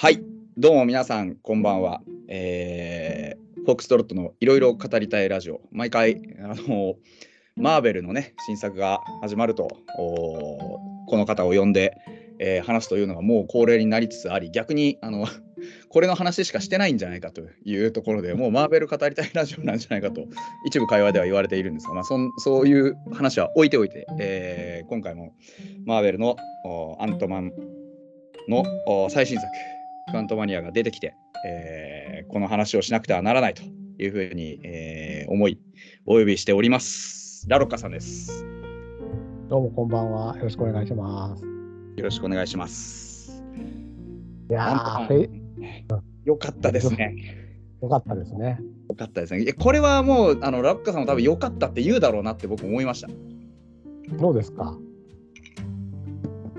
はい、どうも皆さん、こんばんは。えー、フォックストロットのいろいろ語りたいラジオ、毎回、あのマーベルのね、新作が始まると、この方を呼んで、えー話すというのがもう恒例になりつつあり、逆に、あの、これの話しかしてないんじゃないかというところでもうマーベル語りたいラジオなんじゃないかと一部会話では言われているんですが、まあ、そそういう話は置いておいて、えー今回もマーベルのアントマンの最新作クアントマニアが出てきて、えーこの話をしなくてはならないというふうに、えー思いお呼びしております。ラロッカさんです。どうもこんばんは。よろしくお願いします。よろしくお願いします。いやよかったですね。よかったですね。よかったですね。これはもうあのラロッカさんも多分よかったって言うだろうなって僕思いました。どうですか？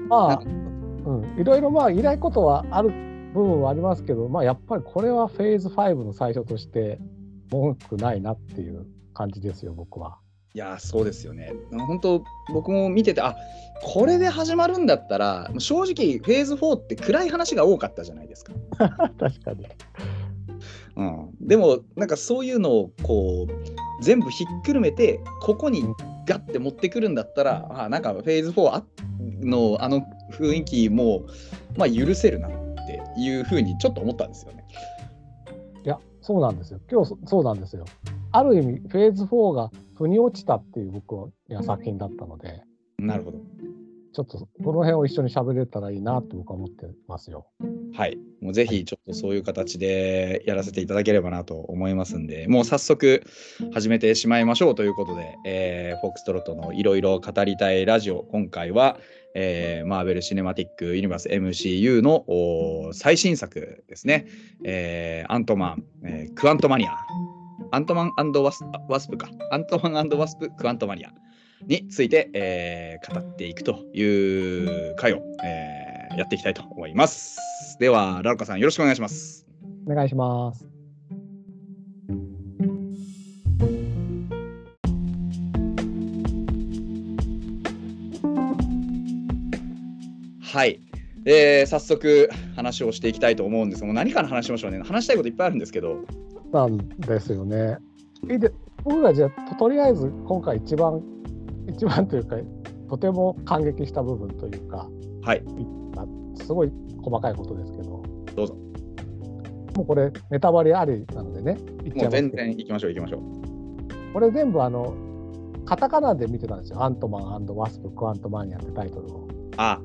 まあ、うん、いろいろまあ、いないことはある部分はありますけど、まあ、やっぱりこれはフェーズ5の最初として文句ないなっていう感じですよ、僕は。いやーそうですよね。本当僕も見ててあこれで始まるんだったら正直フェーズ4って暗い話が多かったじゃないですか。確かに。うん、でもなんかそういうのをこう全部ひっくるめてここにガッて持ってくるんだったらあなんかフェーズ4あのあの雰囲気もまあ許せるないうふうにちょっと思ったんですよね。いや、そうなんですよ。今日そそうなんですよ。ある意味、フェーズ4が腑に落ちたっていう僕は作品だったので、なるほど。ちょっとこの辺を一緒に喋れたらいいなって僕は思ってますよ。はい。もうぜひちょっとそういう形でやらせていただければなと思いますんで、もう早速始めてしまいましょうということで、えーフォックストロットのいろいろ語りたいラジオ、今回は、えーマーベル・シネマティック・ユニバース MCU のお最新作ですね、えーアントマン、えークアントマニア、アントマンワスワスプか、アントマンワスプ・クアントマニアについて、えー語っていくという回を、えーやっていきたいと思います。では、ラルカさんよろしくお願いします。お願いします。はい。えー早速話をしていきたいと思うんですが、もう何から話しましょうね。話したいこといっぱいあるんですけど、なんですよね。いいで僕がじゃあととりあえず今回一番一番というかとても感激した部分というかはい、すごい細かいことですけどどうぞ。もうこれネタバレありなのでねも全いうますけど然行きましょう、行きましょう。これ全部あのカタカナで見てたんですよ「アントマンワスプ・クアントマニア」ってタイトルを。あ、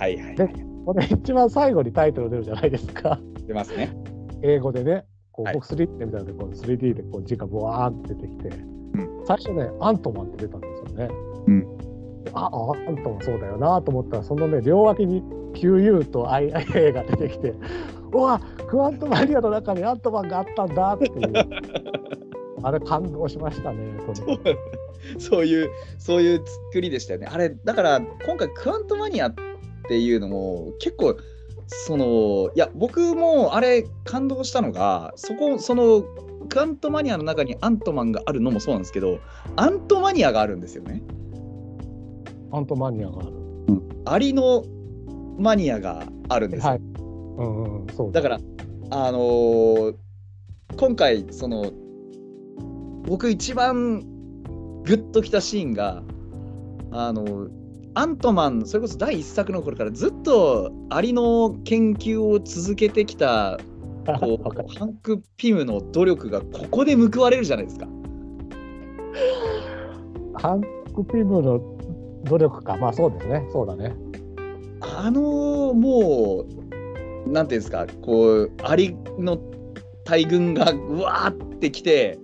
はいはい、はでい。これ一番最後にタイトル出るじゃないですか。出ますね。英語でね、こうはい僕 3D で見たので、こう 3D でこう字がブワーンって出てきて、ん最初ね、アントマンって出たんですよね。うんああ、アントマンそうだよなと思ったら、そのね、両脇に QU と IA が出てきて、うわ、クアントマニアの中にアントマンがあったんだっていう、あれ感動しましたね、そういう、そういう作りでしたよね。あれ、だから今回、クアントマニアっていうのも結構、その、いや、僕もあれ感動したのが、そこ、その、クアントマニアの中にアントマンがあるのもそうなんですけど、アントマニアがあるんですよね。アントマニアがある。アリのマニアがあるんですよ。はい。うんうん、そうだから、あのー今回、その、僕一番グッときたシーンが、あのアントマン、それこそ第一作の頃からずっとアリの研究を続けてきた、こう、ハンク・ピムの努力がここで報われるじゃないですか。ハンク・ピムの努力か、まあそうですね、そうだね。あのもう、なんていうんですか、こう、アリの大軍がうわーってきて、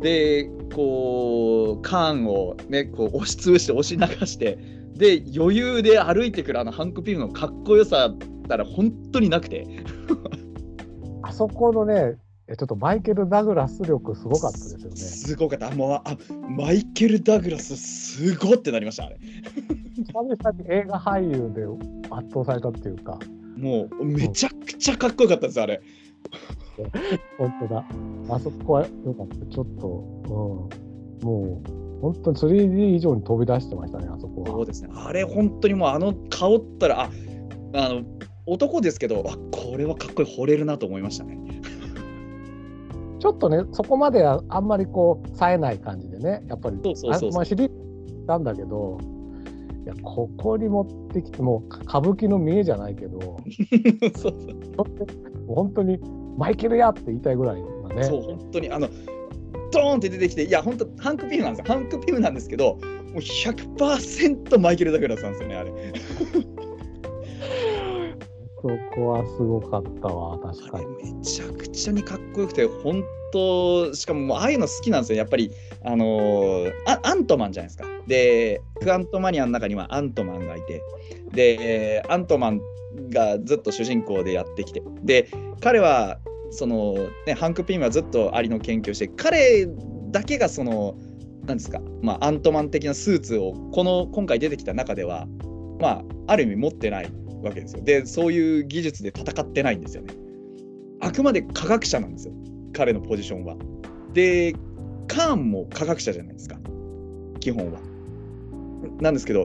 で、こう、カーンをね、こう押しつぶして、押し流して、で、余裕で歩いてくるあのハンク・ピムのかっこよさったら本当になくて、あそこのね、えちょっとマイケル・ダグラス力すごかったですよね。すごかった。あもうあマイケル・ダグラス、すごってなりました、あれ。久々に映画俳優で圧倒されたっていうか、もう、めちゃくちゃかっこよかったです、あれ。本当だ。あそこはよかった。ちょっと、うん、もう、本当に 3D 以上に飛び出してましたね、あそこは。そうですね。あれ、本当にもう、あの顔ったら、ああの、男ですけどあこれはかっこいい惚れるなと思いましたね。ちょっとねそこまではあんまりこう冴えない感じでねやっぱりそうそうそうまあ、知りたんだけどいやここに持ってきてもう歌舞伎の見えじゃないけど そう本当にもう本当にマイケルやって言いたいぐらいなねそう本当にあのドーンって出てきていや本当ハンク・ピムなんですよハンク・ピムなんですけどもう100%マイケル・ダグラスなんですよねあれ。そこはすごかったわ確かに。めちゃくちゃにかっこよくて本当しかももうああいうの好きなんですよやっぱりあのーあアントマンじゃないですかでクアントマニアの中にはアントマンがいてでアントマンがずっと主人公でやってきてで彼はその、ね、ハンク・ピンはずっとアリの研究をして彼だけがそのなんですか、まあ、アントマン的なスーツをこの今回出てきた中ではまあある意味持ってないわけですよ。でそういう技術で戦ってないんですよね。あくまで科学者なんですよ。彼のポジションは。でカーンも科学者じゃないですか。基本は。なんですけど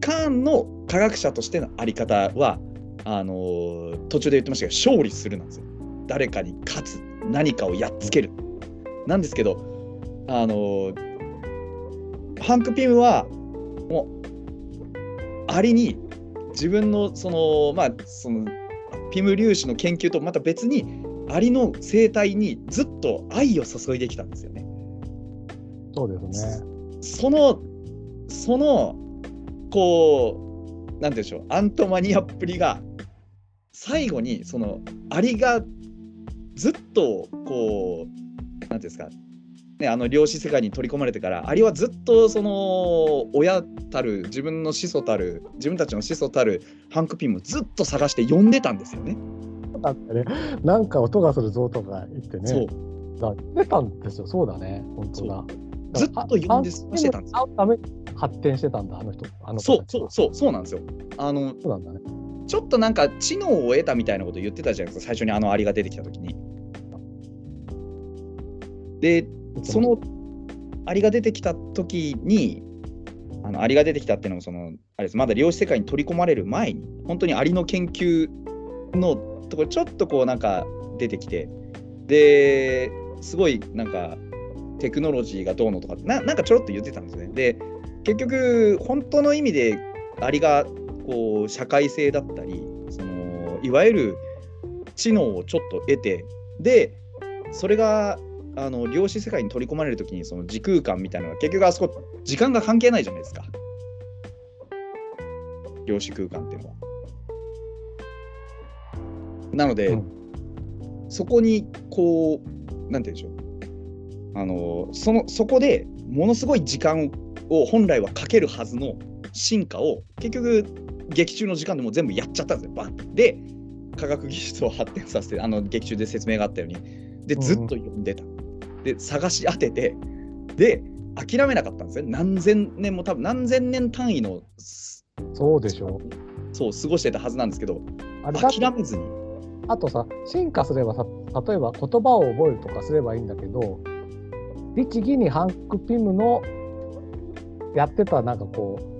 カーンの科学者としてのあり方はあのー途中で言ってましたけど勝利するなんですよ。誰かに勝つ何かをやっつけるなんですけどあのーハンク・ピムはもうアリに自分のそのまあそのピム粒子の研究とまた別にアリの生態にずっと愛を注いできたんですよね。そうですね。そのそのこうなんて言うんでしょうアントマニアっぷりが最後にそのアリがずっとこうなんていうんですかね、あの量子世界に取り込まれてからアリはずっとその親たる自分の始祖たる自分たちの始祖たるハンク・ピンもずっと探して呼んでたんですよね。だってね、なんか音がするぞとか言ってね、そうだ出たんですよ、そうだね、本当だ。ずっと呼んでしてたんですよ。ために発展してたんだ、あの人。あのそうそうそうそうなんですよ。あのそうなんだね。ちょっとなんか知能を得たみたいなこと言ってたじゃないですか最初にあのアリが出てきた時に。でそのアリが出てきた時にあのアリが出てきたっていうのもそのあれですまだ量子世界に取り込まれる前に本当にアリの研究のところちょっとこうなんか出てきてですごいなんかテクノロジーがどうのとかななんかちょろっと言ってたんですよね。で結局本当の意味でアリがこう社会性だったりそのいわゆる知能をちょっと得てでそれがあの量子世界に取り込まれるときにその時空間みたいなのが結局あそこ時間が関係ないじゃないですか。量子空間っていう。のは。なので、うん。そこにこうなんて言うんでしょう。あのそのそこでものすごい時間を本来はかけるはずの進化を結局劇中の時間でもう全部やっちゃったんですよ。バンで科学技術を発展させてあの劇中で説明があったように。でずっと読んでた、で探し当ててで諦めなかったんですよ。何千年も多分何千年単位のそうでしょそう過ごしてたはずなんですけど諦めずに。あとさ、進化すればさ、例えば言葉を覚えるとかすればいいんだけど、律儀にハンク・ピムのやってたなんかこう、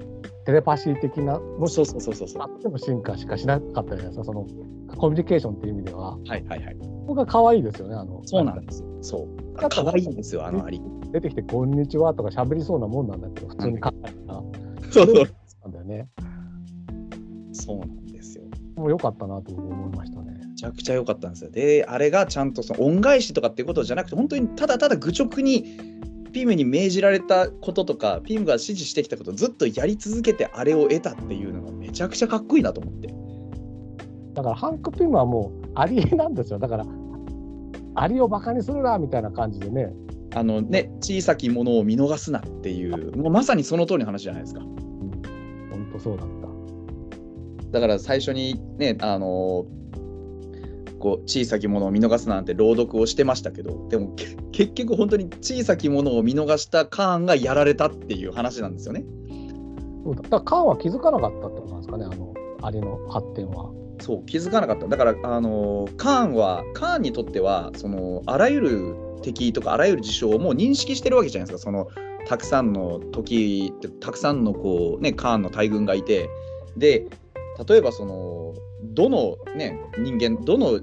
テレパシー的な、もしそうそうそうそうあっても進化しかしなかったじゃないですか、そのコミュニケーションっていう意味では。はいはいはいここが可愛いですよね、あの。そうなんですよそう可愛いんですよあのアリ出てきて、こんにちはとか喋りそうなもんなんだけど、普通に考えたら。そうそうなんだよね。そうなんですよもう良かったなと思いましたね。めちゃくちゃ良かったんですよ。で、あれがちゃんとその恩返しとかっていうことじゃなくて、本当にただただ愚直にピムに命じられたこととか、ピムが指示してきたことをずっとやり続けてあれを得たっていうのがめちゃくちゃかっこいいなと思って。だからハンク・ピムはもうアリなんですよ。だから、アリをバカにするなみたいな感じでね、あのね、小さきものを見逃すなっていう、もうまさにその通りの話じゃないですか。本当そうだった。だから最初にね、あのこう小さきものを見逃すなんて朗読をしてましたけど、でもけ結局本当に小さきものを見逃したカーンがやられたっていう話なんですよね。そうだだからカーンは気づかなかったってことなんですかね、あのアリの発展は。そう気づかなかっただからあのカーンはカーンにとってはそのあらゆる敵とかあらゆる事象をもう認識してるわけじゃないですかそのたくさんの時たくさんのこうねカーンの大軍がいてで例えばそのどの、ね、人間どの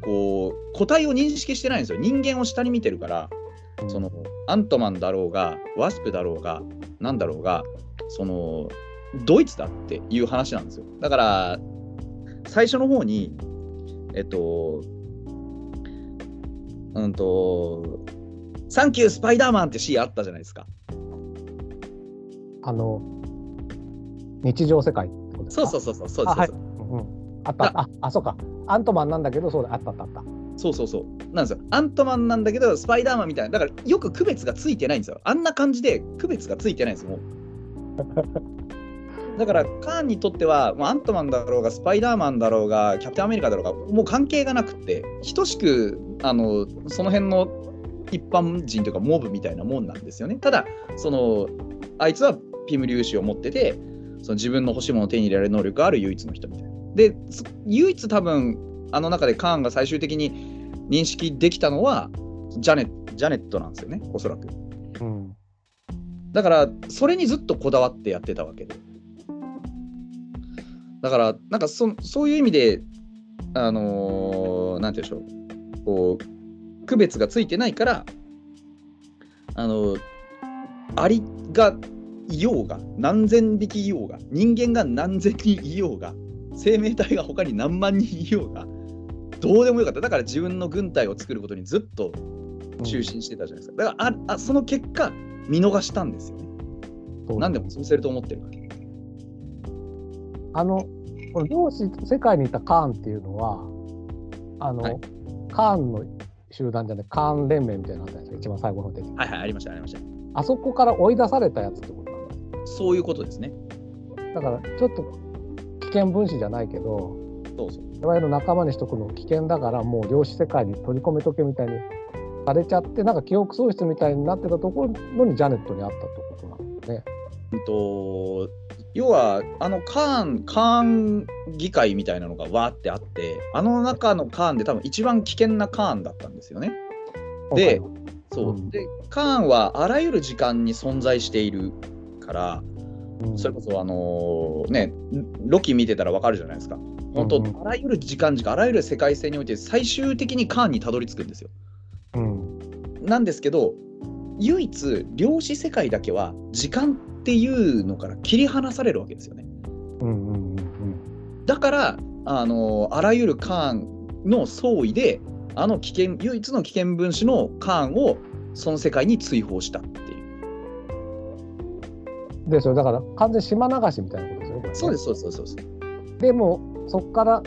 こう個体を認識してないんですよ。人間を下に見てるからそのアントマンだろうがワスプだろうがなんだろうがそのドイツだっていう話なんですよ。だから最初の方にえっとうんと「サンキュースパイダーマン」ってシーンあったじゃないですか。あの日常世界ってことですか？そうそうそうそうそうですあはいうん、あった。ああそうか。アントマンなんだけどそうだ。あったあったあった。そうそうそう。なんですよ。アントマンなんだけどスパイダーマンみたいな。だからよく区別がついてないんですよ。あんな感じで区別がついてないんですよもう。だからカーンにとっては、まあ、アントマンだろうがスパイダーマンだろうがキャプテンアメリカだろうがもう関係がなくって等しくあのその辺の一般人というかモブみたいなもんなんですよね。ただそのあいつはピム粒子を持っててその自分の欲しいものを手に入れられる能力がある唯一の人みたいなでそ唯一多分あの中でカーンが最終的に認識できたのはジャネジャネットなんですよねおそらく。うん。だからそれにずっとこだわってやってたわけで。だからなんかそそういう意味であのーなんて言うんでしょう。こう区別がついてないからあのアリがいようが何千匹いようが人間が何千人いようが生命体が他に何万人いようがどうでもよかった。だから自分の軍隊を作ることにずっと中心してたじゃないですか。だからああその結果見逃したんですよね。何でも潰せると思ってるからあのこの量子世界にいたカーンっていうのはあの、はい。カーンの集団じゃないカーン連盟みたいなのあったんですよ一番最後の方にはいはいありましたありました。あそこから追い出されたやつってことなんだ。そういうことですね。だからちょっと危険分子じゃないけどそうそういわゆる仲間にしとくの危険だからもう量子世界に取り込めとけみたいにされちゃってなんか記憶喪失みたいになってたところにジャネットにあったってことなんですね。うんと要はあのカーンカーン議会みたいなのがわーってあってあの中のカーンで多分一番危険なカーンだったんですよね。でそう、うんでカーンはあらゆる時間に存在しているからうんそれこそあのねロキ見てたらわかるじゃないですか。本当、あらゆる時間軸あらゆる世界線において最終的にカーンにたどり着くんですよ。うんなんですけど唯一量子世界だけは時間っていうのから切り離されるわけですよね。うんうんうんだからあのあらゆるカーンの総意であの危険唯一の危険分子のカーンをその世界に追放したでそれだから完全に島流しみたいなことですよねそうですそうですそうです。でもそこから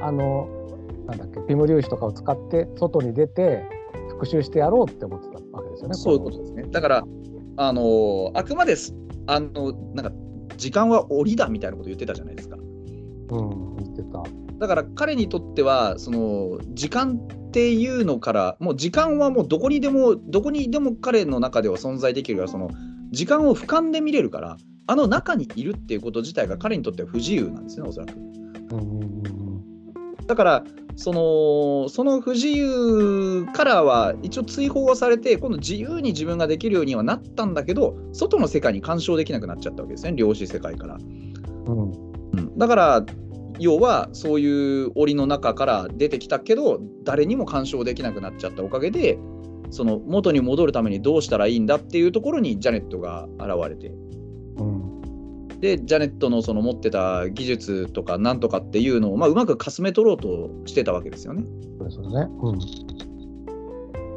あのなんだっけピム粒子とかを使って外に出て復讐してやろうって思ってたわけですよね。そういうことですね。だからあのあくまですあのなんか時間は檻だみたいなこと言ってたじゃないですか。うん言ってた。だから彼にとってはその時間っていうのからもう時間はもうどこにでもどこにでも彼の中では存在できるからその時間を俯瞰で見れるからあの中にいるっていうこと自体が彼にとっては不自由なんですねおそらく。だからそのその不自由からは一応追放はされて今度自由に自分ができるようにはなったんだけど外の世界に干渉できなくなっちゃったわけですね量子世界から。うんうんだから要はそういう檻の中から出てきたけど誰にも干渉できなくなっちゃったおかげでその元に戻るためにどうしたらいいんだっていうところにジャネットが現れてうんでジャネットのその持ってた技術とかなんとかっていうのを、まあ、うまくかすめ取ろうとしてたわけですよね。そうですよね。うん。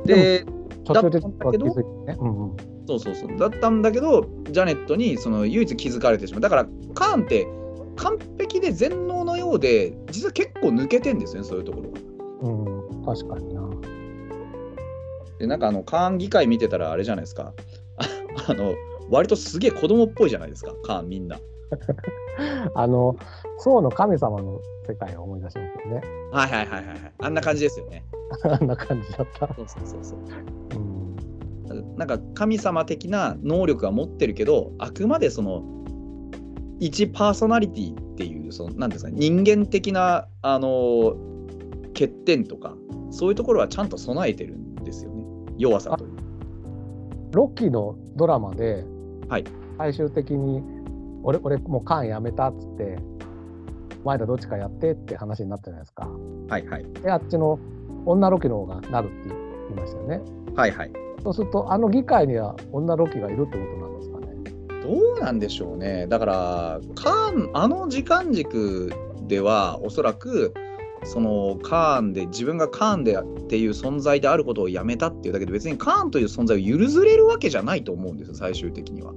でだったんだけどね。うんうん。そうそうそうだったんだけどジャネットにその唯一気づかれてしまうだからカーンって完璧で全能のようで実は結構抜けてんですよねそういうところが。うん、確かにな。でなんかあのカーン議会見てたらあれじゃないですかあ あの割とすげえ子供っぽいじゃないですかカーンみんな。あの、宋の神様の世界を思い出しますよね。はいはいはいはいはいあんな感じですよね。あんな感じだった。そうそうそうそう。うん。なんか神様的な能力は持ってるけどあくまでその一パーソナリティっていうそのなんですか人間的なあの欠点とかそういうところはちゃんと備えてるんですよね弱さという。ロッキーのドラマで、はい最終的に俺俺もうカーンやめたっつって前田どっちかやってって話になったじゃないですか。はいはい。で、あっちの女ロキの方がなるって言いましたよね。はいはい。そうすると、あの議会には女ロキがいるってことなんですかね。どうなんでしょうね。だから、カーン、あの時間軸では、おそらく、そのカーンで自分がカーンでっていう存在であることをやめたっていうだけで別にカーンという存在を許ずれるわけじゃないと思うんですよ最終的には。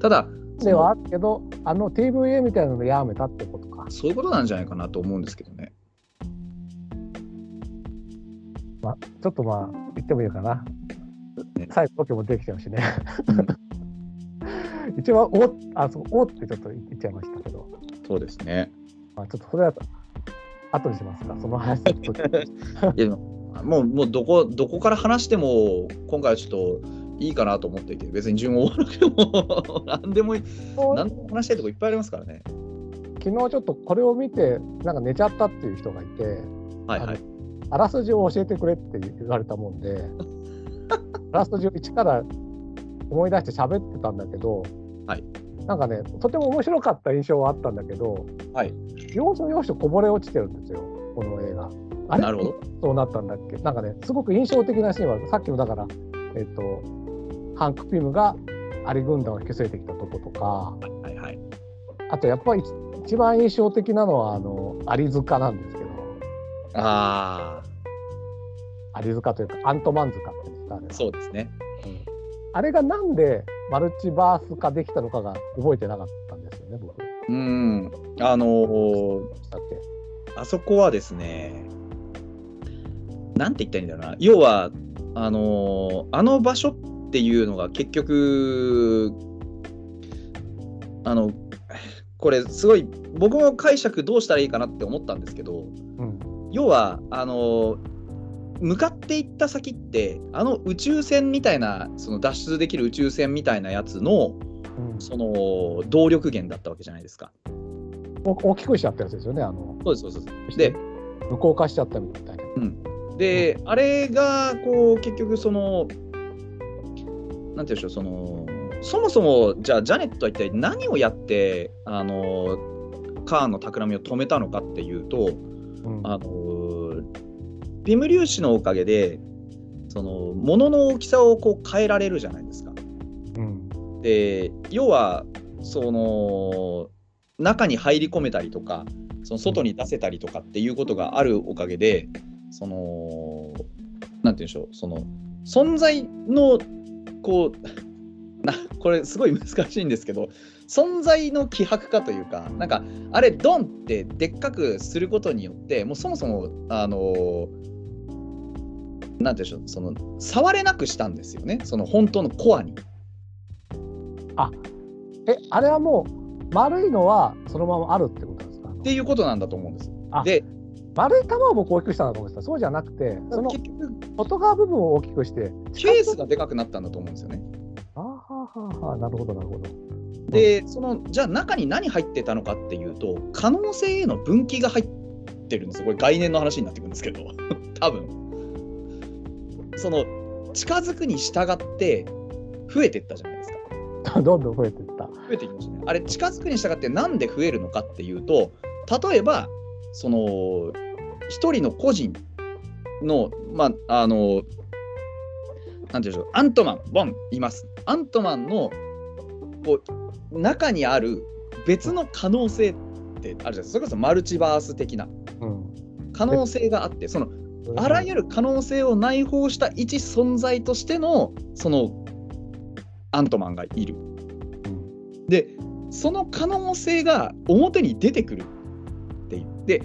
ただではあるけど、あの TVA みたいなのでやめたってことか。そういうことなんじゃないかなと思うんですけどね。まあ、ちょっとまあ、言ってもいいかな。ね最後、ロケもできちゃうしね。一番、おあ、そう、おってちょっと言っちゃいましたけど、そうですね。まあ、ちょっとそれは後にしますか、その話。ちょっといやもうもうどこどこから話しても今回はちょっといいかなと思っていて別に順を追わなくても 何でもいい何でも話したいとこいっぱいありますからね。昨日ちょっとこれを見て、なんか寝ちゃったっていう人がいて、はいはい。あらすじを教えてくれって言われたもんで、あらすじを一から思い出して喋ってたんだけど、はいなんかね、とても面白かった印象はあったんだけど、はい、要所要所こぼれ落ちてるんですよ、この映画。あれ？なるほど。そうなったんだっけ？なんかね、すごく印象的なシーンは、さっきのだから、えっ、と、ハンク・ピムがアリ軍団を引き連れてきたとことか、はいはい。あとやっぱり一番印象的なのは、あの、アリ塚なんですけど、あアリ塚というか、アントマン塚ってですか、あれあ、そうですね。あれがなんでマルチバース化できたのかが覚えてなかったんですよね、僕。うん。あのーだっけあそこはですね、なんて言ったらいいんだろうな。要は、あのーあの場所っていうのが結局、あの、これすごい僕も解釈どうしたらいいかなって思ったんですけど、うん。要はあの向かっていった先ってあの宇宙船みたいなその脱出できる宇宙船みたいなやつのうん、その動力源だったわけじゃないですか。お大きくしちゃったやつですよね、あの。そうですそうですで、無効化しちゃったみたいな。であれがこう結局そのなんて言うんでしょうそのそもそもじゃあジャネットは一体何をやってあのカーンの企みを止めたのかっていうと、うんあのビム粒子のおかげでその物の大きさをこう変えられるじゃないですか。うんで要はその中に入り込めたりとかその外に出せたりとかっていうことがあるおかげでそのなんて言うんでしょうその存在のこうなこれすごい難しいんですけど存在の希薄化というかなんかあれドンってでっかくすることによってもうそもそもあのなんでしょうその触れなくしたんですよねその本当のコアに。え、あれはもう、丸いのはそのままあるってことですか？っていうことなんだと思うんです。あで丸い球を僕大きくしたんだと思ってた。そうじゃなくて、その結局外側部分を大きくして、ケースがでかくなったんだと思うんですよね。あーはーはーはーなるほど、なるほど。でそのじゃあ中に何入ってたのかっていうと可能性への分岐が入ってるんですよこれ概念の話になってくるんですけど 多分その近づくに従って増えてったじゃないですか。どんどん増えていった。増えていきましたね。あれ近づくに従ってなんで増えるのかっていうと例えばその一人の個人のまああのなんていうんでしょうアントマンボンいます。アントマンのこう中にある別の可能性ってあるじゃないですか。それこそマルチバース的な。うん。可能性があってそのあらゆる可能性を内包した一存在としてのそのアントマンがいる。うんでその可能性が表に出てくるっていう。で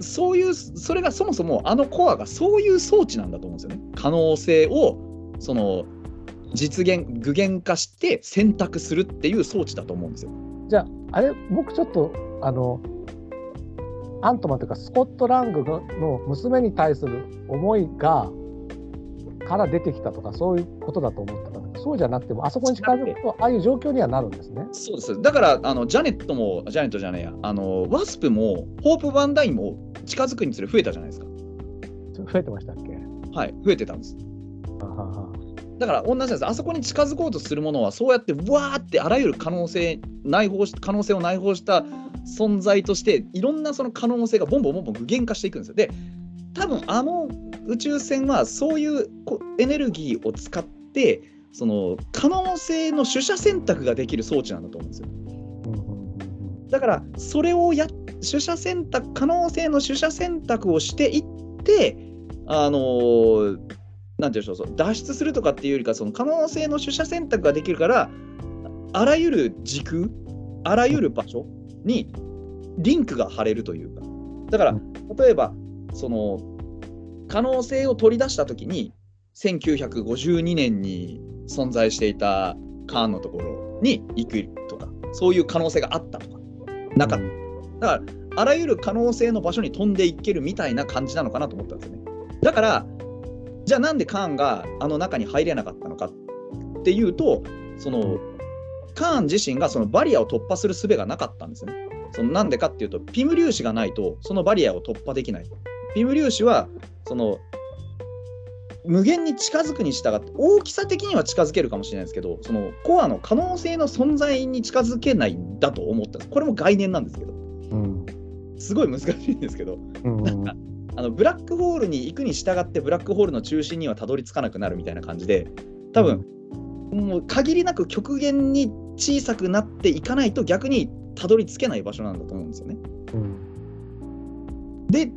そういうそれがそもそもあのコアがそういう装置なんだと思うんですよね。可能性をその実現具現化して選択するっていう装置だと思うんですよ。じゃあ、あれ、僕ちょっと、あの、アントマンというか、スコット・ラングのの娘に対する思いが、から出てきたとか、そういうことだと思ってたんだけど、そうじゃなくても、あそこに近づくと、ああいう状況にはなるんですね。そうです。だからあのジャネットもジャネットじゃないや。あのワスプもホープ・バンダインも近づくにつれ増えたじゃないですか。増えてましたっけ？はい増えてたんです。だから同じです。あそこに近づこうとするものはそうやってわーってあらゆる可能性内包し可能性を内包した存在としていろんなその可能性がボンボンボンボン具現化していくんですよ。で多分あの宇宙船はそういうエネルギーを使ってその可能性の取捨選択ができる装置なんだと思うんですよ。だからそれをや取捨選択可能性の取捨選択をしていってあのーなんていうんでしょうそう脱出するとかっていうよりかその可能性の取捨選択ができるからあらゆる時空あらゆる場所にリンクが貼れるというか。だから例えばその可能性を取り出した時に1952年に存在していたカーンのところに行くとかそういう可能性があったとか。なかった。だからあらゆる可能性の場所に飛んでいけるみたいな感じなのかなと思ったんですよね。だからじゃあなんでカーンがあの中に入れなかったのかっていうとそのカーン自身がそのバリアを突破する術がなかったんですね。そのなんでかっていうとピム粒子がないとそのバリアを突破できない。ピム粒子はその無限に近づくに従って大きさ的には近づけるかもしれないですけどそのコアの可能性の存在に近づけないんだと思ったんです。これも概念なんですけど、うんすごい難しいんですけど。うん。なん。か あのブラックホールに行くに従ってブラックホールの中心にはたどり着かなくなるみたいな感じで多分、もう限りなく極限に小さくなっていかないと逆にたどり着けない場所なんだと思うんですよね。うんで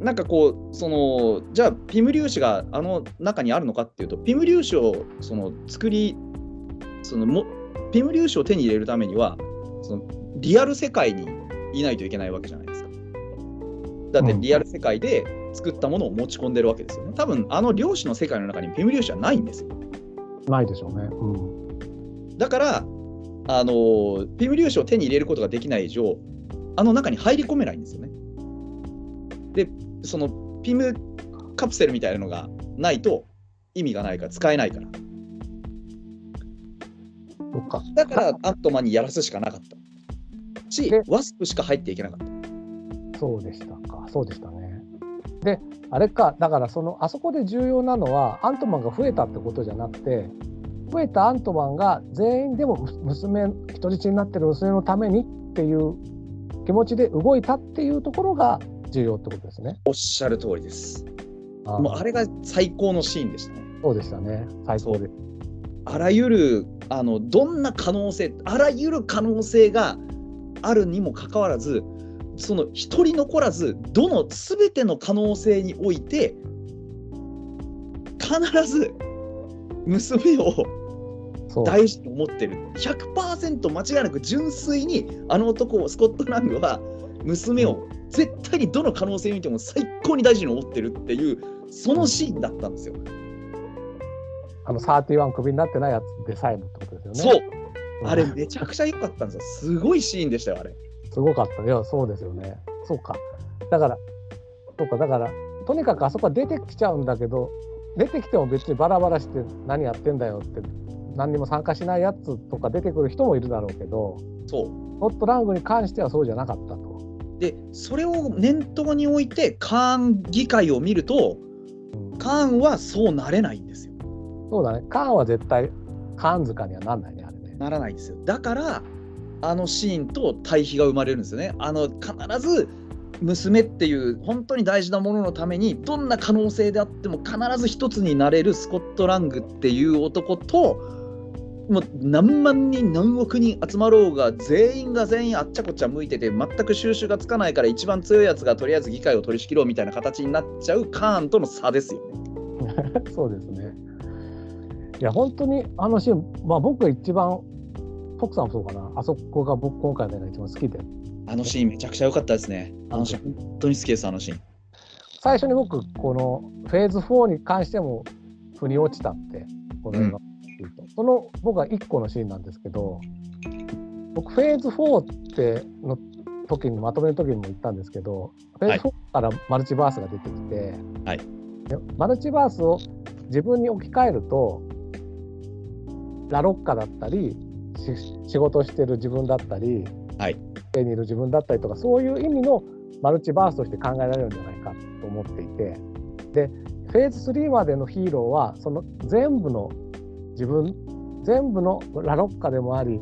なんかこうそのじゃあピム粒子があの中にあるのかっていうとピム粒子をその作りそのもピム粒子を手に入れるためにはそのリアル世界にいないといけないわけじゃないですか。だってうんリアル世界で作ったものを持ち込んでるわけですよね。多分あの量子の世界の中にピム粒子はないんですよ。ないでしょうね。うんだからあのピム粒子を手に入れることができない以上あの中に入り込めないんですよね。でそのピムカプセルみたいなのがないと意味がないから使えないからか。だからアントマンにやらすしかなかったしでワスプしか入っていけなかったそうでしたか。そうでしたね。で、あれか、だからそのあそこで重要なのはアントマンが増えたってことじゃなくて、増えたアントマンが全員でもむ娘人質になってる娘のためにっていう気持ちで動いたっていうところが重要ってことですね。おっしゃる通りですあもうあれが最高のシーンでしたねそうでしたね。最高です。あらゆるあのどんな可能性あらゆる可能性があるにもかかわらずその一人残らずどの全ての可能性において必ず娘を。大事に思ってる100%間違いなく純粋にあの男スコットランドは娘を絶対にどの可能性に見ても最高に大事に思ってるっていうそのシーンだったんですよ。あの31クビになってないやつでさえもってことですよね。そううんあれめちゃくちゃ良かったんですよ。すごいシーンでしたよ、あれ。すごかった。いや、そうですよね。そうか。だから、そうか、だから、とにかくあそこは出てきちゃうんだけど、出てきても別にバラバラして何やってんだよって、何にも参加しないやつとか出てくる人もいるだろうけど、そホットラングに関してはそうじゃなかったと。う。で、それを念頭に置いて、カーン議会を見ると、うんカーンはそうなれないんですよ。そうだね。カーンは絶対、カーン塚にはなんないね、あれね。ならないんですよ。だから、あのシーンと対比が生まれるんですよね。あの、必ず、娘っていう本当に大事なもののためにどんな可能性であっても必ず一つになれるスコット・ラングっていう男ともう何万人何億人集まろうが全員が全員あっちゃこっちゃ向いてて全く収拾がつかないから一番強いやつがとりあえず議会を取り仕切ろうみたいな形になっちゃうカーンとの差ですよね。そうですね。いや、本当にあのシーン、まあ僕が一番、トクさんもそうかな、あそこが僕今回の映画一番好きで、あのシーンめちゃくちゃ良かったですね。あのシーン本当に好きです、あのシーン。最初に僕、このフェーズ4に関しても腑に落ちたって、この映画を見ると、その僕は1個のシーンなんですけど、僕、フェーズ4っての時に、まとめの時にも言ったんですけど、フェーズ4からマルチバースが出てきて、はい。でマルチバースを自分に置き換えると、ラロッカだったり、し仕事してる自分だったり、はい。家にいる自分だったりとか、そういう意味のマルチバースとして考えられるんじゃないかと思っていて、で、フェーズ3までのヒーローは、その全部の自分、全部のラロッカでもあり、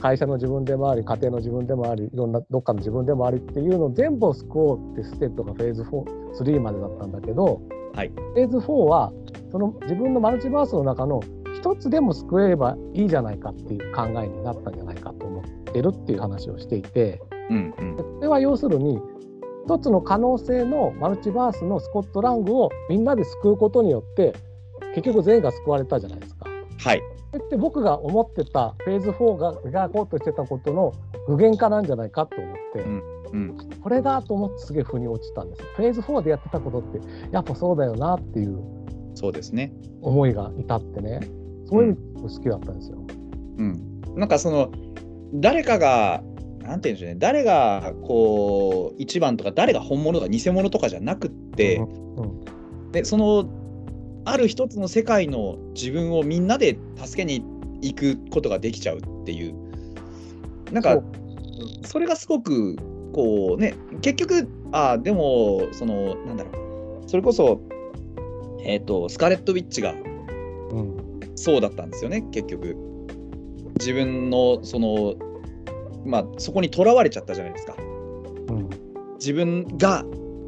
会社の自分でもあり家庭の自分でもありいろんなどっかの自分でもありっていうのを全部を救おうってステップがフェーズ43までだったんだけど、はい、フェーズ4はその自分のマルチバースの中の一つでも救えればいいじゃないかっていう考えになったんじゃないかと思ってるっていう話をしていて、うんうん、それは要するに一つの可能性のマルチバースのスコットラングをみんなで救うことによって結局全員が救われたじゃないですか。はい。って僕が思ってたフェーズ4が描こうとしてたことの具現化なんじゃないかと思って、うんうん、これだと思ってすげえ腑に落ちたんです。フェーズ4でやってたことってやっぱそうだよなっていうそうですね。思いが至ってねそういうの好きだったんですよ。うん、なんかその誰かがなんて言うんでしょうね誰がこう一番とか誰が本物とか偽物とかじゃなくって、うんでそのある一つの世界の自分をみんなで助けに行くことができちゃうっていう。なんかそれがすごくこうね結局あでもそのなんだろう。それこそえっ、とスカーレット・ウィッチがうんそうだったんですよね結局。自分のそのまあそこにとらわれちゃったじゃないですか。うん。自分が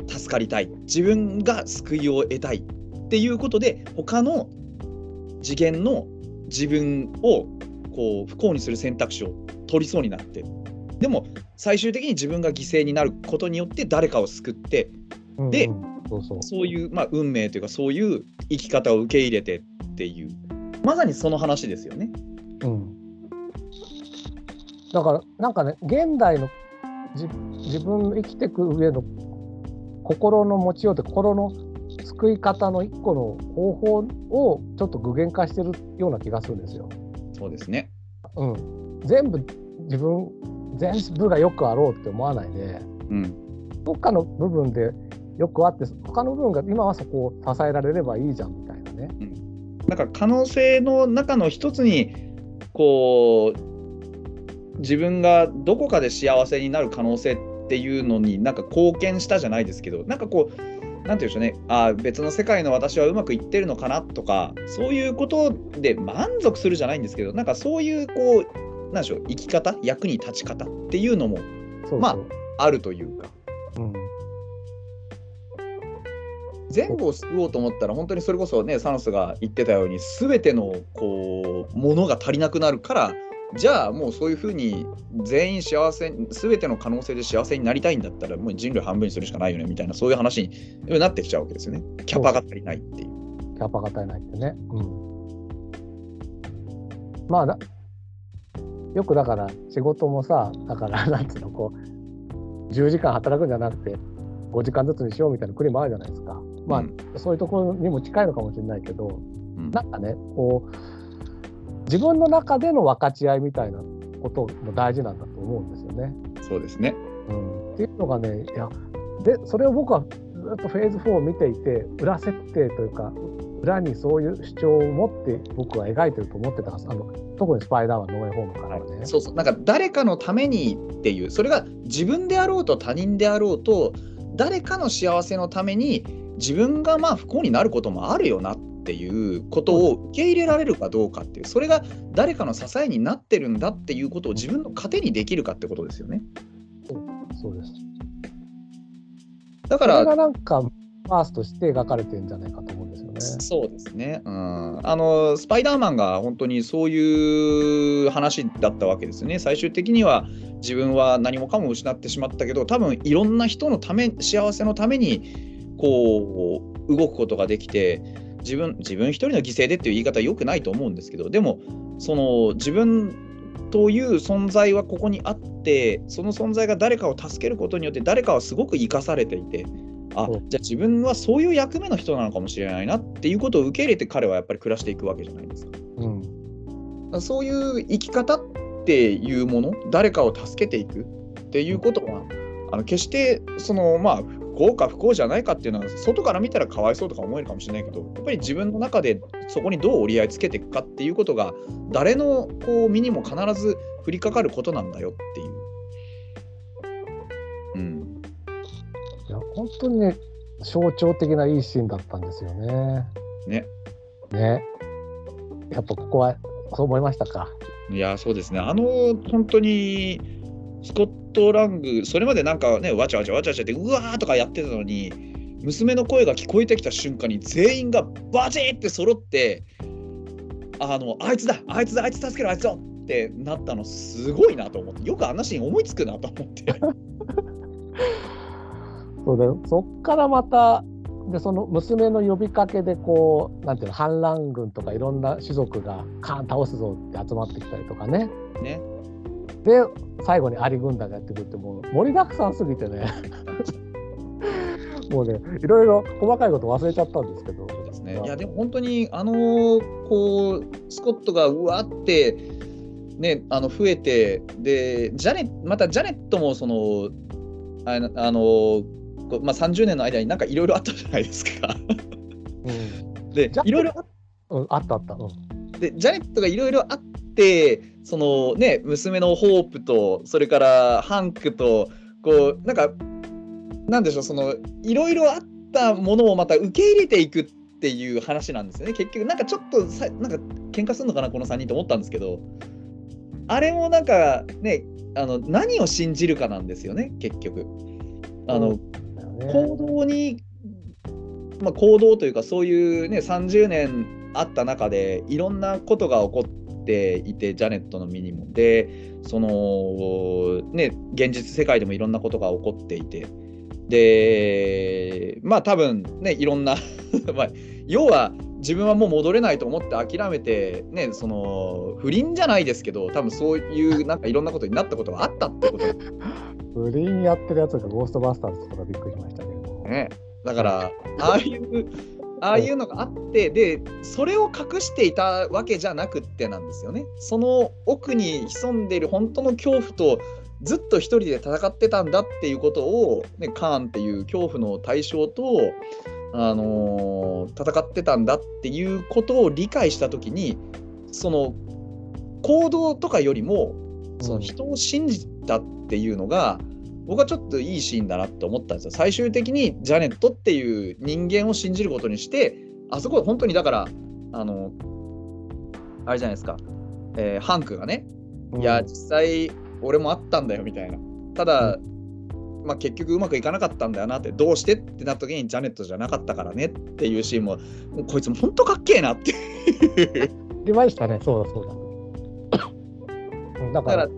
助かりたい。自分が救いを得たいっていうことで他の次元の自分をこう不幸にする選択肢を取りそうになってでも最終的に自分が犠牲になることによって誰かを救ってうんでうんそういう、まあ、運命というかそういう生き方を受け入れてっていうまさにその話ですよね。うん、だからなんかね現代のじ自分の生きていく上の心の持ちようって心の救い方の一個の方法をちょっと具現化してるような気がするんですよ。そうですね。うん、全部自分全部がよくあろうって思わないでうん、どっかの部分でよくあって他の部分が今はそこを支えられればいいじゃんみたいなね。なんか可能性の中の一つにこう自分がどこかで幸せになる可能性っていうのになんか貢献したじゃないですけどなんかこうなんて言うんでしょうね。あー別の世界の私はうまくいってるのかなとかそういうことで満足するじゃないんですけどなんかそういうこうなんでしょう生き方役に立ち方っていうのもまあるというか。うん。全部を救おうと思ったら本当にそれこそねサノスが言ってたように全てのこうものが足りなくなるからじゃあもうそういうふうに全員幸せ全ての可能性で幸せになりたいんだったらもう人類半分にするしかないよねみたいなそういう話になってきちゃうわけですよねキャパが足りないっていう。キャパが足りないってね。うん、まあだよくだから仕事もさだからなんつうのこう10時間働くんじゃなくて5時間ずつにしようみたいな国もあるじゃないですか。まあ、うんそういうところにも近いのかもしれないけどうんなんかねこう自分の中での分かち合いみたいなことも大事なんだと思うんですよね。そうですね。うん、っていうのがねいやでそれを僕はずっとフェーズ4を見ていて裏設定というか裏にそういう主張を持って僕は描いてると思ってたはずあの特にスパイダーマンノーウェイホームからはね。そうそうなんか誰かのためにっていうそれが自分であろうと他人であろうと誰かの幸せのために自分がまあ不幸になることもあるよなっていうことを受け入れられるかどうかっていうそれが誰かの支えになってるんだっていうことを自分の糧にできるかってことですよね。そうですだかそれがらなんかファーストして描かれてるんじゃないかと思うんですよね。そうですね、うん、あのスパイダーマンが本当にそういう話だったわけですよね最終的には自分は何もかも失ってしまったけど多分いろんな人のため幸せのためにこう動くことができて自分自分一人の犠牲でっていう言い方は良くないと思うんですけどでもその自分という存在はここにあってその存在が誰かを助けることによって誰かはすごく生かされていてあじゃあ自分はそういう役目の人なのかもしれないなっていうことを受け入れて彼はやっぱり暮らしていくわけじゃないですか。うんらそういう生き方っていうもの誰かを助けていくっていうことはあの決してそのまあ不幸か不幸じゃないかっていうのは外から見たらかわいそうとか思えるかもしれないけどやっぱり自分の中でそこにどう折り合いつけていくかっていうことが誰のこう身にも必ず降りかかることなんだよっていう。うん、いや本当にね象徴的ないいシーンだったんですよね。ね。ね。やっぱここはそう思いましたか。いや、そうですね。あの、本当に、スコット・ラング、それまでなんかね、わちゃわちゃわちゃわちゃって、うわーとかやってたのに、娘の声が聞こえてきた瞬間に、全員がバチッって揃って、あの、あいつだ、あいつだ、あいつ助けろ、あいつだってなったの、すごいなと思って、よくあんなシーン思いつくなと思って。そうだよそっからまたでその娘の呼びかけでこうなんていうの反乱軍とかいろんな種族がカーン倒すぞって集まってきたりとかね。ねで最後にアリ軍団がやってくるってもう盛りだくさんすぎてね。もうねいろいろ細かいこと忘れちゃったんですけど。そうですね、いやでも本当にあのこうスコットがうわってねあの増えてでジャネまたジャネットもそのあのあのまあ、30年の間になんかいろいろあったじゃないですか。うん、でいろいろあったあった。うん、でジャネットがいろいろあってそのね娘のホープとそれからハンクとこうなんかなんでしょうそのいろいろあったものをまた受け入れていくっていう話なんですよね。結局なんかちょっとさなんか喧嘩するのかなこの3人と思ったんですけど。あれもなんかねあの何を信じるかなんですよね結局。あの、行動に、まあ、行動というかそういうね30年あった中でいろんなことが起こっていてジャネットの身にもでそのね現実世界でもいろんなことが起こっていて。でまあ多分ねいろんな まあ、要は自分はもう戻れないと思って諦めてねその不倫じゃないですけど多分そういうなんかいろんなことになったことがあったってこと。不倫やってるやつがゴーストバスターズとかびっくりしましたけど。ね、だからああいうああいうのがあってでそれを隠していたわけじゃなくってなんですよね。その奥に潜んでいる本当の恐怖とずっと一人で戦ってたんだっていうことを、ね、カーンっていう恐怖の対象と、あのー、戦ってたんだっていうことを理解した時にその行動とかよりもその人を信じたっていうのが、僕はちょっといいシーンだなって思ったんですよ。最終的にジャネットっていう人間を信じることにして、あそこ本当にだから、あの、あれじゃないですか、えー、ハンクがね、いや、実際俺もあったんだよみたいな。ただ、まあ、結局うまくいかなかったんだよなって、どうしてってなった時にジャネットじゃなかったからねっていうシーンも、もこいつも本当かっけえなって 出ましたね、そうだそうだ。だから、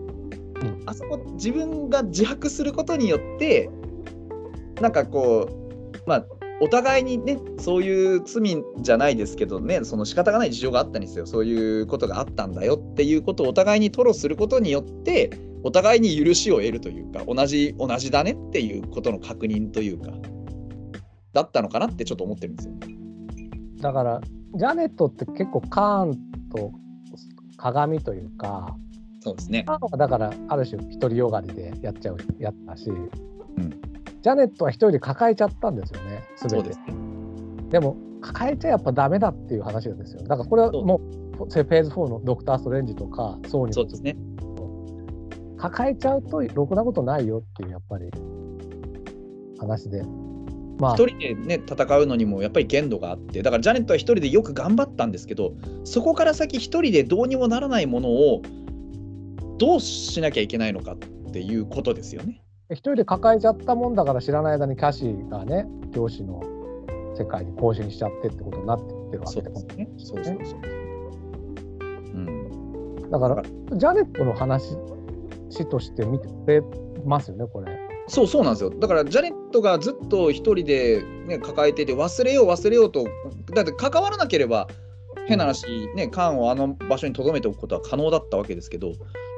あそこ自分が自白することによってなんかこうまあお互いにねそういう罪じゃないですけどねその仕方がない事情があったんですよそういうことがあったんだよっていうことをお互いに吐露することによってお互いに許しを得るというか同じ同じだねっていうことの確認というかだったのかなってちょっと思ってるんですよ。だからジャネットって結構カーンと鏡というかそうですね。だからある種独りよがりでやっちゃうやったし、うん、ジャネットは一人で抱えちゃったんですよね全て。でね、でも抱えちゃやっぱダメだっていう話ですよ。だからこれはもうフェーズ4のドクター・ストレンジとかソーニーそうですね。抱えちゃうとろくなことないよっていうやっぱり話で。まあ、一人でね戦うのにもやっぱり限度があってだからジャネットは一人でよく頑張ったんですけどそこから先一人でどうにもならないものをどうしなきゃいけないのかっていうことですよね。一人で抱えちゃったもんだから知らない間にキャシーがね教師の世界に更新しちゃってってことになってるわけですね。そうそうそううん、だからジャネットの話として見てますよねこれ。そうそうなんですよだからジャネットがずっと一人で、ね、抱えてて忘れよう忘れようとだって関わらなければ変な話、ね、缶をあの場所に留めておくことは可能だったわけですけど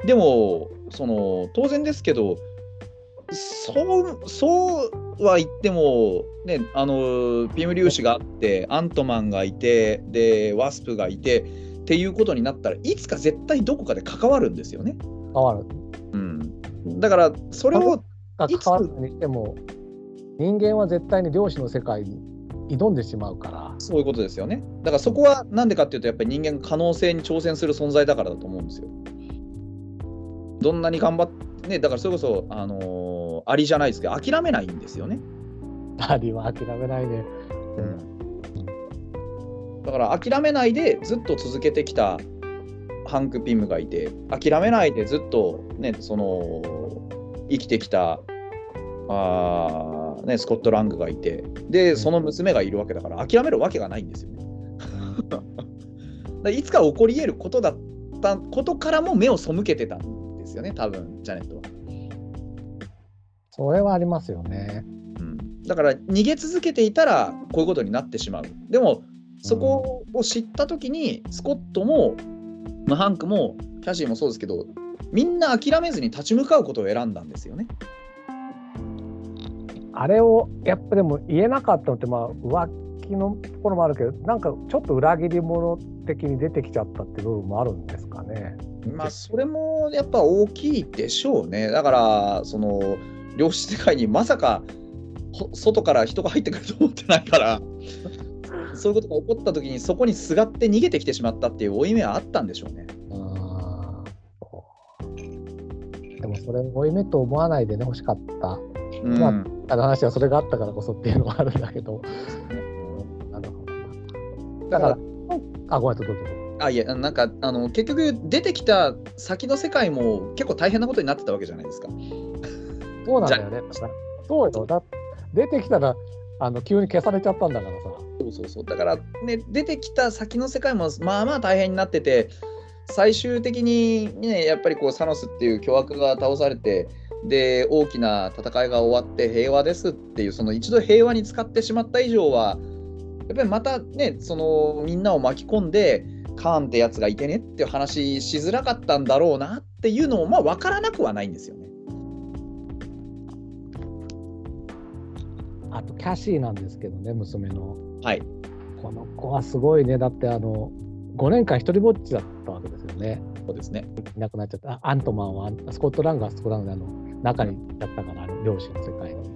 でもその当然ですけどそうそうは言っても、ね、あのピム粒子があってアントマンがいてでワスプがいてっていうことになったらいつか絶対どこかで関わるんですよね。関わる、うん、だからそれを関わる。にしても人間は絶対に漁師の世界に挑んでしまうから。そういうことですよね。だからそこは何でかっていうとやっぱり人間可能性に挑戦する存在だからだと思うんですよ。どんなに頑張ってねだからそれこそあのー、アリじゃないですけど諦めないんですよね。アリは諦めないで、うん、だから諦めないでずっと続けてきたハンク・ピムがいて諦めないでずっとねその生きてきたあー、ね、スコット・ラングがいてでその娘がいるわけだから諦めるわけがないんですよね。いつか起こり得ることだったことからも目を背けてたんですよね多分ジャネットは。それはありますよね。うん、だから逃げ続けていたらこういうことになってしまう。でもそこを知った時にスコットも、まあ、ハンクもキャシーもそうですけどみんな諦めずに立ち向かうことを選んだんですよね。あれをやっぱでも言えなかったのってまあ浮気のところもあるけどなんかちょっと裏切り者的に出てきちゃったっていう部分もあるんですかね。まあそれもやっぱ大きいでしょうね。だからその量子世界にまさかほ外から人が入ってくると思ってないから そういうことが起こった時にそこにすがって逃げてきてしまったっていう負い目はあったんでしょうね。でもそれ負い目と思わないでね欲しかった。うんまあの話はそれがあったからこそっていうのはあるんだけど。なるほどな。だから、あ、ごめんなさい、どうぞ。あいやなんかあの結局出てきた先の世界も結構大変なことになってたわけじゃないですか。そうなんだよね。そうよ。だ出てきたらあの急に消されちゃったんだからさ。そうそうそうだからね出てきた先の世界もまあまあ大変になってて最終的にねやっぱりこうサノスっていう巨悪が倒されてで大きな戦いが終わって平和ですっていうその一度平和に使ってしまった以上はやっぱりまたねそのみんなを巻き込んでカーンってやつがいてねっていう話しづらかったんだろうなっていうのもまあ分からなくはないんですよね。あとキャシーなんですけどね、娘の。はい、この子はすごいね。だってあの5年間一人ぼっちだったわけですよね。そうですね。いなくなっちゃった。あアントマンはスコットラングはスコットラングであの中にやったから、漁師の世界に。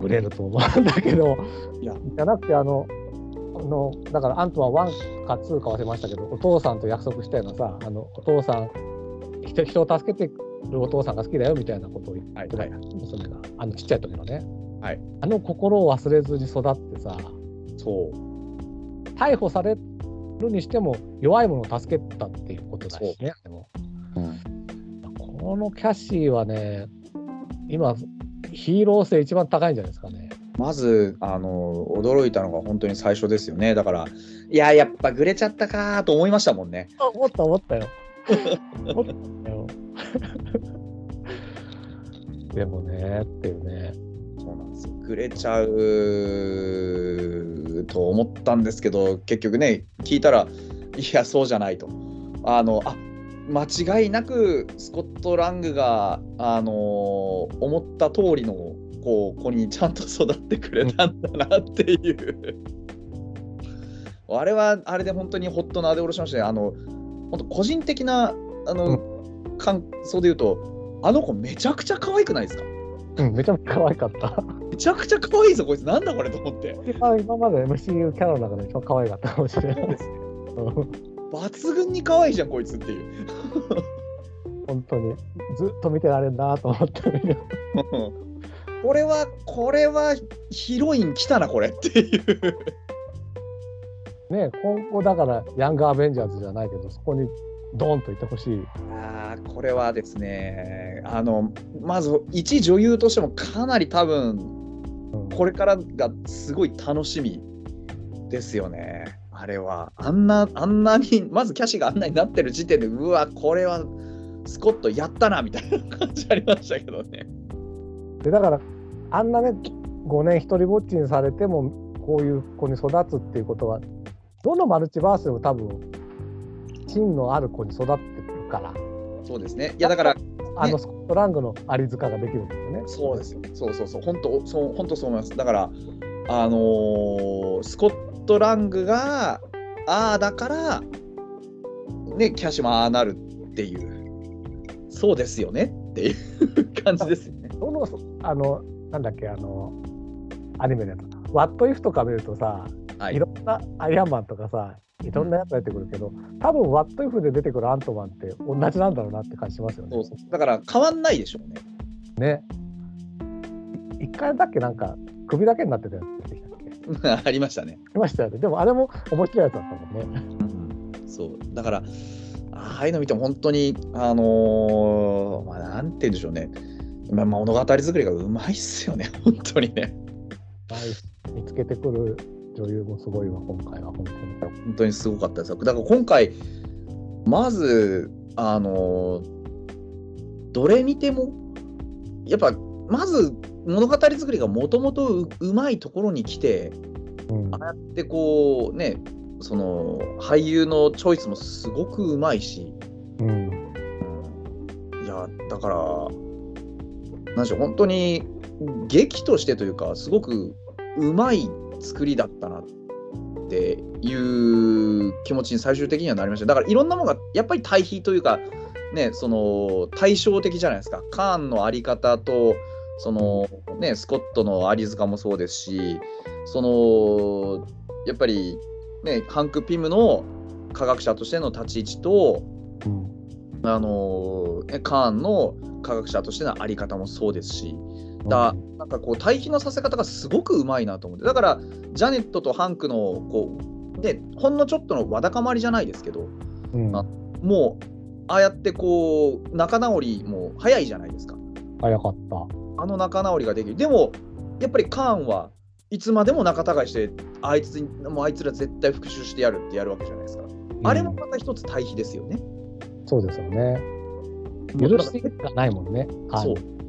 売れると思うんだけど、いやじゃなくてあの、あのだからアントマン1か2か忘れましたけど、お父さんと約束したようなさ、あのお父さん、人人を助けてるお父さんが好きだよみたいなことを言ってはい、たはい、娘が、あのちっちゃい時のね、はいあの心を忘れずに育ってさ、そう。逮捕されるにしても弱い者を助けたっていうことだしね、でも。このキャシーはね、今、ヒーロー性一番高いんじゃないですかね。まずあの驚いたのが本当に最初ですよねだからいややっぱグレちゃったかと思いましたもんね思った思ったよ。思ったよ。でもねっていうね。そうなんですよグレちゃうと思ったんですけど結局ね聞いたらいやそうじゃないと。あのあ間違いなくスコット・ラングがあの思った通りのこう子にちゃんと育ってくれたんだなっていう。あれはあれで本当にほっとなで下ろしましたねあの本当個人的なあの、感想で言うとあの子めちゃくちゃ可愛くないですか？うん、めちゃめちゃ可愛かった。めちゃくちゃ可愛いぞこいつなんだこれと思って今まで MCU キャラの中で一番可愛かったかもしれないです。抜群に可愛いじゃんこいつっていう本当にずっと見てられるなと思って見る。これはこれはヒロイン来たなこれっていうね今後だからヤングアベンジャーズじゃないけどそこにドーンといてほしい。あーこれはですねあのまず一女優としてもかなり多分うんこれからがすごい楽しみですよね。あれは。あんなあんなにまずキャシーがあんなになってる時点でうわこれはスコットやったなみたいな感じありましたけどね。でだからあんなね5年一人ぼっちにされてもこういう子に育つっていうことはどのマルチバースでも多分芯のある子に育ってくるから。そうですね。いやだからあのスコットラングのアリ塚ができるんですよね。そうですよ。そうそうそう。本当そう本当そう思います。だからあのースコットラングがああだからねキャッシュもああなるっていうそうですよねっていう感じですよね。どのあのなんだっけあのアニメだとワットイフとか見るとさ、はいい、ろんなアイアンマンとかさいろんなやつが出てくるけど、多分ワットイフで出てくるアントマンって同じなんだろうなって感じしますよね。そうそうだから変わんないでしょうね。ね。一回だっけなんか首だけになってたやつ出てきたっけ？ありましたね。いましたよね。でもあれも面白いやつだったもんね。そうだからああいうの見ても本当にあのーまあなんて言うんでしょうね、まあ、物語作りがうまいっすよね本当にね見つけてくる女優もすごいわ、今回は本当に。本当にすごかったですよ。だから今回まずあのーどれ見てもやっぱまず物語作りがもともとうまいところに来てうん。ああやってこうねその俳優のチョイスもすごくうまいし、うんうん。いやだからなんでしょう本当に劇としてというかすごくうまい作りだったなっていう気持ちに最終的にはなりました。だからいろんなものがやっぱり対比というかねその対照的じゃないですか。カーンのあり方とそのねスコットのアリ塚もそうですしそのやっぱりねハンク・ピムの科学者としての立ち位置とうん。あのねカーンの科学者としてのあり方もそうですしだなんかこう対比のさせ方がすごくうまいなと思って。だからジャネットとハンクのこうでほんのちょっとのわだかまりじゃないですけどうん。あもうああやってこう仲直りも早いじゃないですか。早かった。あの仲直りができる。でもやっぱりカーンはいつまでも仲違いしてあいつにもうあいつら絶対復讐してやるってやるわけじゃないですか、あれもまた一つ対比ですよね。そうですよね。許してがないもんね。はい。そう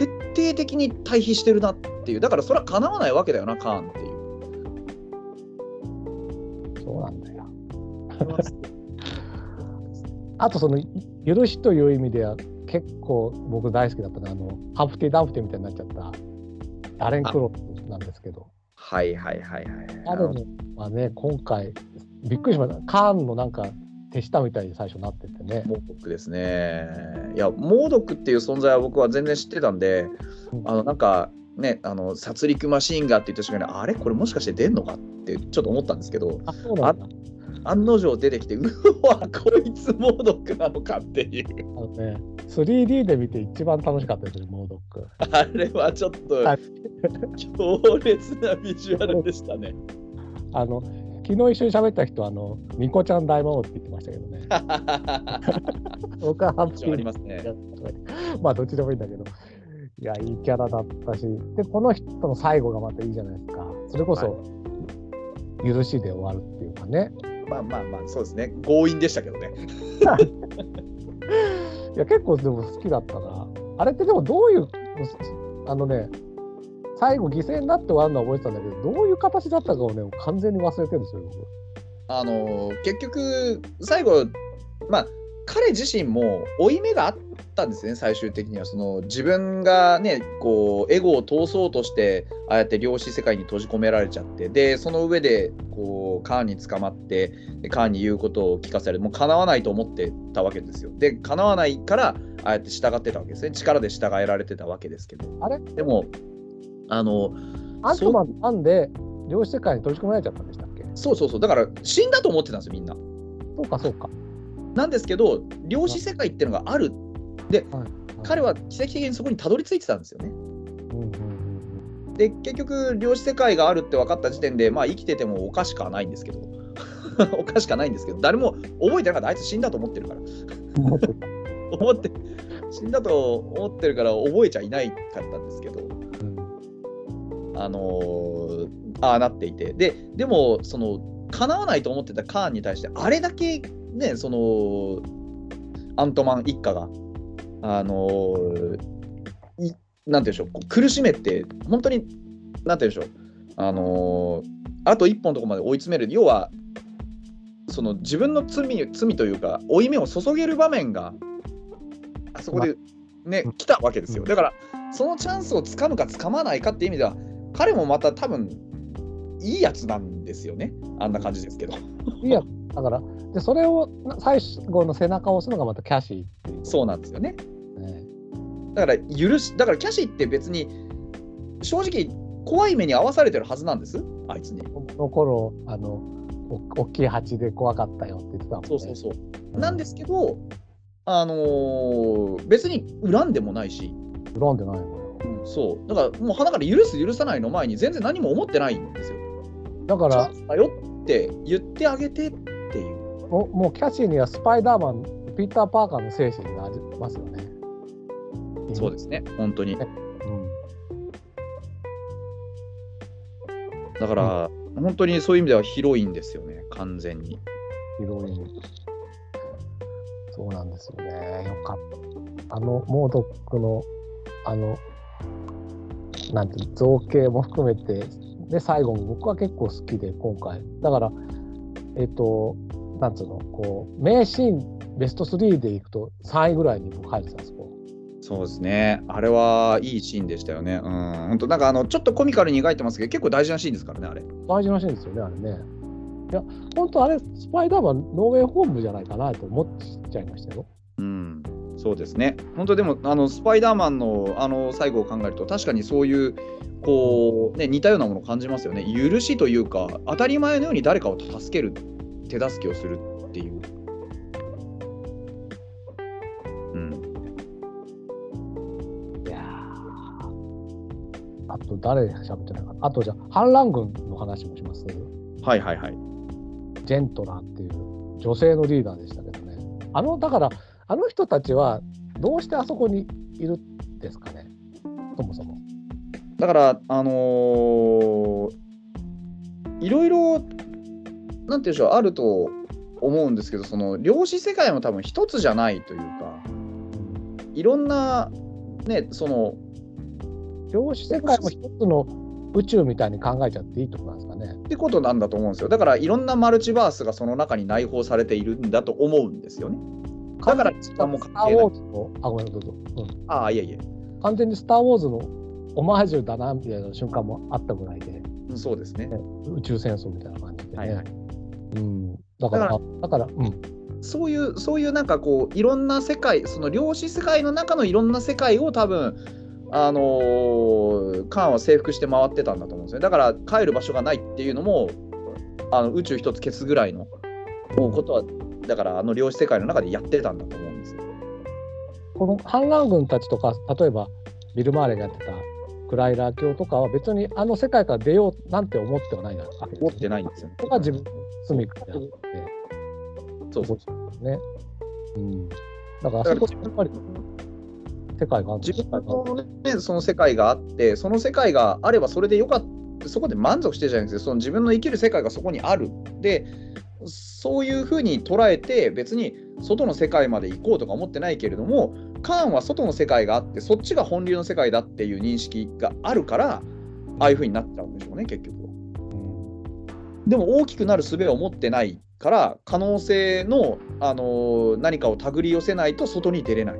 徹底的に対比してるなっていう。だからそれはかなわないわけだよなカーンっていう。そうなんだよ。あとその許しという意味では結構僕大好きだったのはあのハンプティ・ダンプティみたいになっちゃったダレン・クロスなんですけど。はいはいはいはいあれはね今回びっくりしました。カーンのなんか手下みたいに最初なっててね。モードックですね。いや、モードックっていう存在は僕は全然知ってたんで、あのなんかね、あの殺戮マシーンがって言った瞬間に、あれ？これもしかして出んのかってちょっと思ったんですけど、あそうなんだ。案の定出てきて、うわ、こいつモードックなのかっていう、あのね 3D で見て一番楽しかったですねモードック。あれはちょっとはい。強烈なビジュアルでしたね。あの昨日一緒に喋った人はあのニコちゃん大魔王って言ってましたけどね僕はハンプティありますね。まあどっちでもいいんだけど。いや、いいキャラだったし、で、この人の最後がまたいいじゃないですか。それこそ、許しで終わるっていうかね。まあまあまあ、そうですね。強引でしたけどね。いや、結構でも好きだったな。あれってでもどういう、あのね、最後犠牲になって終わるのは覚えてたんだけど、どういう形だったかをね、完全に忘れてるんですよ、僕。あの結局、最後、まあ、彼自身も負い目があったんですね、最終的には。その自分がね、こう、エゴを通そうとして、ああやって量子世界に閉じ込められちゃって、で、その上で、こう、カーンに捕まって、でカーンに言うことを聞かされる、もう叶わないと思ってたわけですよ。で、叶わないから、ああやって従ってたわけですね。力で従えられてたわけですけど。あれ？でも、あの、アントマンなんで、量子世界に閉じ込められちゃったんでしたっけ？そうそうそう、だから死んだと思ってたんですよ、みんな。そうか、そうか。なんですけど、量子世界っていうのがある。で、はい彼は奇跡的にそこにたどり着いてたんですよね。うんうんうんで、結局、量子世界があるって分かった時点で、まあ、生きててもおかしくはないんですけど、おかしくはないんですけど、誰も覚えてなかった、あいつ死んだと思ってるから。うん。思って 死んだと思ってるから覚えちゃいないかったんですけど、うんあのーああなっていて、で、でも、その、叶わないと思ってたカーンに対して、あれだけね、その、アントマン一家が、あのーいなんていうんでしょう、苦しめて、本当に、なんていうんでしょう、あのーあと一本のところまで追い詰める、要は、その自分の罪罪というか、負い目を注げる場面が、あそこで、ね、来たわけですよ。だから、そのチャンスをつかむかつかまないかっていう意味では、彼もまた多分いいやつなんですよね、あんな感じですけど。いや、だから、でそれをな最後の背中を押すのがまたキャシーそうなんですよね。ね。だから許し、だからキャシーって別に正直怖い目に遭わされてるはずなんです、あいつに。この頃あのお大きい蜂で怖かったよって言ってたもんね。そうそうそう。うんなんですけど、あのー別に恨んでもないし、恨んでないのよ。そう。だからもう鼻から許す許さないの前に全然何も思ってないんですよ。だからだよって言ってあげてっていう。ももうキャシーにはスパイダーマンピーター・パーカーの精神がありますよね。そうですね、本当に。うんだから、本当にそういう意味では広いんですよね、完全に。ヒロイン。そうなんですよね。よかった。あの、モードックの、あの、なんて造形も含めて、で、最後も僕は結構好きで、今回。だから、えっ、と、なんつうの、こう、名シーン、ベスト3でいくと3位ぐらいに僕入ってたんですよ。そうですね、あれはいいシーンでしたよね。うん、本当、なんかあのちょっとコミカルに描いてますけど、結構大事なシーンですからね、あれ。大事なシーンですよね、あれね。いや、本当あれ、スパイダーマン、ノーウェイホームじゃないかなと思っちゃいましたよ。うん、そうですね。本当でもあのスパイダーマンのあの最後を考えると確かにそういうこうね似たようなものを感じますよね。許しというか当たり前のように誰かを助ける手助けをするっていう。うん。いやーあと誰喋ってないかな。あとじゃあ、反乱軍の話もします？はいはいはい。ジェントラーっていう女性のリーダーでしたけどね。あの、だから、あの人たちはどうしてあそこにいるんですかね？そもそも。だからあのーいろいろなんて言うんでしょうあると思うんですけどその量子世界も多分一つじゃないというかいろんなねその量子世界も一つの宇宙みたいに考えちゃっていいってことなんですかね？ってことなんだと思うんですよ。だからいろんなマルチバースがその中に内包されているんだと思うんですよね。だから時間もス関係ないター・ウォーズの、あ、ごめん、どうぞ。うんああ、いえいえ。完全にスター・ウォーズのオマージュだなみたいな瞬間もあったぐらいで、うんそうですね。宇宙戦争みたいな感じでね。はいはいうん、だから、だかだから、うん、そういう、そういうなんかこう、いろんな世界、その量子世界の中のいろんな世界を多分、あのーカーンは征服して回ってたんだと思うんですね。だから帰る場所がないっていうのも、あの宇宙一つ消すぐらいのことは、だからあの量子世界の中でやってたんだと思うんですよ。この反乱軍たちとか、例えばビル・マーレがやってたクライラー教とかは別にあの世界から出ようなんて思ってはないわけです、ね。思ってないんですよね。そこが自分の住みかであって、そうそうね。うん。だから、あそこやっぱり世界がある自分の、ね、その世界があってその世界があればそれでよかったそこで満足してるじゃないですかその自分の生きる世界がそこにあるでそういうふうに捉えて別に外の世界まで行こうとか思ってないけれどもカーンは外の世界があってそっちが本流の世界だっていう認識があるからああいうふうになっちゃうんでしょうね結局は。うんでも大きくなる術を持ってないから可能性の、あのー何かを手繰り寄せないと外に出れない。う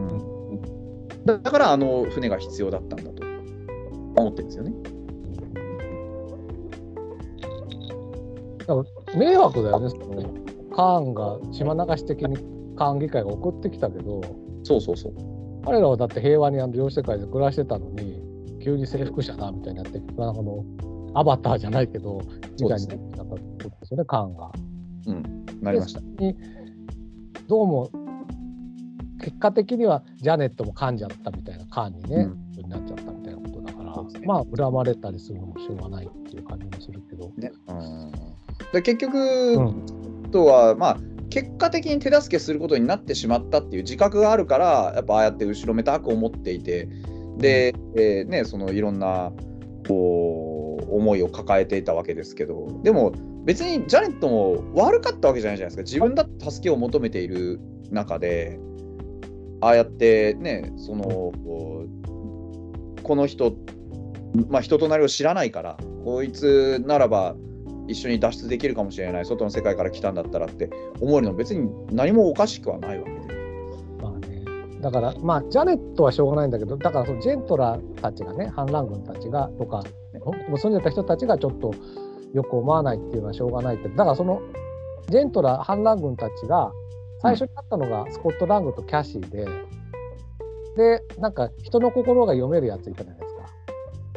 ん、だだからあの船が必要だったんだと思ってるんですよね。迷惑だよね、そのね。カーンが島流し的にカーン議会が送ってきたけど、そうそうそう。彼らはだって平和にあの両世界で暮らしてたのに、急に征服者だみたいになって、まあ、このアバターじゃないけど、みたいになったってことですよね、カーンが。うん、なりました。にどうも結果的にはジャネットも噛んじゃったみたいなカーンにね、うん。になっちゃったみたいなことだから、ね。まあ恨まれたりするのもしょうがないっていう感じもするけど、ね。うん、で結局、うん。とはまあ結果的に手助けすることになってしまったっていう自覚があるからやっぱああやって後ろめたく思っていてで、えーね、そのいろんなこう思いを抱えていたわけですけどでも別にジャネットも悪かったわけじゃないじゃないですか。自分だって助けを求めている中でああやってねそのこの人、まあ、人となりを知らないからこいつならば一緒に脱出できるかもしれない外の世界から来たんだったらって思えるの別に何もおかしくはないわけで。まあね、だからまあジャネットはしょうがないんだけどだからそのジェントラたちがね反乱軍たちがとか、ね、住んでた人たちがちょっとよく思わないっていうのはしょうがないけどだからそのジェントラ反乱軍たちが最初に会ったのがスコット・ラングとキャシーで、でなんか人の心が読めるやついたじゃないですか。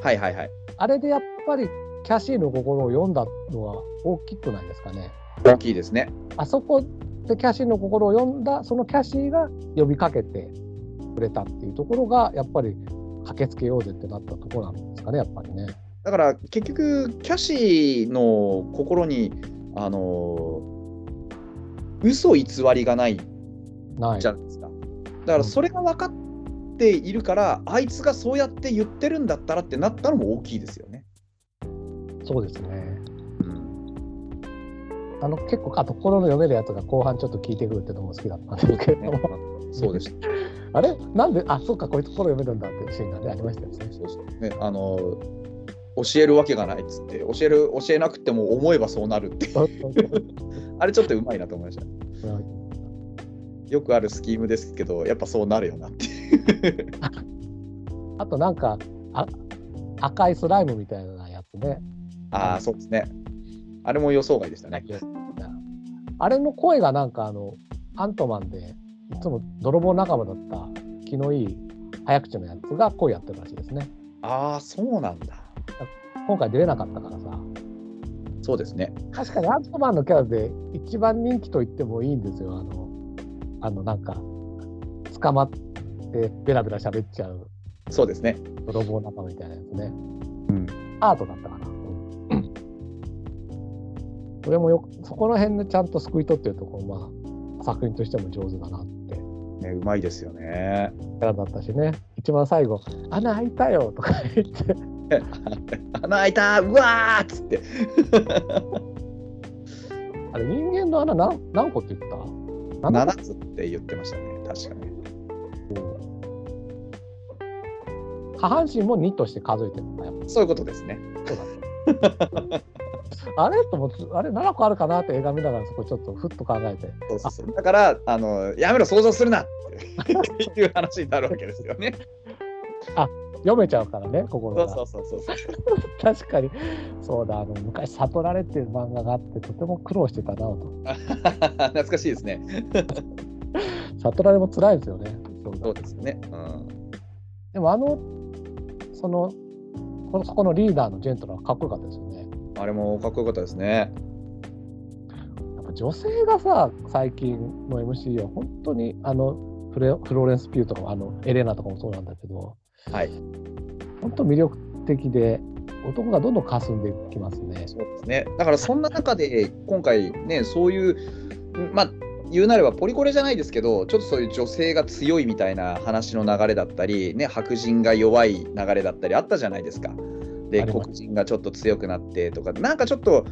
はいはいはい。あれでやっぱりキャシーの心を読んだのは大きくないですかね。大きいですね。あそこでキャシーの心を読んだそのキャシーが呼びかけてくれたっていうところがやっぱり駆けつけようぜってなったところなんですかねやっぱりね。だから結局キャシーの心にあの嘘偽りがないじゃないですか。だからそれが分かっているから、あいつがそうやって言ってるんだったらってなったのも大きいですよね。そうですね。うん、あの結構あと心の読めるやつが後半ちょっと聞いてくるっていうのも好きだったんですけれども、そうでした。あれ？なんで？あそうかこいつ心読めるんだっていうシーンがねありましたよね。そうそうね、あの教えるわけがないっつって教える教えなくても思えばそうなるって あれちょっとうまいなと思いました。よくあるスキームですけどやっぱそうなるよなっていう。あとなんかあ赤いスライムみたいなやつね。ああそうですね。あれも予想外でしたね。あれの声がなんかあのアントマンでいつも泥棒仲間だった気のいい早口のやつが声やってるらしいですね。ああそうなんだ。今回出れなかったからさ。そうですね。確かにアントマンのキャラで一番人気と言ってもいいんですよ。あの、あのなんか、捕まってベラベラ喋っちゃうそうですね。泥棒仲間みたいなやつね。うん。アートだったかな。うんそれもよく、そこら辺でちゃんと救い取ってるところ、まあ、作品としても上手だなってねうまいですよね。キャラだったしね。一番最後、穴開いたよとか言って、穴開いたうわーっつって。あれ人間の穴何何個って言った？7つ？って言ってましたね。確かに。下半身も2として数えてるんだよ。そういうことですね。そうだ あれと思って、あれ7個あるかなって映画見ながらそこちょっとふっと考えて。そうそうそうだからあの、やめろ、想像するなっていう話になるわけですよね。読めちゃうからね、心が。そうそうそうそう。確かに、そうだ、あの昔、悟られっていう漫画があって、とても苦労してたなと。懐かしいですね。悟られも辛いですよね。そうだそうですよね。うん。でも、あの、その、このそこのリーダーのジェントルはかっこよかったですよね。あれもかっこよかったですね。やっぱ女性がさ、最近の MC は本当に、あの、フレフローレンス・ピューとかもあのエレナとかもそうなんだけど、はい。本当魅力的で、男がどんどん霞んでいきますね。そうですね。だからそんな中で今回ね、そういう、んまあ、言うなればポリコレじゃないですけど、ちょっとそういう女性が強いみたいな話の流れだったり、ね、白人が弱い流れだったりあったじゃないですか。で、黒人がちょっと強くなってとか、なんかちょっと、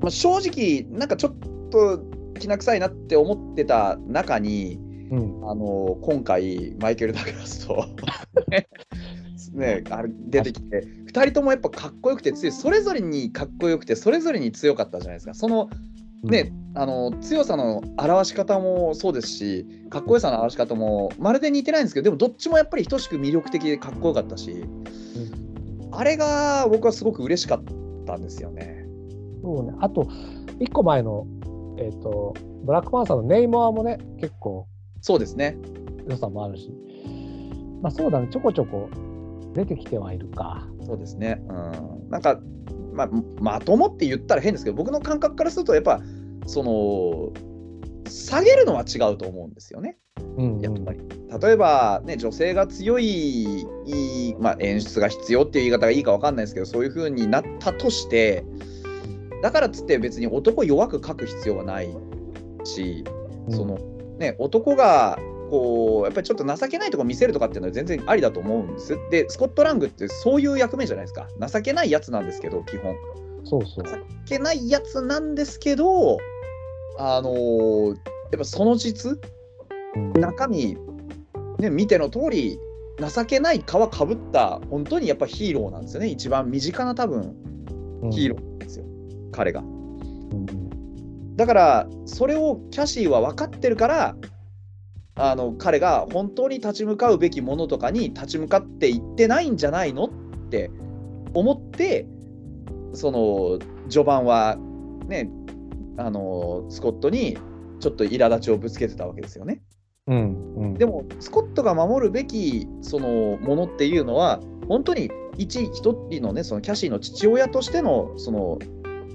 まあ、正直、なんかちょっときな臭いなって思ってた中に、うん。あの今回、マイケル・ダグラスと ね、あれ出てきて、2人ともやっぱかっこよくて強い、それぞれにかっこよくて、それぞれに強かったじゃないですか。そのね、あの強さの表し方もそうですし、かっこよさの表し方もまるで似てないんですけど、でもどっちもやっぱり等しく魅力的でかっこよかったし、あれが僕はすごく嬉しかったんですよね。そうね。あと、一個前の、えっ、と、ブラックパンサーのネイモアもね、結構そうですね。良さもあるし、まあそうだね、ちょこちょこ出てきてはいるか。そうですね。うん、なんか、まあ、まともって言ったら変ですけど、僕の感覚からすると、やっぱ、その、下げるのは違うと思うんですよね。うん、やっぱり。例えば、ね、女性が強い、いいまあ、演出が必要っていう言い方がいいか分かんないですけど、そういう風になったとして、だからっつって別に男弱く書く必要はないし、うんそのね、男がこうやっぱりちょっと情けないとこ見せるとかっていうのは全然ありだと思うんです。で、スコットラングってそういう役目じゃないですか。情けないやつなんですけど、基本。そうそう。情けないやつなんですけど、あのーやっぱその実、うん中身、ね、見ての通り、情けない皮かぶった、本当にやっぱヒーローなんですよね。一番身近な多分ヒーローなんですよ、彼が。うんだから、それをキャシーは分かってるから、あの彼が本当に立ち向かうべきものとかに立ち向かっていってないんじゃないのって思って、その序盤はね、あのスコットにちょっと苛立ちをぶつけてたわけですよね。うんうん、でも、スコットが守るべきそのものっていうのは、本当に一一人のね、そのキャシーの父親としてのその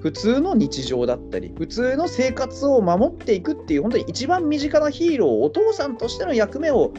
普通の日常だったり、普通の生活を守っていくっていう、本当に一番身近なヒーロー、お父さんとしての役目を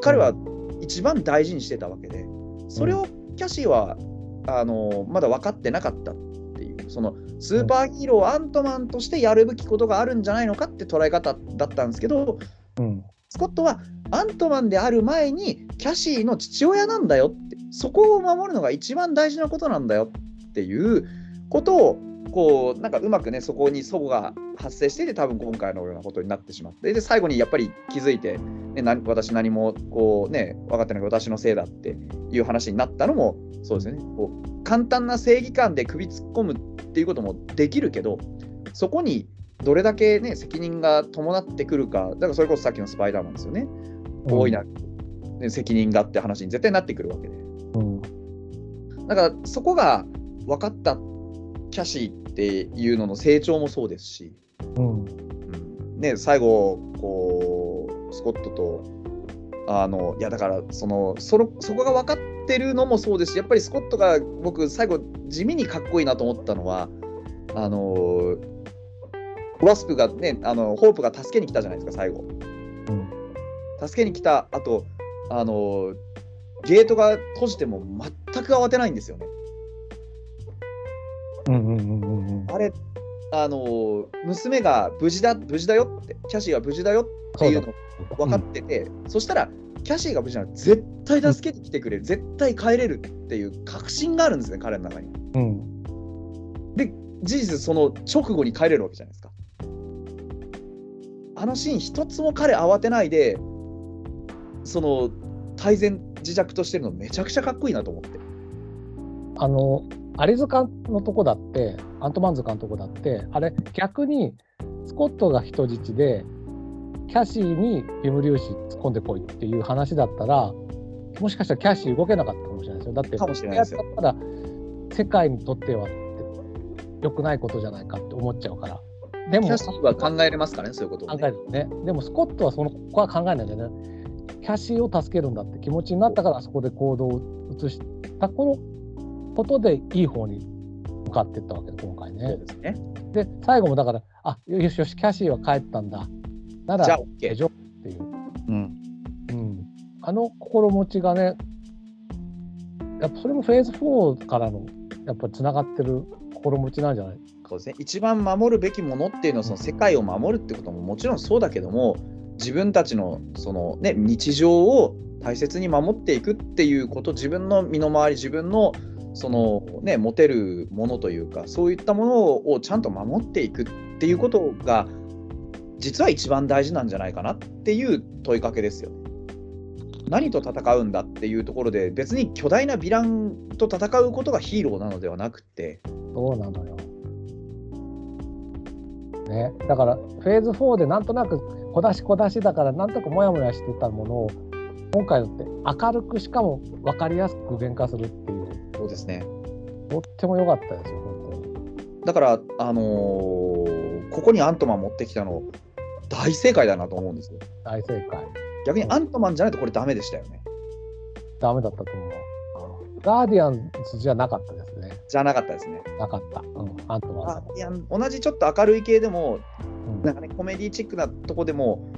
彼は一番大事にしてたわけで、それをキャシーはあのまだ分かってなかったっていう、よ。そのスーパーヒーロー、アントマンとしてやるべきことがあるんじゃないのかって捉え方だったんですけど、うんスコットはアントマンである前にキャシーの父親なんだよってそこを守るのが一番大事なことなんだよっていうことをこうなんかうまくねそこに祖母が発生していて多分今回のようなことになってしまってで最後にやっぱり気づいて、ね、な私何もこうね分かってない私のせいだっていう話になったのもそうですね。こう簡単な正義感で首突っ込むっていうこともできるけどそこにどれだけね責任が伴ってくるかだからそれこそさっきのスパイダーマンですよね、大いなる、ね、責任がって話に絶対なってくるわけで。うん。だからそこが分かったキャシーっていうのの成長もそうですし、うん。うん。ね、最後こうスコットとあのいやだからそのそのそこが分かってるのもそうですしやっぱりスコットが僕最後地味にかっこいいなと思ったのはあのワスプがねあのホープが助けに来たじゃないですか最後。うん。助けに来た後あのゲートが閉じても全く慌てないんですよね。うんうんうんうんうん。あれ、あのー娘が無事だ、無事だよって、キャシーが無事だよっていうの分かってて、そしたら、キャシーが無事なら絶対助けに来てくれる、絶対帰れるっていう確信があるんですね、彼の中に。うん。事実、その直後に帰れるわけじゃないですか。あのシーン、一つも彼慌てないで、その泰然自若としてるのめちゃくちゃかっこいいなと思って。あのアリ塚のとこだってアントマン塚のとこだってあれ逆にスコットが人質でキャシーにビム粒子突っ込んでこいっていう話だったらもしかしたらキャシー動けなかったかもしれないですよ。だってかもしれないですよ。ただ世界にとっては良くないことじゃないかって思っちゃうからでもキャシーは考えれますからね、そういうことを、考ね。えるね。でもスコットはそのここは考えないんだよね。キャシーを助けるんだって気持ちになったからそこで行動を移したこのことでいい方に向かっていったわけで今回そうねですね。で最後もだからあよしよしキャシーは帰ったんだ。ならじゃあ、大 OK。っていう、うん、うん、あの心持ちがねやっぱそれもフェーズ4からのやっぱつながってる心持ちなんじゃない？そうですね、一番守るべきものっていうのはその世界を守るってことももちろんそうだけども自分たちのその、ね、日常を大切に守っていくっていうこと自分の身の回り自分のその、ね、持てるものというかそういったものをちゃんと守っていくっていうことが実は一番大事なんじゃないかなっていう問いかけですよ。何と戦うんだっていうところで別に巨大なヴィランと戦うことがヒーローなのではなくてそうなのよ。ね、だからフェーズ4でなんとなく小出し小出しだからなんとなくモヤモヤしてたものを今回だって明るくしかも分かりやすく具現化するっていうそうですねとっても良かったですよ本当に。だから、あのーここにアントマン持ってきたの大正解だなと思うんですよ。大正解。逆にアントマンじゃないとこれダメでしたよね。ダメだったと思う。ガーディアンズじゃなかったですね。じゃなかったですね。なかった。うん、アントマンいや同じちょっと明るい系でも、うんなんかね、コメディチックなとこでも、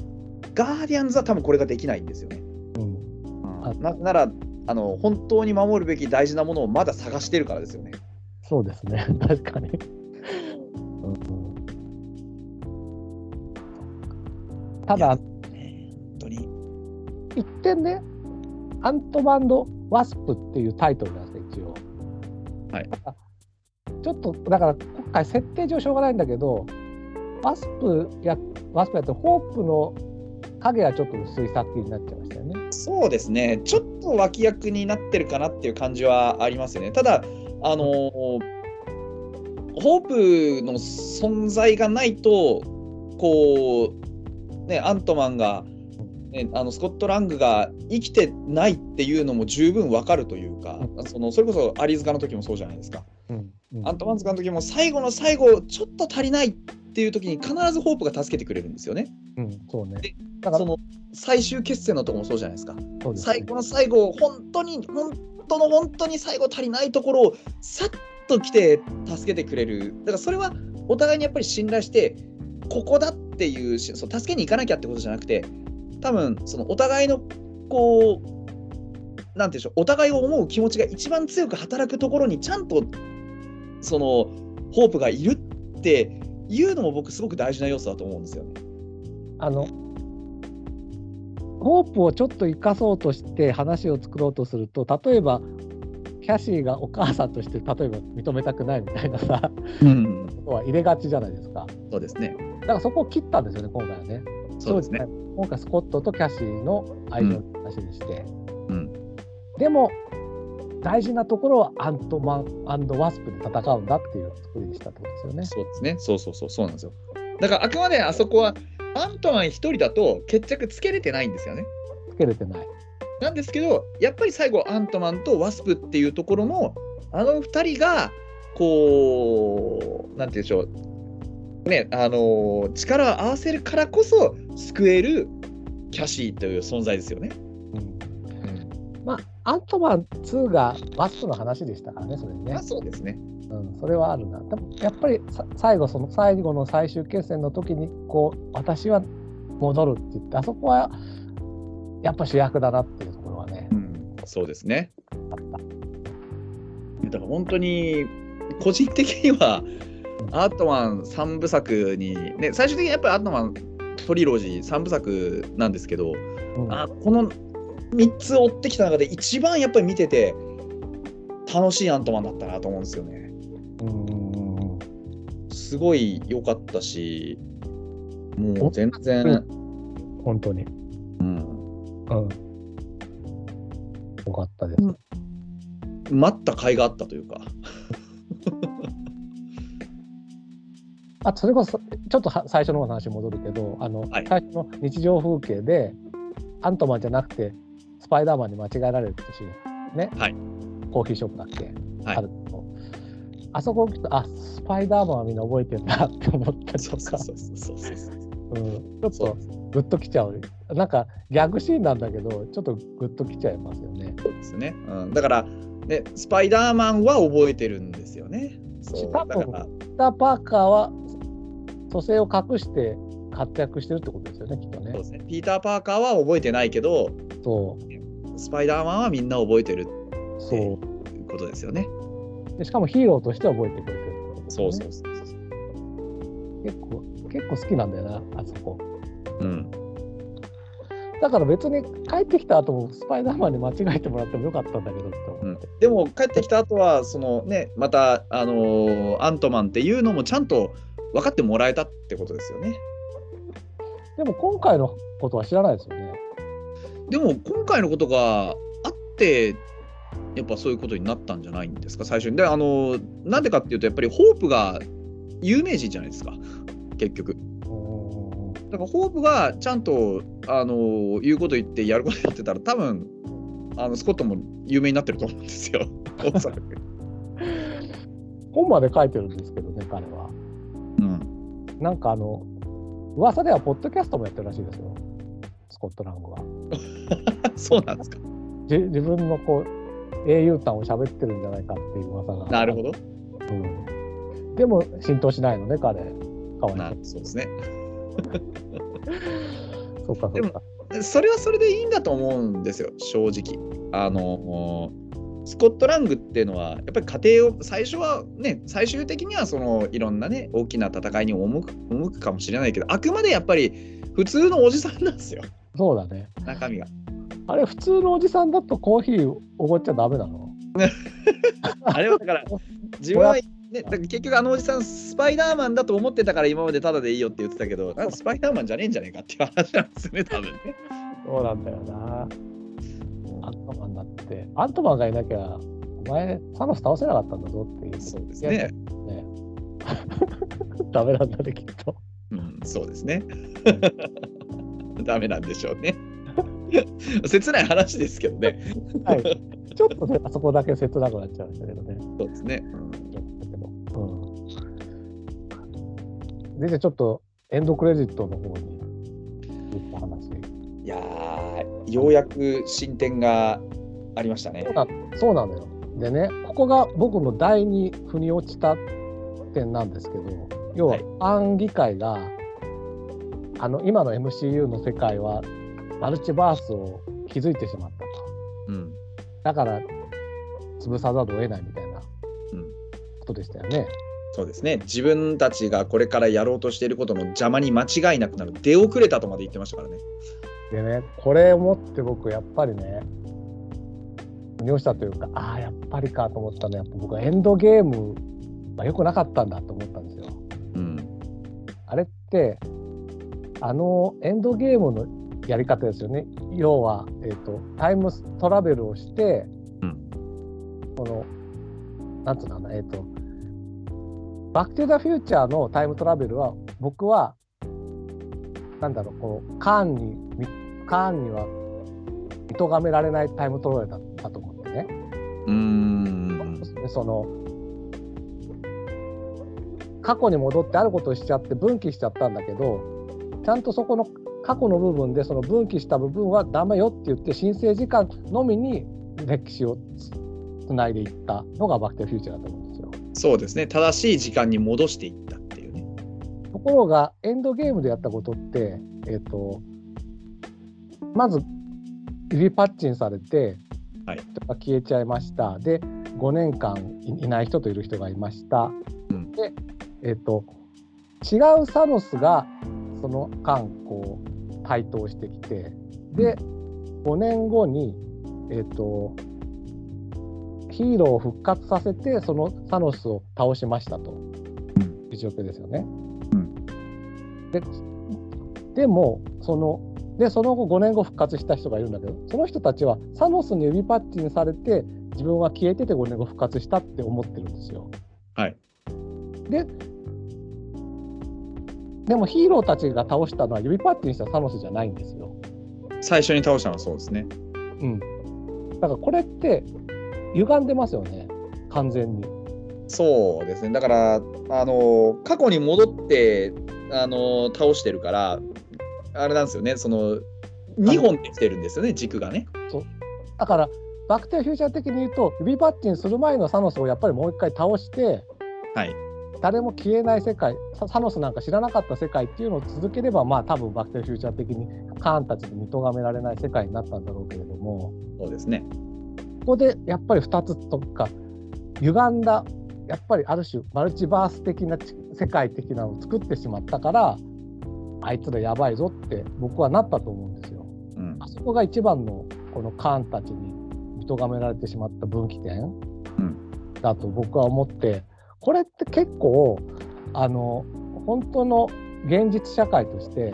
ガーディアンズは多分これができないんですよね。うんあなならあの、本当に守るべき大事なものをまだ探してるからですよね。そうですね。確かに。うんただ、本当に。一点ね、アントマンド・ワスプっていうタイトルなんです。はいあちょっと、だから今回設定上しょうがないんだけど、ワスプや、ワスプやって、ホープの影はちょっと薄い作品になっちゃいましたよね。そうですね、ちょっと脇役になってるかなっていう感じはありますよね。ただ、あのーホープの存在がないと、こう、ね、アントマンが、ね、あのスコット・ラングが生きてないっていうのも十分わかるというか、そのそれこそアリ塚の時もそうじゃないですか。うんうんアントマン塚の時も最後の最後、ちょっと足りないっていう時に必ずホープが助けてくれるんですよね。うん、そうねで。だからその最終決戦のとこもそうじゃないですか。すね最後の最後、本当に、本当の本当に最後足りないところをさっと来て助けてくれる。だからそれはお互いにやっぱり信頼して、ここだっていうし、そう助けに行かなきゃってことじゃなくて、多分そのお互いのこう、なんていうんでしょう、お互いを思う気持ちが一番強く働くところにちゃんとそのホープがいるっていうのも僕すごく大事な要素だと思うんですよね。あのホープをちょっと生かそうとして話を作ろうとすると例えばキャシーがお母さんとして例えば認めたくないみたいなさうん、ことは入れがちじゃないですかそうですね。だからそこを切ったんですよね今回はねそうですね。今回スコットとキャシーの愛情の話にして、うんでも大事なところはアントマンワスプで戦うんだっていう作りにしたってことですよね。そうですね。そうそうそう、そうなんですよ。だからあくまであそこはアントマン一人だと決着つけれてないんですよね。つけれてない。なんですけど、やっぱり最後、アントマンとワスプっていうところの、あの二人が、こう、なんて言うんでしょう、ね、あのー力を合わせるからこそ、救えるキャシーという存在ですよね。うんまあアントマン2がワスプの話でしたからねそれにねまあ、、そうですね。うん、それはあるな。でもやっぱりさ最後その最後の最終決戦の時にこう私は戻るって言ってあそこはやっぱ主役だなっていうところはねうん、そうですね。あった。だから本当に、個人的には、アートマン3部作に、ね、最終的にやっぱりアートマントリロジー3部作なんですけど、うんあこの3つ追ってきた中で一番やっぱり見てて楽しいアントマンだったなと思うんですよね。うんうんうんすごい良かったし、もう全然、本当に。うん、うん。よかったです。待った甲斐があったというか。あそれこそちょっとは最初の話に戻るけどあの、はい最初の日常風景でアントマンじゃなくてスパイダーマンに間違えられるシーンね、はいコーヒーショップだっけ、はいあるとあそこを聞くとあスパイダーマンはみんな覚えてるなって思ったりそうとかそうそうそうそうそう。うんちょっとグッときちゃうなんかギャグシーンなんだけどちょっとグッときちゃいますよね。そうですね。うん、だから、ね、スパイダーマンは覚えてるんですよね。そうだからピーター・パーカーは蘇生を隠して活躍してるってことですよねきっとねそうで。すね。ピーター・パーカーは覚えてないけど、そうスパイダーマンはみんな覚えてるそういうことですよね。でしかもヒーローとして覚えてくれてるってことですよねそうそうそうそう。結構結構好きなんだよなあそこうん、だから別に帰ってきた後もスパイダーマンに間違えてもらってもよかったんだけどってうん思って、、でも帰ってきた後はそのねまたあのーアントマンっていうのもちゃんと分かってもらえたってことですよね。でも今回のことは知らないですよねでも今回のことがあってやっぱそういうことになったんじゃないんですか最初に。であのなんでかっていうとやっぱりホープが有名人じゃないですか結局。うんだからホープがちゃんとあの言うこと言ってやることやってたら多分あのスコットも有名になってると思うんですよ。おそらく 本まで書いてるんですけどね彼はうん、なんかあの噂ではポッドキャストもやってるらしいですよスコットランドは そうなんですか。じ自分のこう英雄譚を喋ってるんじゃないかっていう噂がなるほど。うん、でも浸透しないのね彼かわいなそうですね。そ うそうかそうかそれはそれでいいんだと思うんですよ、正直。あのスコットラングっていうのは、やっぱり家庭を、最初はね、最終的にはそのいろんなね、大きな戦いに赴く赴くかもしれないけど、あくまでやっぱり普通のおじさんなんですよ、そうだね中身が。あれ普通のおじさんだとコーヒーおごっちゃダメなの？あれはだから、自分は、ね、だから結局あのおじさん、スパイダーマンだと思ってたから今までタダでいいよって言ってたけど、スパイダーマンじゃねえんじゃねえかっていう話なんですよね、多分ね。そうなんだよなアントマンだってアントマンがいなきゃお前サノス倒せなかったんだぞっていうそうですね。ね ダメなんだねきっとうん、そうですね。ダメなんでしょうね。切ない話ですけどね。はいちょっとねあそこだけ切なくなっちゃいましたけどねそうですね。だけどうんでじゃあちょっとエンドクレジットの方にいやー、ようやく進展がありましたねそう。なのよ。でね、ここが僕の第二腑に落ちた点なんですけど、要ははい暗議会が、あの今の MCU の世界はマルチバースを築いてしまったと。うん。だから潰さざるを得ないみたいなうん。ことでしたよね。そうですね自分たちがこれからやろうとしていることの邪魔に間違いなくなる出遅れたとまで言ってましたからね。でねこれをもって僕やっぱりね尿したというかああやっぱりかと思ったのはやっぱ僕はエンドゲームが良くなかったんだと思ったんですよ。うん、あれってあのエンドゲームのやり方ですよね。要は、えーと、タイムトラベルをして、うん、このなんつうのえっ、ー、とバック・トゥ・ザ・フューチャーのタイムトラベルは僕はなんだろうこのカーンにカーンには認がめられないタイムトラベルだったと思ってね。うんその過去に戻ってあることをしちゃって分岐しちゃったんだけどちゃんとそこの過去の部分でその分岐した部分はダメよって言って申請時間のみに歴史をつないでいったのがバック・トゥ・フューチャーだと思うんですよ。そうですね正しい時間に戻していったっていうね。ところがエンドゲームでやったことって、えーと、まずリパッチンされて、はい、人が消えちゃいました。で5年間いない人といる人がいました。うん、で、えーと、違うサノスがその間こう台頭してきてで5年後に、えーとヒーローを復活させてそのサノスを倒しましたと。いう状況ですよね。うん、ででもそのでその後5年後復活した人がいるんだけどその人たちはサノスに指パッチンされて自分は消えてて5年後復活したって思ってるんですよ。はい、ででもヒーローたちが倒したのは指パッチンしたサノスじゃないんですよ。最初に倒したのはそうですね。うん。だからこれって歪んでますよね完全に。そうですねだからあの過去に戻ってあの倒してるからあれなんですよね。その2本できてるんですよね軸がね。そう。だからバクテリアフューチャー的に言うと指パッチンする前のサノスをやっぱりもう一回倒して、はい、誰も消えない世界サノスなんか知らなかった世界っていうのを続ければまあ多分バクテリアフューチャー的にカーンたちで認められない世界になったんだろうけれども。そうですね。ここでやっぱり2つとか歪んだやっぱりある種マルチバース的な世界的なのを作ってしまったからあいつらやばいぞって僕はなったと思うんですよ。うん、あそこが一番のこのカーンたちに認められてしまった分岐点だと僕は思って、これって結構あの本当の現実社会として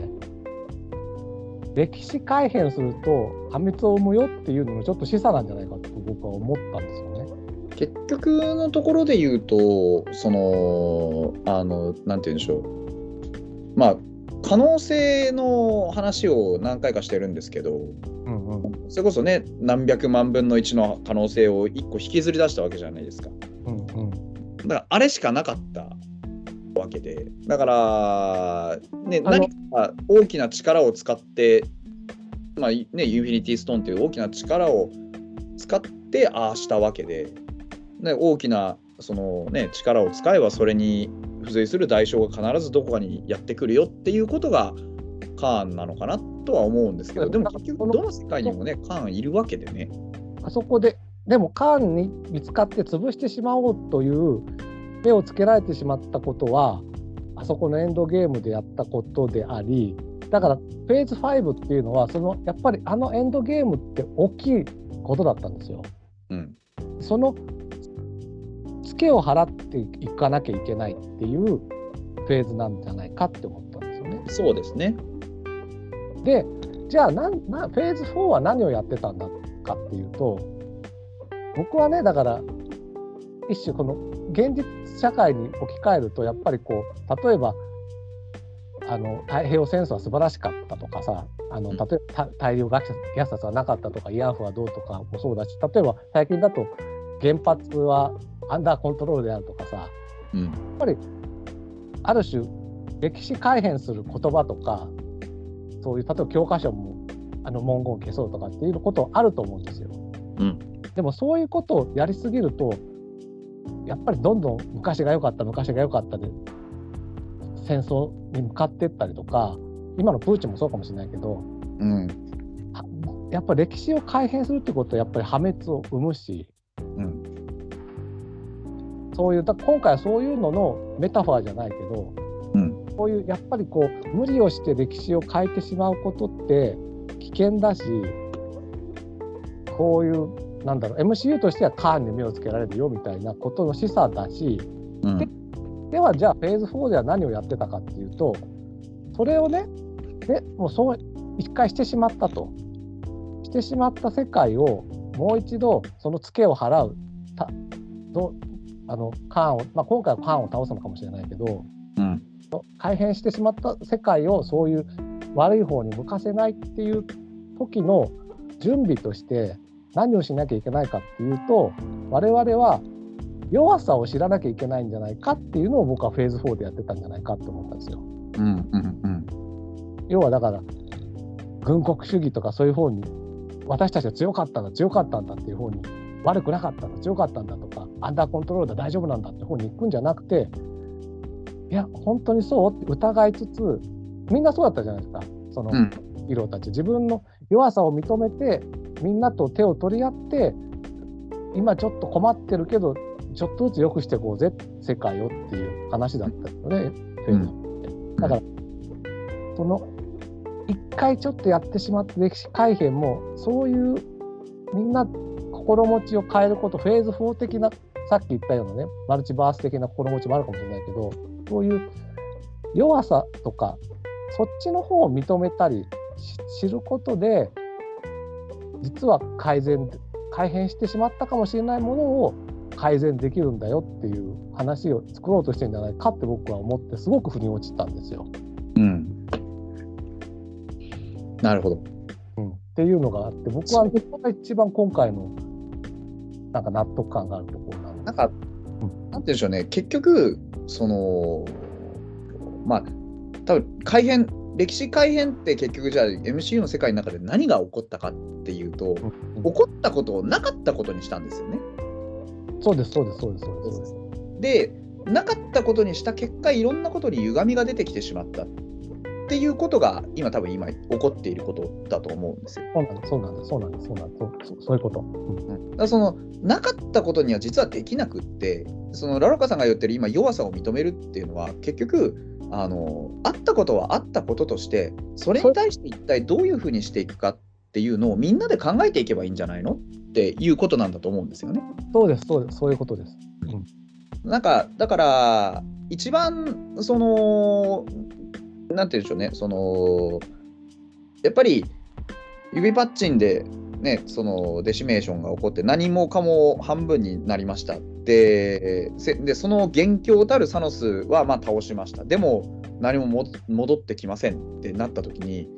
歴史改変すると破滅を生むよっていうのもちょっと示唆なんじゃないかと僕は思ったんですよね。結局のところで言うとそのあのなんて言うんでしょうまあ可能性の話を何回かしてるんですけど、うんうん、それこそね何百万分の1の可能性を1個引きずり出したわけじゃないですか。うんうん、だからあれしかなかったわけで。だから、ね、何か大きな力を使って、まあね、インフィニティストーンという大きな力を使ってああしたわけで、ね、大きなその、ね、力を使えばそれに付随する代償が必ずどこかにやってくるよっていうことがカーンなのかなとは思うんですけどでも結局どの世界にもねカーンいるわけでね。あそこででもカーンに見つかって潰してしまおうという手をつけられてしまったことはあそこのエンドゲームでやったことでありだからフェーズ5っていうのはそのやっぱりあのエンドゲームって大きいことだったんですよ。うん、そのツケを払っていかなきゃいけないっていうフェーズなんじゃないかって思ったんですよね。そうですねでじゃあなんなフェーズ4は何をやってたんだかっていうと僕はねだから一種この現実社会に置き換えるとやっぱりこう例えばあの太平洋戦争は素晴らしかったとかさあの例えば大量虐殺はなかったとか慰安婦はどうとかもそうだし例えば最近だと原発はアンダーコントロールであるとかさ、うん、やっぱりある種歴史改変する言葉とかそういう例えば教科書もあの文言を消そうとかっていうことあると思うんですよ。うん、でもそういうことをやりすぎるとやっぱりどんどん昔が良かった昔が良かったで戦争に向かっていったりとか今のプーチンもそうかもしれないけど、うん、やっぱり歴史を改変するってことはやっぱり破滅を生むし、うん、そういうだ今回はそういうののメタファーじゃないけど、うん。こういうやっぱりこう無理をして歴史を変えてしまうことって危険だしこういうなんだろう MCU としてはカーンに目をつけられるよみたいなことの示唆だしうん。ではじゃあフェーズ4では何をやってたかっていうとそれをねでもうそう一回してしまったと。してしまった世界をもう一度そのツケを払う。たどあのカーンを、まあ、今回はカーンを倒すのかもしれないけどうん改変してしまった世界をそういう悪い方に向かせないっていう時の準備として何をしなきゃいけないかっていうと我々は弱さを知らなきゃいけないんじゃないかっていうのを僕はフェーズ4でやってたんじゃないかって思ったんですよ。うんうんうん要はだから軍国主義とかそういう方に私たちは強かったんだ強かったんだっていう方に悪くなかったんだ強かったんだとかアンダーコントロールだ大丈夫なんだって方に行くんじゃなくていや本当にそうって疑いつつみんなそうだったじゃないですか。そのうん。ヒーローたち。自分の弱さを認めてみんなと手を取り合って今ちょっと困ってるけどちょっとずつ良くしていこうぜ世界をっていう話だったよね、フェーズってだからその一回ちょっとやってしまった歴史改変もそういうみんな心持ちを変えることフェーズ4的なさっき言ったようなねマルチバース的な心持ちもあるかもしれないけどそういう弱さとかそっちの方を認めたりし知ることで実は改善改変してしまったかもしれないものを改善できるんだよっていう話を作ろうとしてるんじゃないかって僕は思ってすごく腑に落ちたんですよ。うん。なるほど。うん、っていうのがあって僕は一番今回のなんか納得感があるところなんですなんか、なんて言うんでしょうね、結局、その、まあ、多分改変、歴史改変って結局、じゃあ、MCU の世界の中で何が起こったかっていうと、うん。起こったことをなかったことにしたんですよね。そうですそうですそうですそうです。で、なかったことにした結果、いろんなことに歪みが出てきてしまった。っていうことが、今、多分今、起こっていることだと思うんですよ。そうなんですそうなんですそうなんですそうそういうこと。うんそのなかったことには実はできなくってそのラロカさんが言ってる今弱さを認めるっていうのは結局あのあったことはあったこととしてそれに対して一体どういうふうにしていくかっていうのをみんなで考えていけばいいんじゃないのっていうことなんだと思うんですよね。そうですそうですそういうことです。なんかだから一番そのなんて言うんでしょうね。そのやっぱり指パッチンでねそのデシメーションが起こって何もかも半分になりました。ででその元凶たるサノスはまあ倒しました。でも何も戻ってきませんってなった時に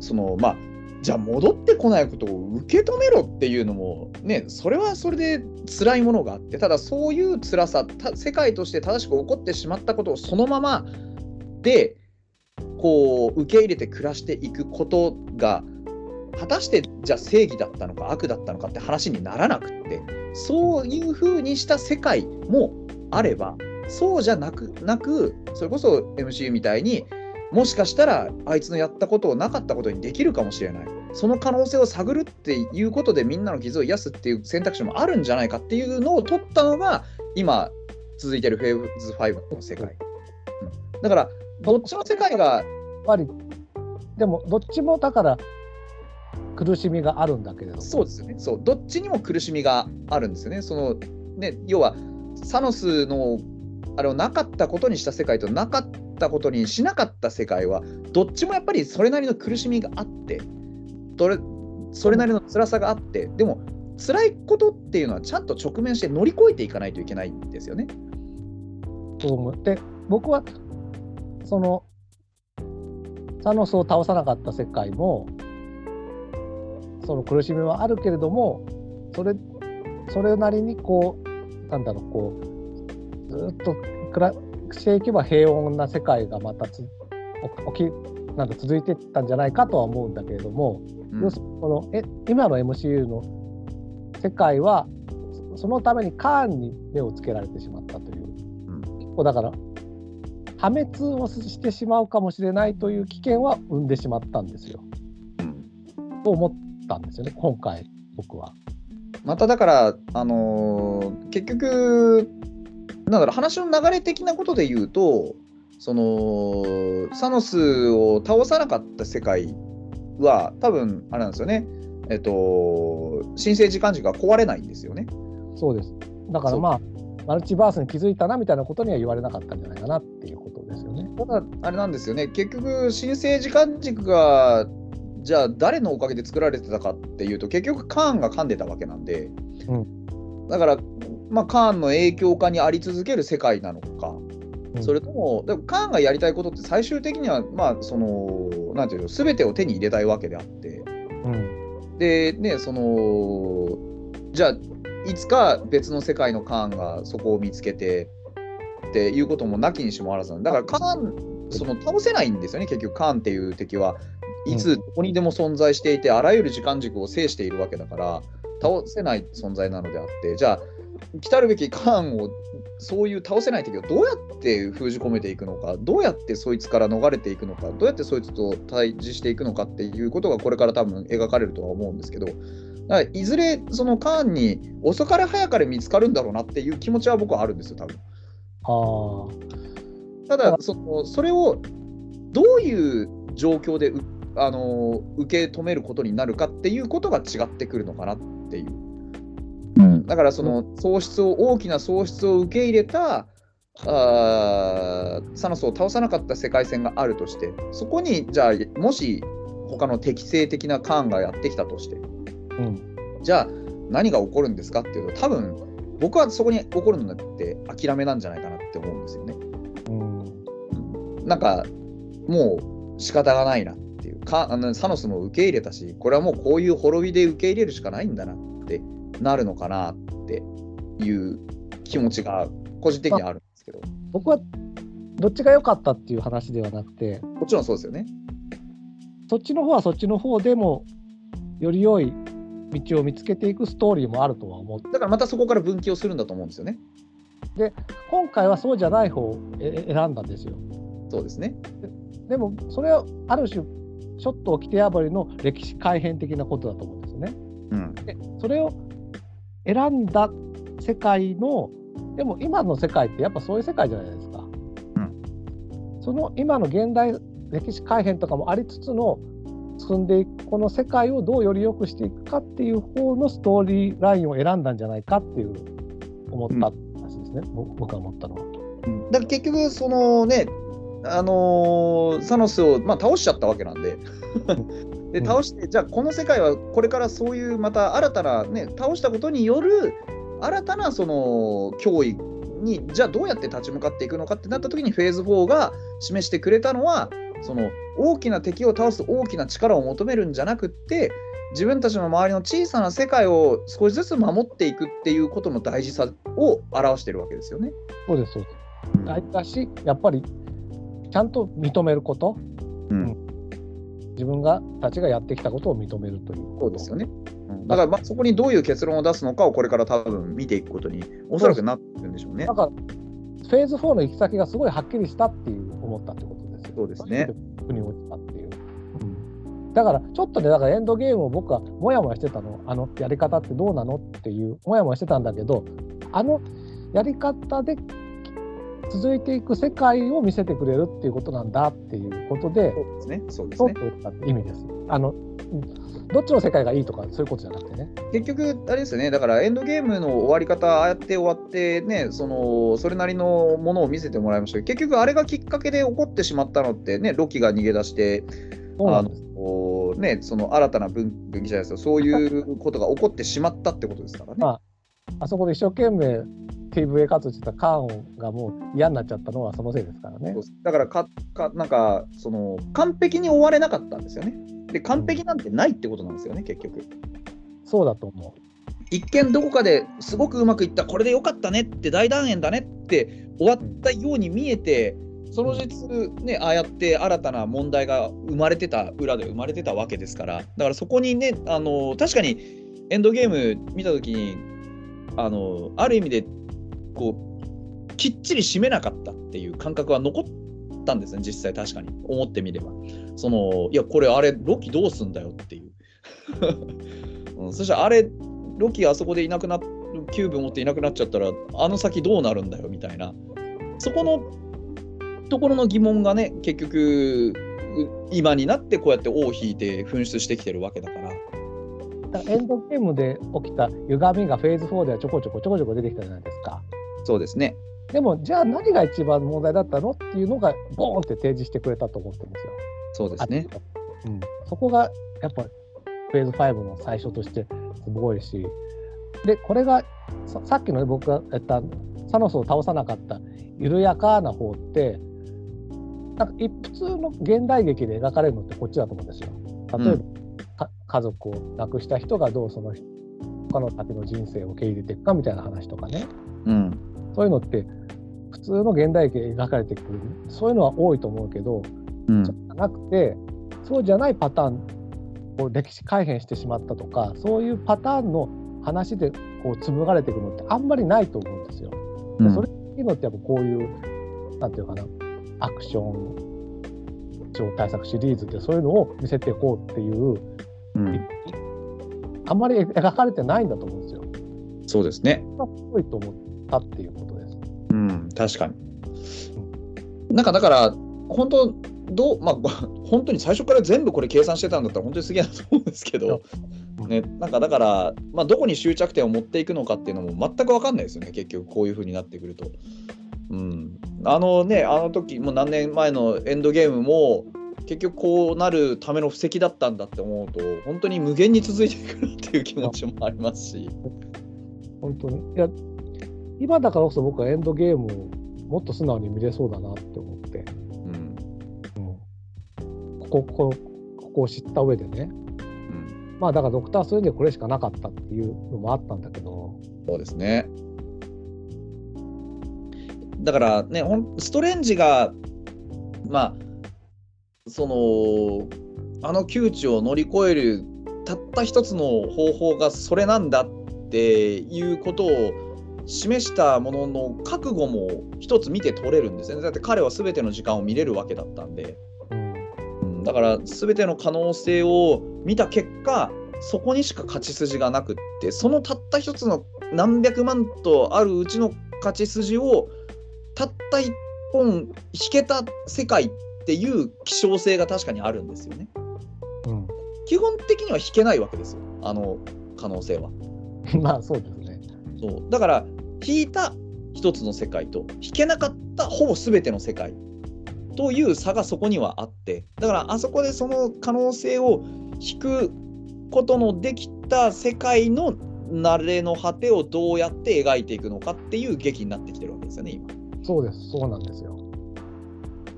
そのまあじゃあ戻ってこないことを受け止めろっていうのもねそれはそれで辛いものがあってただそういう辛さ世界として正しく起こってしまったことをそのままでこう受け入れて暮らしていくことが果たしてじゃあ正義だったのか悪だったのかって話にならなくってそういうふうにした世界もあればそうじゃなくなくそれこそ MCU みたいにもしかしたらあいつのやったことをなかったことにできるかもしれない。その可能性を探るっていうことでみんなの傷を癒すっていう選択肢もあるんじゃないかっていうのを取ったのが今続いてるフェーズ5の世界、うん。だからどっちの世界がやっぱりでもどっちもだから苦しみがあるんだけれども。そうですよね。そう。どっちにも苦しみがあるんですよね。そのね要はサノスのあれをなかったことにした世界となかったことにしなかった世界はどっちもやっぱりそれなりの苦しみがあってそれそれなりの辛さがあってでも辛いことっていうのはちゃんと直面して乗り越えていかないといけないんですよね。そう思って僕はそのサノスを倒さなかった世界もその苦しみはあるけれどもそれそれなりにこうなんだろうこうずっと暮らしていけば平穏な世界がまたつ起きなんか続いていったんじゃないかとは思うんだけれども、うん。要するにこのえ今の MCU の世界はそそのためにカーンに目をつけられてしまったという、ん。一個だから破滅をしてしまうかもしれないという危険は生んでしまったんですよ。うんと思ったんですよね今回僕は。まただから、あのー結局、なんだろう、話の流れ的なことで言うと、そのサノスを倒さなかった世界は、多分あれなんですよね、えっと、新生時間軸が壊れないんですよね。そうです。だからまあ、マルチバースに気づいたなみたいなことには言われなかったんじゃないかなっていうことですよね。ただ、あれなんですよね、結局、新生時間軸が、じゃあ、誰のおかげで作られてたかっていうと、結局、カーンが噛んでたわけなんで、うだから、まあ、カーンの影響下にあり続ける世界なのか、うん。それとも、でもカーンがやりたいことって、最終的には、まあ、その、なんていうの、すべてを手に入れたいわけであって、うん。で、ね、その、じゃあ、いつか別の世界のカーンがそこを見つけてっていうこともなきにしもあらずだ。からカーン、その倒せないんですよね、結局、カーンっていう敵はいつどこにでも存在していて、あらゆる時間軸を制しているわけだから、倒せない存在なのであって、じゃあ、来たるべきカーンを、そういう倒せない敵をどうやって封じ込めていくのか、どうやってそいつから逃れていくのか、どうやってそいつと対峙していくのかっていうことがこれから多分描かれるとは思うんですけど、だからいずれそのカーンに遅かれ早かれ見つかるんだろうなっていう気持ちは僕はあるんですよ、多分。あただその、それをどういう状況でうあの受け止めることになるかっていうことが違ってくるのかなっていう。だからその喪失を大きな喪失を受け入れたあーサノスを倒さなかった世界線があるとしてそこにじゃあもし他の適正的なカーンがやってきたとしてあ、うん、じゃあ何が起こるんですかっていうと多分僕はそこに起こるのって諦めなんじゃないかなって思うんですよね。うん、なんかもう仕方がないなっていうかあのサノスも受け入れたしこれはもうこういう滅びで受け入れるしかないんだなってなるのかなっていう気持ちが個人的にはあるんですけど僕はどっちが良かったっていう話ではなくて、もちろんそうですよね。そっちの方はそっちの方でもより良い道を見つけていくストーリーもあるとは思う。だからまたそこから分岐をするんだと思うんですよね。今回はそうじゃない方をえ選んだんですよ。そうですね。でもそれはある種ちょっと掟破りの歴史改変的なことだと思うんですよね。うん。でそれを選んだ世界のでも今の世界ってやっぱそういう世界じゃないですか。その今の現代歴史改変とかもありつつの進んでいくこの世界をどうより良くしていくかっていう方のストーリーラインを選んだんじゃないかっていう思った話ですね、ぼ僕が思ったのは。だから結局そのねあのーサノスを、まあ、倒しちゃったわけなんで。でうん。倒して、じゃあこの世界はこれからそういうまた新たなね倒したことによる新たなその脅威にじゃあどうやって立ち向かっていくのかってなった時にフェーズ4が示してくれたのはその大きな敵を倒す大きな力を求めるんじゃなくって自分たちの周りの小さな世界を少しずつ守っていくっていうことの大事さを表してるわけですよね。そうですそうです。大事だしやっぱりちゃんと認めること、うん自分がたちがやってきたことを認めるというそうですよね。だからまあそこにどういう結論を出すのかをこれから多分見ていくことにおそらくなってるんでしょうねだ。からフェーズ4の行き先がすごいはっきりしたっていう思ったってことですよ。そうですね。腑に落ちたっていう。だからちょっとねだからエンドゲームを僕はモヤモヤしてたのあのやり方ってどうなのっていうモヤモヤしてたんだけどあのやり方で続いていく世界を見せてくれるっていうことなんだっていうことでそうですね。そうです取ねって意味です。あのうんどっちの世界がいいとかそういうことじゃなくてね。結局、あれですよね、だからエンドゲームの終わり方、ああやって終わってね、そのそれなりのものを見せてもらいましたけど、結局、あれがきっかけで起こってしまったのってね、ロキが逃げ出して、ね、その新たな分分岐じゃないですか、そういうことが起こってしまったってことですからね。まあそこで一生懸命 TVA 活動してたカーンがもう嫌になっちゃったのはそのせいですからね。だからかか、なんかその、完璧に終われなかったんですよね。で、完璧なんてないってことなんですよね、結局。そうだと思一見どこかですごくうまくいった、これでよかったねって、大団円だねって終わったように見えて、その実、ね、ああやって新たな問題が生まれてた、裏で生まれてたわけですから、だからそこにね、あの確かにエンドゲーム見たときにあの、ある意味でこうきっちり締めなかったっていう感覚は残ったんですね、実際確かに、思ってみれば。そのいや、これ、あれ、ロキどうすんだよっていう。うん、そしたらあれロキあそこでいなくなっキューブ持っていなくなっちゃったらあの先どうなるんだよみたいなそこのところの疑問がね結局今になってこうやって尾を引いて噴出してきてるわけだから。だからエンドゲームで起きた歪みがフェーズ4ではちょこちょこちょこちょこ出てきたじゃないですか。そうですね。でもじゃあ何が一番問題だったのっていうのがボーンって提示してくれたと思ってるんですよ。そうですね。うん、そこがやっぱフェーズ5の最初としてすごいしでこれがささっきの、ね、僕が言ったサノスを倒さなかった緩やかな方ってなんか一普通の現代劇で描かれるのってこっちだと思うんですよ。例えば、うんか家族を亡くした人がどうその他の先の人生を受け入れていくかみたいな話とかねうん。そういうのって普通の現代劇で描かれてくるそういうのは多いと思うけど、うんじゃなくてそうじゃないパターンを歴史改変してしまったとかそういうパターンの話でこう紡がれていくのってあんまりないと思うんですよ。でそれいいのってやっぱこういうなんていうかなアクション超大作シリーズでそういうのを見せていこうっていううん、あんまり描かれてないんだと思うんですよ。そうですね。すごいと思ったっていうこと。うん、確かに。なんかだから、本当、どう、まあ、本当に最初から全部これ計算してたんだったら、本当にすげえなと思うんですけど、ね、なんかだから、まあ、どこに終着点を持っていくのかっていうのも全く分かんないですよね、結局、こういう風になってくると。うん、あのね、あの時もう何年前のエンドゲームも、結局こうなるための布石だったんだって思うと、本当に無限に続いていくなっていう気持ちもありますし。本当に。いや、今だからこそ僕はエンドゲームをもっと素直に見れそうだなって思って、うん。うん、ここここここを知った上でね、うん、まあだからドクター・ストレンジはこれしかなかったっていうのもあったんだけど、そうですね。だからね、ストレンジが、まあ、その、あの窮地を乗り越えるたった一つの方法がそれなんだっていうことを示したものの覚悟も一つ見て取れるんですよね。だって彼は全ての時間を見れるわけだったんで。うん、うんだから全ての可能性を見た結果そこにしか勝ち筋がなくってそのたった一つの何百万とあるうちの勝ち筋をたった一本引けた世界っていう希少性が確かにあるんですよね。うん、基本的には引けないわけですよあの可能性は。まあそうですね。そうだから引いた一つの世界と引けなかったほぼ全ての世界という差がそこにはあってだからあそこでその可能性を引くことのできた世界の慣れの果てをどうやって描いていくのかっていう劇になってきてるわけですよね今。そうです、そうなんですよ。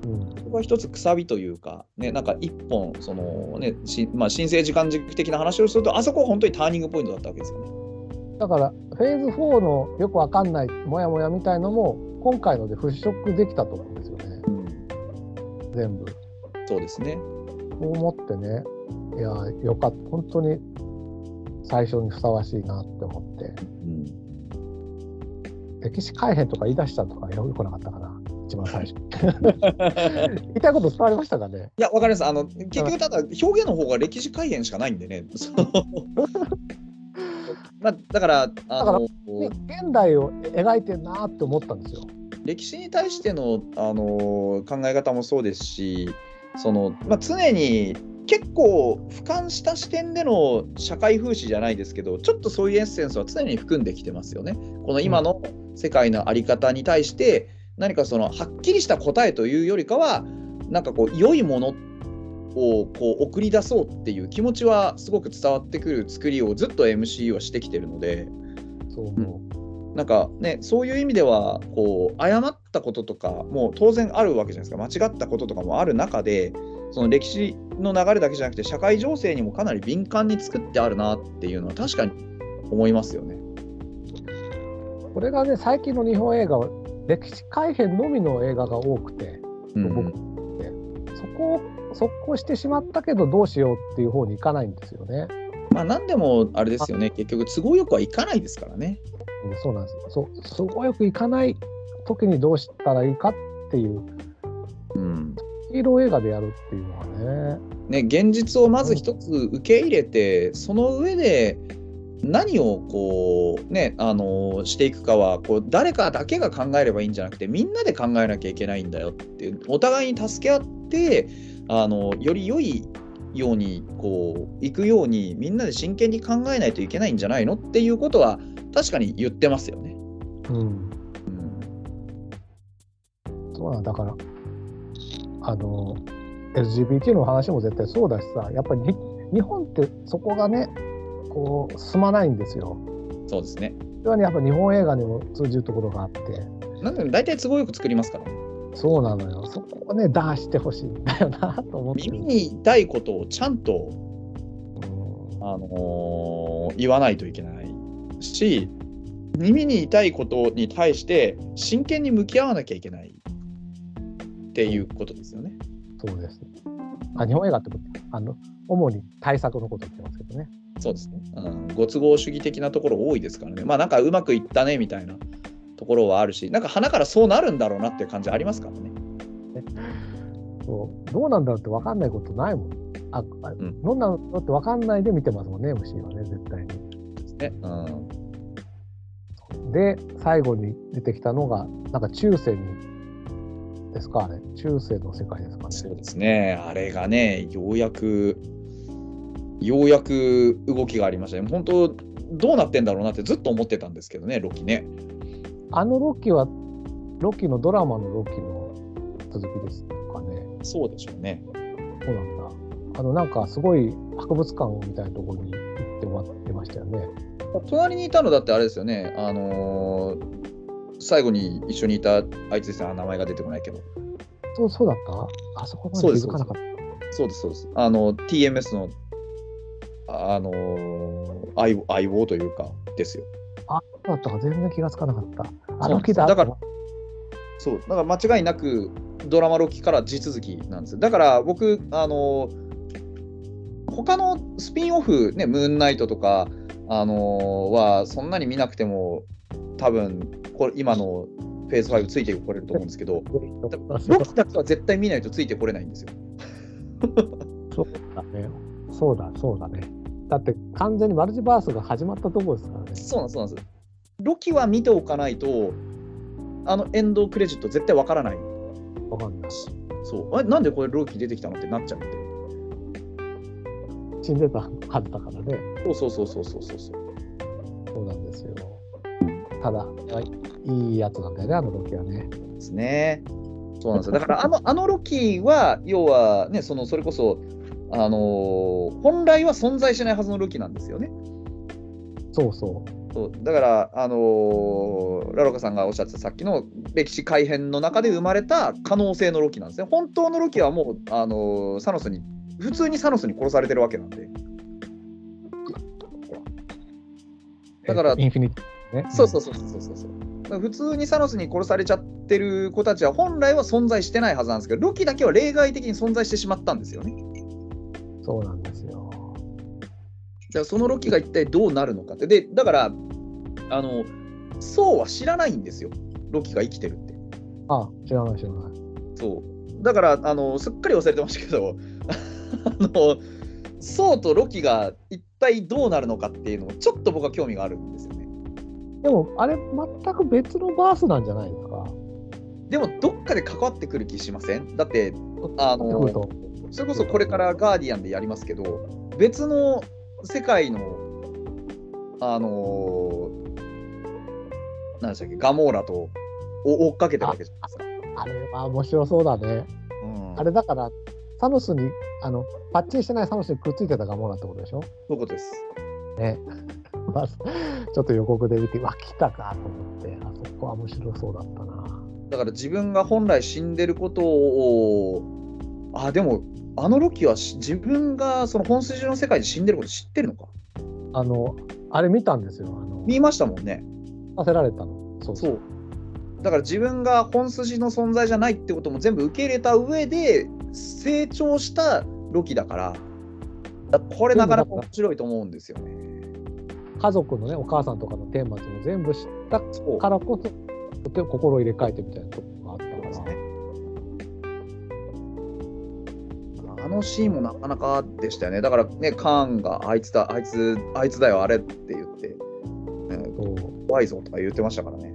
うん、ここは一つくさびというか、ね、なんか一本その、ねしまあ、新生時間軸的な話をするとあそこは本当にターニングポイントだったわけですよね。だからフェーズ4のよくわかんないモヤモヤみたいのも今回ので払拭できたと思うんですよね、全部。そうですね。そう思ってね、いや、よかった、本当に最初にふさわしいなって思って、うん歴史改変とか言い出したとかよくなかったかな、一番最初。言いたいこと伝わりましたかね？いや、わかります。あの、結局、ただ、表現の方が歴史改変しかないんでね。まあ、だから、あの、で現代を描いてんなって思ったんですよ。歴史に対しての、あの考え方もそうですし、その、まあ、常に結構俯瞰した視点での社会風刺じゃないですけど、ちょっとそういうエッセンスは常に含んできてますよね。この今の世界のあり方に対して、何かそのはっきりした答えというよりかは、なんかこう、良いものをこう送り出そうっていう気持ちはすごく伝わってくる作りをずっと MC はしてきてるので、そう思なんかね、そういう意味では、こう、誤ったこととかも当然あるわけじゃないですか。間違ったこととかもある中で、その歴史の流れだけじゃなくて、社会情勢にもかなり敏感に作ってあるなっていうのは確かに思いますよね。うこれがね、最近の日本映画は歴史改変のみの映画が多くて、うん僕そこを速攻してしまったけどどうしようっていう方に行かないんですよね。まあ、何でもあれですよね、結局、都合よくはいかないですからね。でそうなんですよ。そう、すごよくいかない時にどうしたらいいかっていう、うんヒーロー映画でやるっていうのはね。ね、現実をまず一つ受け入れて、その上で何をこうねあのしていくかはこう誰かだけが考えればいいんじゃなくてみんなで考えなきゃいけないんだよっていうお互いに助け合ってあのより良いようにこういくようにみんなで真剣に考えないといけないんじゃないのっていうことは確かに言ってますよね。うん。うんそうなんだから、あの、LGBT の話も絶対そうだしさ、やっぱりに日本ってそこがね、こう、進まないんですよ。そうですね。それはね、やっぱ日本映画にも通じるところがあって、なんで大体都合よく作りますからね。そうなのよ。そこをね、出してほしいんだよなと思ってる。耳に痛いことをちゃんと、うんあのー言わないといけないし耳に痛いことに対して真剣に向き合わなきゃいけないっていうことですよね。そうです。あ日本映画ってあの主に対策のこと言ってますけどね。そうですね、うん。ご都合主義的なところ多いですからね。まあなんかうまくいったねみたいなところはあるし、なんか鼻からそうなるんだろうなっていう感じありますからね。そうどうなんだろうって分かんないことないもん。ああんどんなのって分かんないで見てますもんね、MC はね、絶対に。ですねうん、で、最後に出てきたのが、なんか中世に、ですか、あれ。中世の世界ですかね。そうですね。あれがね、ようやく、ようやく動きがありましたね。本当、どうなってんだろうなってずっと思ってたんですけどね、ロキね。あのロキは、ロキのドラマのロキの続きですかね。そうでしょうね。そうなんだ。あの、なんかすごい博物館みたいなところに行って終わってましたよね。隣にいたのだってあれですよね。あのー最後に一緒にいたあいつですね、あ名前が出てこないけど。そうそうだった？あそこまで気づかなかった。そうです、そうです。あの、TMS の、ああのー相棒というか、ですよ。だったか全然気がつかなかった。あの木だだからそう、だから間違いなくドラマロキから地続きなんですよ。だから僕、あの他のスピンオフ、ね、ムーンナイトとか、あのはそんなに見なくても、多分これ今のフェーズ5ついてこれると思うんですけど、ロキだけは絶対見ないとついてこれないんですよ。そうだね。そうだ、そうだね。だって完全にマルチバースが始まったところですからね。そうなんです、そうなんです。ロキは見ておかないと、あのエンドクレジット絶対わからないわかんない。そうあれなんでこれロキ出てきたのってなっちゃうんで。死んでたはずだからね。そうそうそうそうそうそう。そうなんですよ。ただ、いいやつなんだよね、あのロキはね。ですね。そうなんですよ。だからあのあのロキは要はねそのそれこそあのー本来は存在しないはずのロキなんですよね。そうそう。そうだからあのーラロカさんがおっしゃってたさっきの歴史改変の中で生まれた可能性のロキなんですね。本当のロキはもうあのーサノスに普通にサノスに殺されてるわけなんで。だからえっとインフィニティね。そうそうそうそうそうそう。普通にサノスに殺されちゃってる子たちは本来は存在してないはずなんですけど、ロキだけは例外的に存在してしまったんですよね。うんそうなんですよ。じゃあそのロキが一体どうなるのかって。で、だから、あの、ソウは知らないんですよ。ロキが生きてるって。あ、知らない知らない。そう。だから、あの、すっかり忘れてましたけど、あの、ソウとロキが一体どうなるのかっていうのも、ちょっと僕は興味があるんですよね。でも、あれ、全く別のバースなんじゃないですか。でも、どっかで関わってくる気しません？だって、あのそれこそこれからガーディアンでやりますけど、別の世界の、あのー、なんでしたっけ、ガモーラとお追っかけてるわけじゃないですか。あれは面白そうだね。うん、あれだから、サノスに、あの、パッチンしてないサノスにくっついてたガモーラってことでしょ？そういうことです。ね。まあちょっと予告で見て、わ、来たかと思って、あそこは面白そうだったな。だから自分が本来死んでることを、あ、でも、あのロキはし自分がその本筋の世界で死んでること知ってるのか？あの、あれ見たんですよ。あの、見ましたもんね。させられたの。そうそう。だから自分が本筋の存在じゃないってことも全部受け入れた上で成長したロキだから、だこれなかなか面白いと思うんですよね。家族のね、お母さんとかの顛末も全部知ったからこそ、心を入れ替えてみたいなところがあったから。あのシーンもなかなかでしたよね。だからね、カーンがあいつだ、あいつ、あいつだよ、あれって言って、ね、そう怖いぞとか言ってましたからね。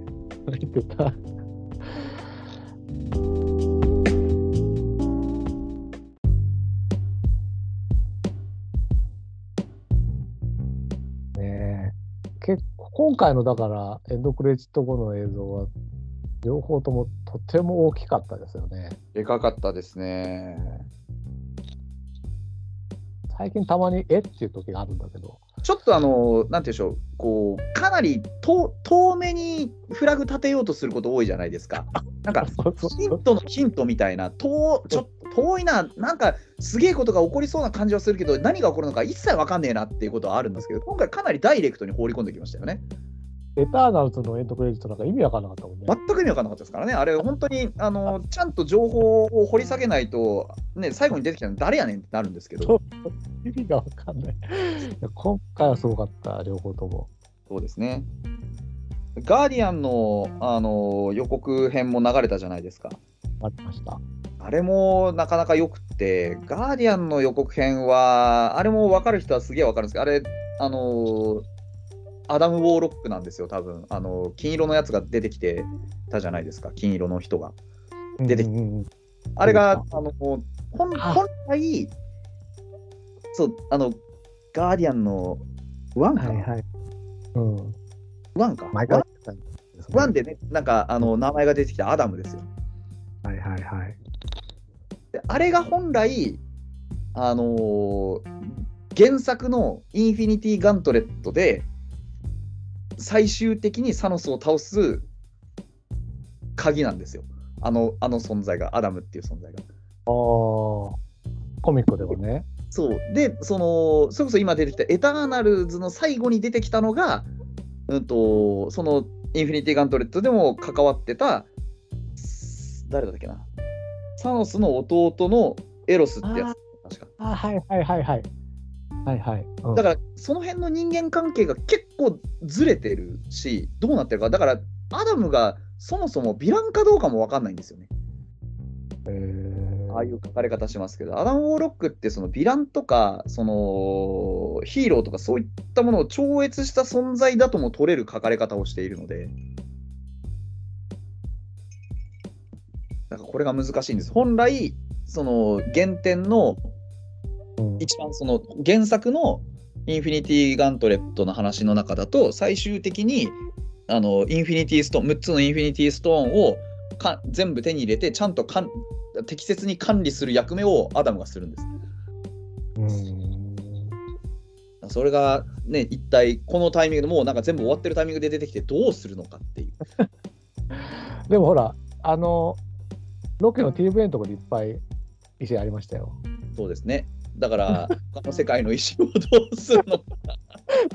言ってた。ねえ結構今回のだからエンドクレジット後の映像は両方ともとても大きかったですよね。でかかったですね。最近たまにえ？っていう時があるんだけど。ちょっとあの、なんていうんでしょう、こう、かなり遠遠目にフラグ立てようとすること多いじゃないですか。なんか、ヒントのヒントみたいな、遠ちょっと遠いな、なんかすげえことが起こりそうな感じはするけど、何が起こるのか一切わかんねえなっていうことはあるんですけど、今回かなりダイレクトに放り込んできましたよね。エターナルズのエンドクレジットなんか意味わかんなかったもんね。全く意味わかんなかったですからね、あれ、本当にあのちゃんと情報を掘り下げないと、ね、最後に出てきたの誰やねんってなるんですけど、意味がわかんない。いや今回はすごかった、両方とも。そうですね。ガーディアンのあの予告編も流れたじゃないですか。ありました。あれもなかなかよくって、ガーディアンの予告編は、あれも分かる人はすげえ分かるんですけど、あれ、あのーアダム・ウォーロックなんですよ、多分あの金色のやつが出てきてたじゃないですか、金色の人が。出てきうんうんうんあれが、そあの本あ本来、そう、あの、ガーディアンのワンか、はいはい。うん。ワンか、ワンでね、なんかあの名前が出てきたアダムですよ。はいはいはい。であれが本来、あのー原作のインフィニティ・ガントレットで最終的にサノスを倒す鍵なんですよ。あのあの存在が、アダムっていう存在が。ああ、コミックではね。そう。で、その、それこそ今出てきたエターナルズの最後に出てきたのが、うんと、そのインフィニティ・ガントレットでも関わってた、誰だっけな。サノスの弟のエロスってやつ、確か。あはいはいはいはい。はいはい。うんだからその辺の人間関係が結構ずれてるしどうなってるか。だからアダムがそもそもヴィランかどうかも分かんないんですよね。えー。ああいう書かれ方しますけど。アダム・ウォーロックってそのヴィランとかそのヒーローとかそういったものを超越した存在だとも取れる書かれ方をしているので。だからこれが難しいんです。本来その原典のうん。一番その原作のインフィニティ・ガントレットの話の中だと最終的にあのインフィニティストーン6つのインフィニティストーンをか全部手に入れてちゃんとかん適切に管理する役目をアダムがするんです。うんそれがね一体このタイミングでもうなんか全部終わってるタイミングで出てきてどうするのかっていう。でもほら、あの、ロケの TVA のところでいっぱい石ありましたよ。そうですね。だから 他の世界の石をどうするのか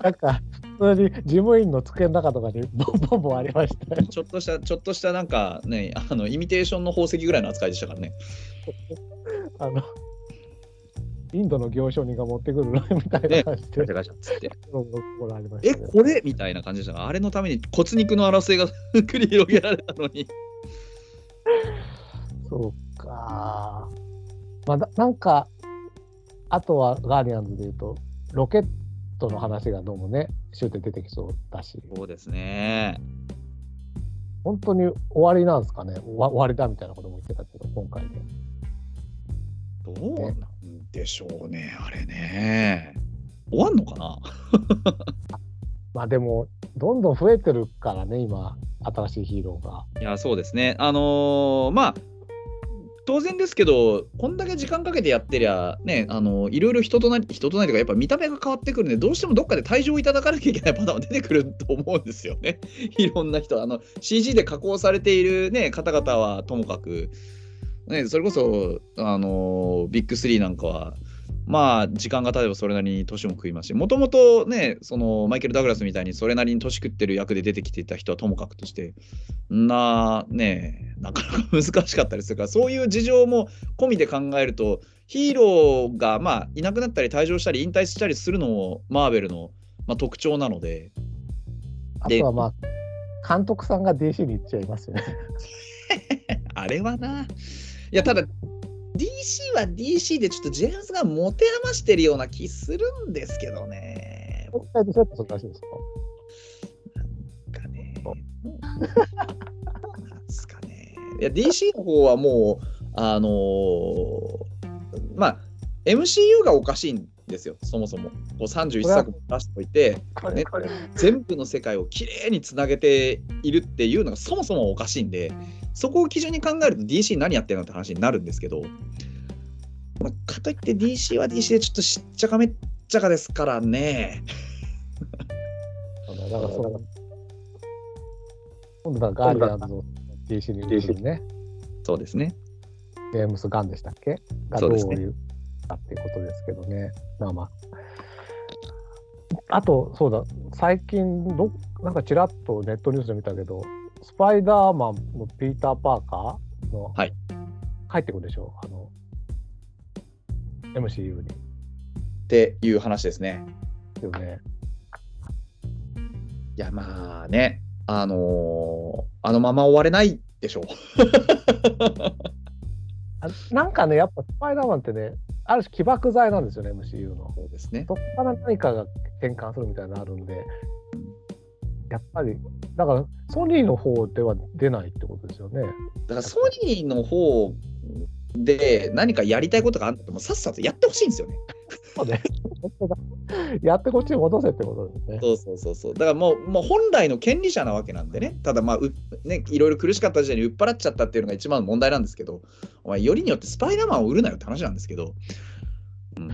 なんか、普通に事務員の机の中とかにボンボンボンありましたよ。ちょっとしたちょっとしたなんかねあのイミテーションの宝石ぐらいの扱いでしたからね。あの、インドの行商人が持ってくるみたいな感じで、ガチャガチャえ、これみたいな感じでしたが、あれのために骨肉の争いが 繰り広げられたのに。そうか。まあ、ななんか、あとはガーディアンズでいうと、ロケットの話がどうもね、シュートで出てきそうだし、そうですね。本当に終わりなんですかね、終わ終わりだみたいなことも言ってたけど、今回で。どうなんでしょうね、あれね。終わんのかな？まあでも、どんどん増えてるからね、今、新しいヒーローが。いや、そうですね。あのーまあ、当然ですけど、こんだけ時間かけてやってりゃ、ね、あのいろいろ人となり、人となりとか、やっぱ見た目が変わってくるんで、どうしてもどっかで退場いただかなきゃいけないパターンは出てくると思うんですよね。いろんな人、あの CG で加工されている、ね、方々はともかく、ね、それこそ、あのビッグ3なんかは、まあ、時間が経てばそれなりに年も食いますし、もともとね、そのマイケル・ダグラスみたいにそれなりに年食ってる役で出てきていた人はともかくとして、な、ね、なかなか難しかったりするから、そういう事情も込みで考えると、ヒーローが、まあ、いなくなったり退場したり引退したりするのもマーベルの、まあ、特徴なので、であとはまあ、監督さんが DC に行っちゃいますよね。あれはな。いや、ただ、DC は DC でちょっとジェームズが持て余してるような気するんですけどね。国際とセットするらしいですかなんかね。いや、DC の方はもう、あのーまあ、MCU がおかしいんですよ、そもそも。こう31作も出しておいて、ね全部の世界をきれいにつなげているっていうのがそもそもおかしいんで、そこを基準に考えると DC 何やってるのって話になるんですけど、まあ、かといって DC は DC でちょっとしっちゃかめっちゃかですからね。だからそれが今度はガーディアンズを DC に移るね。そうですね。ジェームス・ガンでしたっけ？がどうそうですねいうかっていうことですけどね。まあまあ。あと、そうだ、最近ど、なんかちらっとネットニュースで見たけど、スパイダーマンのピーター・パーカーの、はい帰ってくるでしょ？あの、MCU に。っていう話ですね。よね。いや、まあね、あのーあのまま終われないでしょう。あなんかね、やっぱスパイダーマンってね、ある種起爆剤なんですよね、MCU の。そうですね。そこから何かが転換するみたいなのあるんで、やっぱり、だからソニーの方では出ないってことですよね。だからソニーの方で何かやりたいことがあってもさっさとやってほしいんですよね。そうね。やってこっちに戻せってことですね。そうそうそうそう。だからもうもう本来の権利者なわけなんでね。ただまあうねいろいろ苦しかった時代に売っ払っちゃったっていうのが一番の問題なんですけど、お前よりによってスパイダーマンを売るなよって話なんですけど。うん、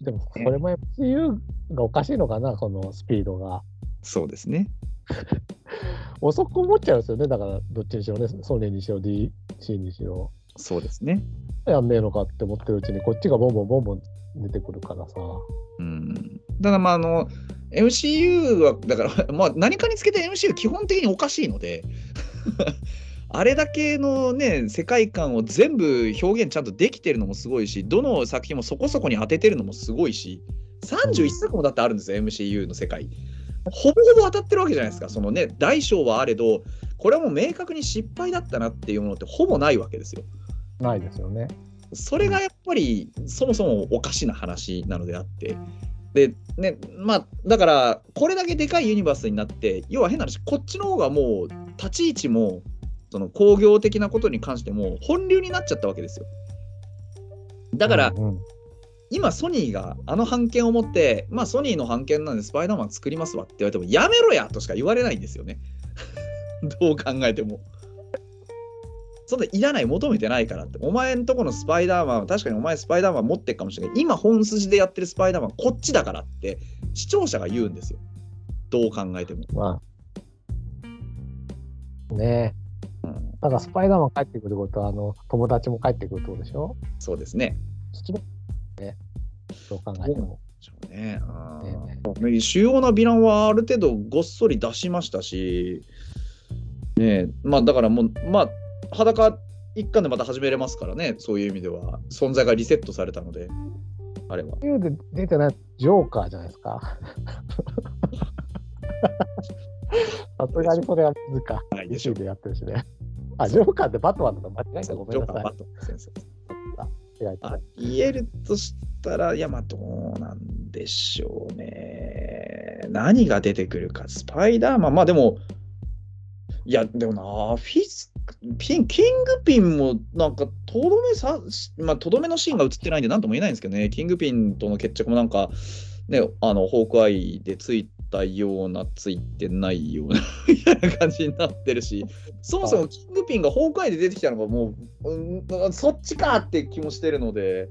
でも、これも MCU がおかしいのかな、このスピードが。そうですね。遅く思っちゃうんですよね、だから、どっちにしろね、ソニーにしろ、DC にしろ。そうですね。やんねえのかって思ってるうちに、こっちがボンボンボンボン出てくるからさ。うん。ただまああの MCU はだからまあ何かにつけて MCU 基本的におかしいので。あれだけのね世界観を全部表現ちゃんとできてるのもすごいしどの作品もそこそこに当ててるのもすごいし31作もだってあるんですよ MCU の世界ほぼほぼ当たってるわけじゃないですかそのね大小はあれどこれはもう明確に失敗だったなっていうものってほぼないわけですよないですよね。それがやっぱりそもそもおかしな話なのであって。でねまあだからこれだけでかいユニバースになって要は変な話こっちの方がもう立ち位置もその工業的なことに関しても本流になっちゃったわけですよ。だからうんうん。今ソニーがあの版権を持ってまあソニーの版権なんでスパイダーマン作りますわって言われてもやめろやとしか言われないんですよね。どう考えてもそんないらない求めてないからって。お前んとこのスパイダーマンは確かにお前スパイダーマン持ってるかもしれない。今本筋でやってるスパイダーマンこっちだからって視聴者が言うんですよ。どう考えても、まあ。ねえ。うん。だからスパイダーマン帰ってくることは、あの、友達も帰ってくるってことでしょ？そうですね。ね。そう考えても。ね。あー。ねね主要なヴィランはある程度ごっそり出しましたし、ねえ、まあだからもう、まあ、裸一貫でまた始めれますからね、そういう意味では、存在がリセットされたので、あれは。で出てないジョーカーじゃないですか。さすがにそれは無理か。ないでやってるしね。あ、ジョーカーってバットマンだと間違えた。ごめんなさいジョーカーバ。ット先生。間違えたあ言えるとしたら、いや、まあ、どうなんでしょうね。何が出てくるか、スパイダーマン、まあでも、いや、でもな、フィスピン、キングピンもなんか、とどめさ、まあ、とどめのシーンが映ってないんで、なんとも言えないんですけどね、キングピンとの決着もなんか、ね、あの、ホークアイでついたような、ついてないような、みたいな感じになってるし、そもそもキングピンがホークアイで出てきたのがもう、うん、そっちかって気もしてるので、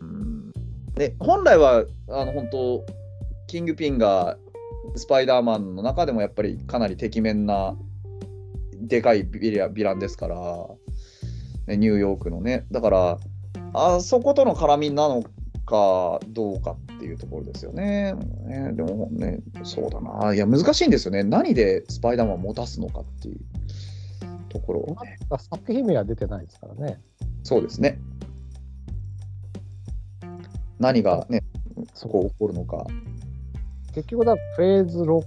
うん、で本来は、あの、本当キングピンがスパイダーマンの中でもやっぱりかなりてきめんなでかいビラヴィランですから、ね、ニューヨークのね。だからあそことの絡みなのかどうかっていうところですよね。ねでもねそうだな。いや難しいんですよね。何でスパイダーマンを持たすのかっていうところをね。作品名は出てないですからね。そうですね。何がねそこ起こるのか。結局だ、フェーズ6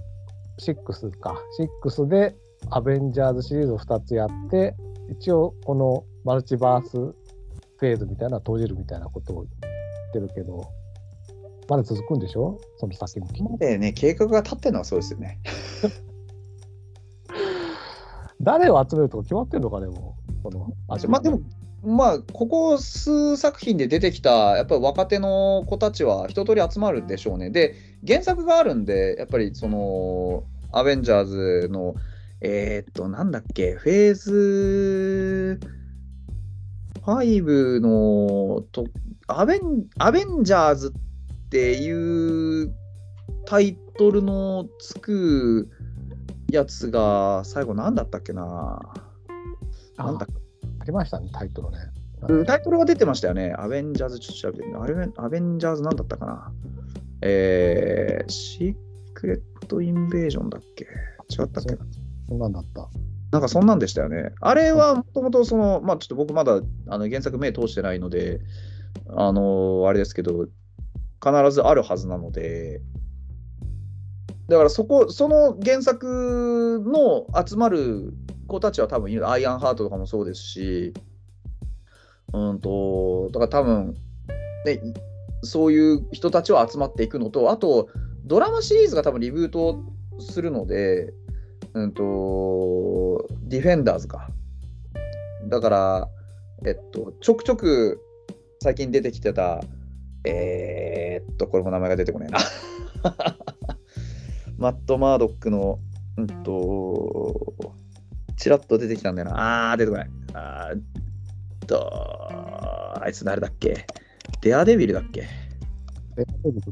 6か。6でアベンジャーズシリーズを2つやって、一応このマルチバースフェーズみたいな閉じるみたいなことを言ってるけど、まだ続くんでしょ？その先も。今までね、計画が立ってるのはそうですよね。誰を集めるとか決まってるのかね、もう。このまあでも、まあ、ここ数作品で出てきた、やっぱり若手の子たちは一通り集まるでしょうね。で、原作があるんで、やっぱりその、アベンジャーズの、えーっと、なんだっけ、フェーズ5のとアベン、アベンジャーズっていうタイトルのつくやつが、最後なんだったっけな。なんだっけありましたね、タイトルね。うんタイトルが出てましたよね。アベンジャーズ、ちょっと調べてみるアベンアベンジャーズなんだったかなえー、シークレットインベージョンだっけ違ったっけなそんなんだった。なんかそんなんでしたよね。あれはもともとその、まあちょっと僕まだあの原作目通してないので、あのあれですけど、必ずあるはずなので、だからそこ、その原作の集まる子たちは多分いる、アイアンハートとかもそうですし、うんと、だから多分、ね、いそういう人たちは集まっていくのと、あと、ドラマシリーズが多分リブートするので、うんと、ディフェンダーズか。だから、えっと、ちょくちょく最近出てきてた、えーっと、これも名前が出てこないな。マット・マードックの、うんと、ちらっと出てきたんだよな。あー、出てこない。あーっと、あいつ誰だっけ？デアデビルだっけ？え、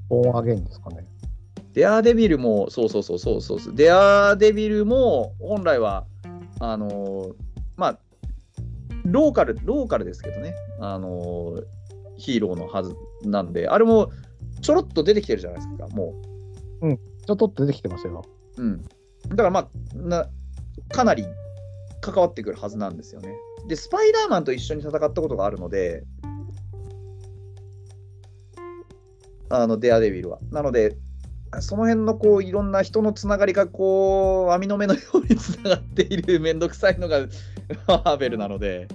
ボーンアゲインですかね。デアデビルも、そうそうそうそうそう。デアデビルも、本来は、あのーまあ、ローカル、ローカルですけどね、あのーヒーローのはずなんで、あれもちょろっと出てきてるじゃないですか、もちょっと出てきてますよ。う。うん。だからまあ、なかなり関わってくるはずなんですよね。で、スパイダーマンと一緒に戦ったことがあるので、あのデアデビルは。なので、その辺のこういろんな人のつながりがこう網の目のようにつながっているめんどくさいのが マーベルなので、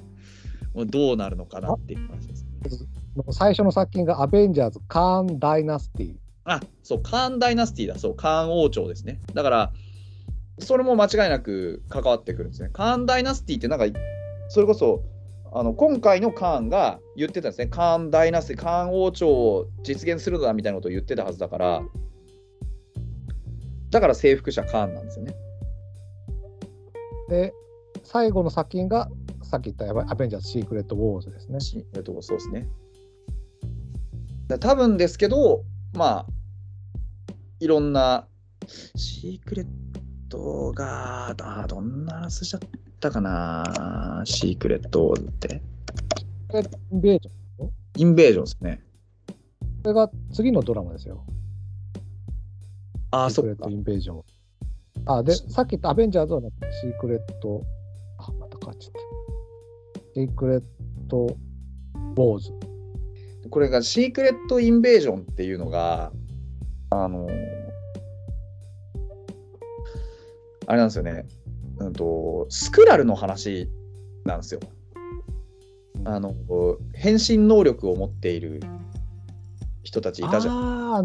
もうどうなるのかなっていう話です。ね。最初の作品がアベンジャーズ・カーン・ダイナスティ。あそう、カーンダイナスティだ、そう、カーン王朝ですね。だから、それも間違いなく関わってくるん。ですね。カーンダイナスティって、なん。か、それこそ、あの今回のカーンが言ってたん。ですね。カーンダイナスティ、カーン王朝を実現するのだみたいなことを言ってたはずだから、だから征服者カーンなんですよね。で、最後の作品が、さっき言ったアベンジャーズ・シークレット・ウォーズですね。しえっと、そうですね。だ多分ですけど、まあ、いろんなシークレットが、あどんな話しちゃったかな、シークレットって。インベージョン。インベージョンですね。これが次のドラマですよ。ああ、そっかイ。ンベージョン。あ、で、さっき言ったアベンジャーズはなんかシークレット、あ、また変わっちゃった。シークレット・ウォーズ。これがシークレット・インベージョンっていうのが、あのあれなんですよね、うんと、スクラルの話なんですよ。あの変身能力を持っている人たちいたじゃん。あ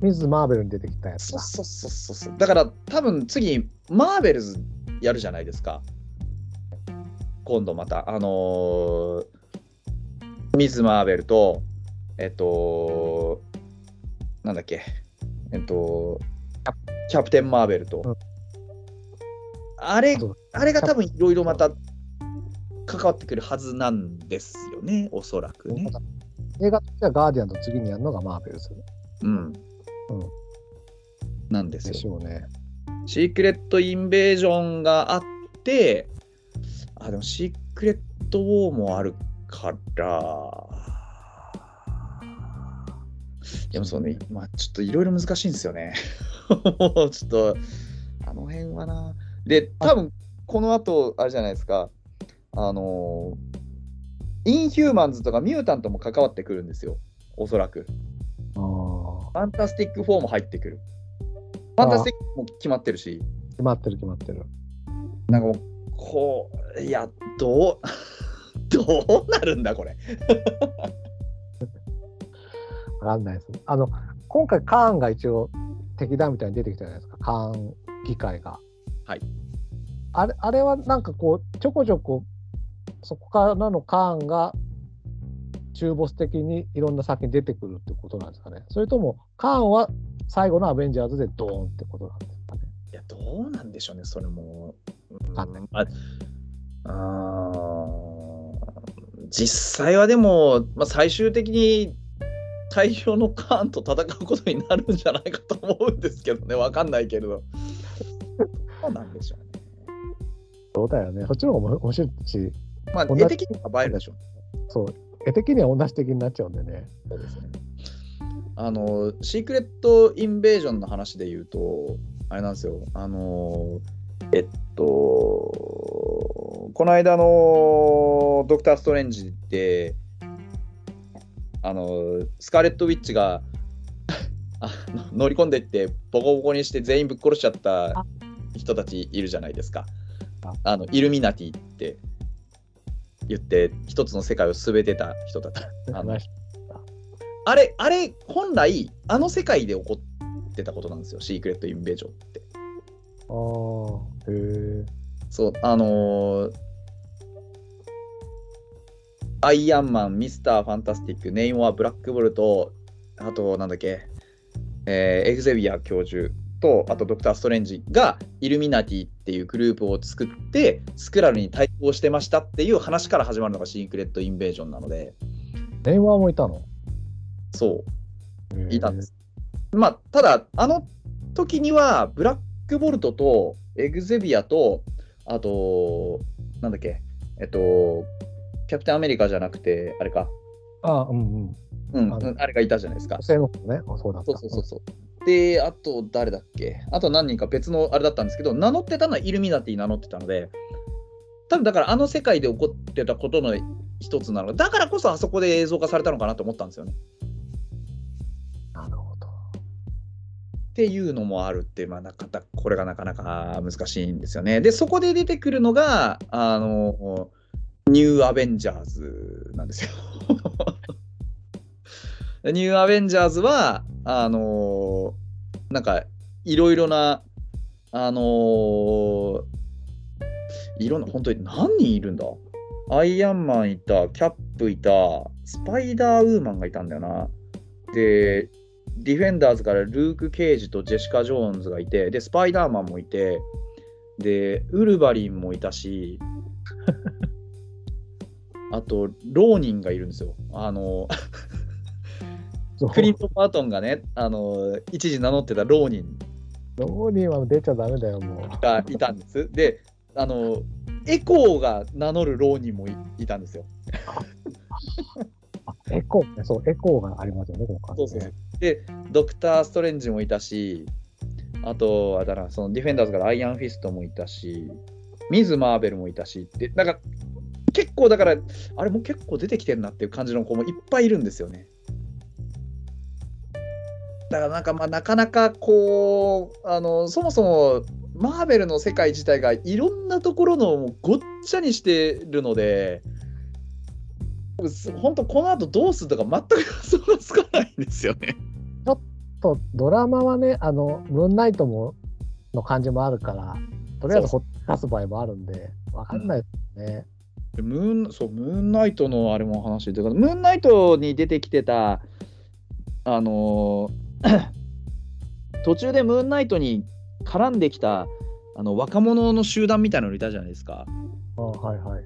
ミズ・マーベルに出てきたやつだ。そうそうそうそう。だから多分次、マーベルズやるじゃないですか。今度また。あのーミズ・マーベルと、えっと、なんだっけ、えっと、キャプテン・マーベルと。うんあれあれが多分いろいろまた関わってくるはずなんですよね、おそらくね。映画としてはガーディアンと次にやるのがマーベルズうん。なんですよで。しょうね。シークレットインベージョンがあって、あ、でもシークレットウォーもあるから、でもそうね、まあちょっといろいろ難しいんですよね。も うちょっと、あの辺はな。で、多分この後、あれじゃないですか、あの、インヒューマンズとかミュータントも関わってくるんですよ、おそらく。ファンタスティック4も入ってくる。ファンタスティックも決まってるし、決まってる決まってる。なんかもう、こういやどう どうなるんだこれ わかんないです。あの、今回カーンが一応敵だみたいに出てきたじゃないですか、カーン議会が。はい。あれあれはなんかこう、ちょこちょこ、そこからのカーンが中ボス的にいろんな作品に出てくるってことなんですかね。それとも、カーンは最後のアベンジャーズでドーンってことなんですかね。いやどうなんでしょうねそれも。うん。ああー実際はでも、まあ、最終的に大量のカーンと戦うことになるんじゃないかと思うんですけどね。わかんないけれど。どうなんでしょうね。そうだよね。そっちの方が面白いし、まあ絵的には映えるでしょうそう、絵的には同じ的になっちゃうんでね。そうですね。あの、シークレット・インベージョンの話で言うと、あれなんですよ、あの、えっと、この間のドクター・ストレンジで、あの、スカーレット・ウィッチが 乗り込んでいって、ボコボコにして全員ぶっ殺しちゃった人たちいるじゃないですか。あのイルミナティって言って、一つの世界を全てた人たち。あの話あれ、あれ、本来、あの世界で起こってたことなんですよ、シークレット・インベージョンって。ああ、へえ。そう、あのーアイアンマン、ミスター・ファンタスティック、ネイモア、ブラックボルト、あと、なんだっけ、えーエグゼビア教授と、あとドクター・ストレンジがイルミナティっていうグループを作って、スクラルに対抗してましたっていう話から始まるのがシークレット・インベージョンなので、電話もいたの？そう、いたんです。まあ、ただ、あの時には、ブラックボルトとエグゼビアと、あと、なんだっけ、えっと、キャプテンアメリカじゃなくて、あれか、あうんうん。うん、あれがいたじゃないですか女。性の方ね。あそうだった。そうそうそうそう。で、あと誰だっけ？あと何人か別のあれだったんですけど、名乗ってたのはイルミナティ名乗ってたので、多分だからあの世界で起こってたことの一つなのだからこそあそこで映像化されたのかなと思ったんですよね。なるほど。っていうのもあるって、まあ、なかなかこれがなかなか難しいんですよね。で、そこで出てくるのが、あの、ニューアベンジャーズなんですよ。ニューアベンジャーズは、あの、なんか、いろいろな、あの、いろんな、本当に何人いるんだ？アイアンマンいた、キャップいた、スパイダーウーマンがいたんだよな。で、ディフェンダーズからルーク・ケイジとジェシカ・ジョーンズがいて、で、スパイダーマンもいて、で、ウルヴァリンもいたし、あと、ローニンがいるんですよ。あの、クリント・パートンがね、あの、一時名乗ってたローニンローニーは出ちゃダメだよ、もう。がいたんです。で、あの、エコーが名乗るローニンもいいたんですよ。あ エコーね、そう、エコーがありますよね、この感じ、そうそうね。で、ドクター・ストレンジもいたし、あと、あれだな、そのディフェンダーズからアイアン・フィストもいたし、ミズ・マーベルもいたしって、なんか、結構だから、あれも結構出てきてるなっていう感じの子もいっぱいいるんですよね。だからなんかまあなかなかこうあのそもそもマーベルの世界自体がいろんなところのごっちゃにしてるので本当この後どうするとか全く予想がつかないんですよね。と、ドラマはね、あの、ムーンナイトも、の感じもあるから、とりあえずほっとかす場合もあるんで、わかんないですね。でムーンそうムーンナイトのあれも話でムーンナイトに出てきてたあのー 途中でムーンナイトに絡んできたあの若者の集団みたいなのいたじゃないですか。あはいはい。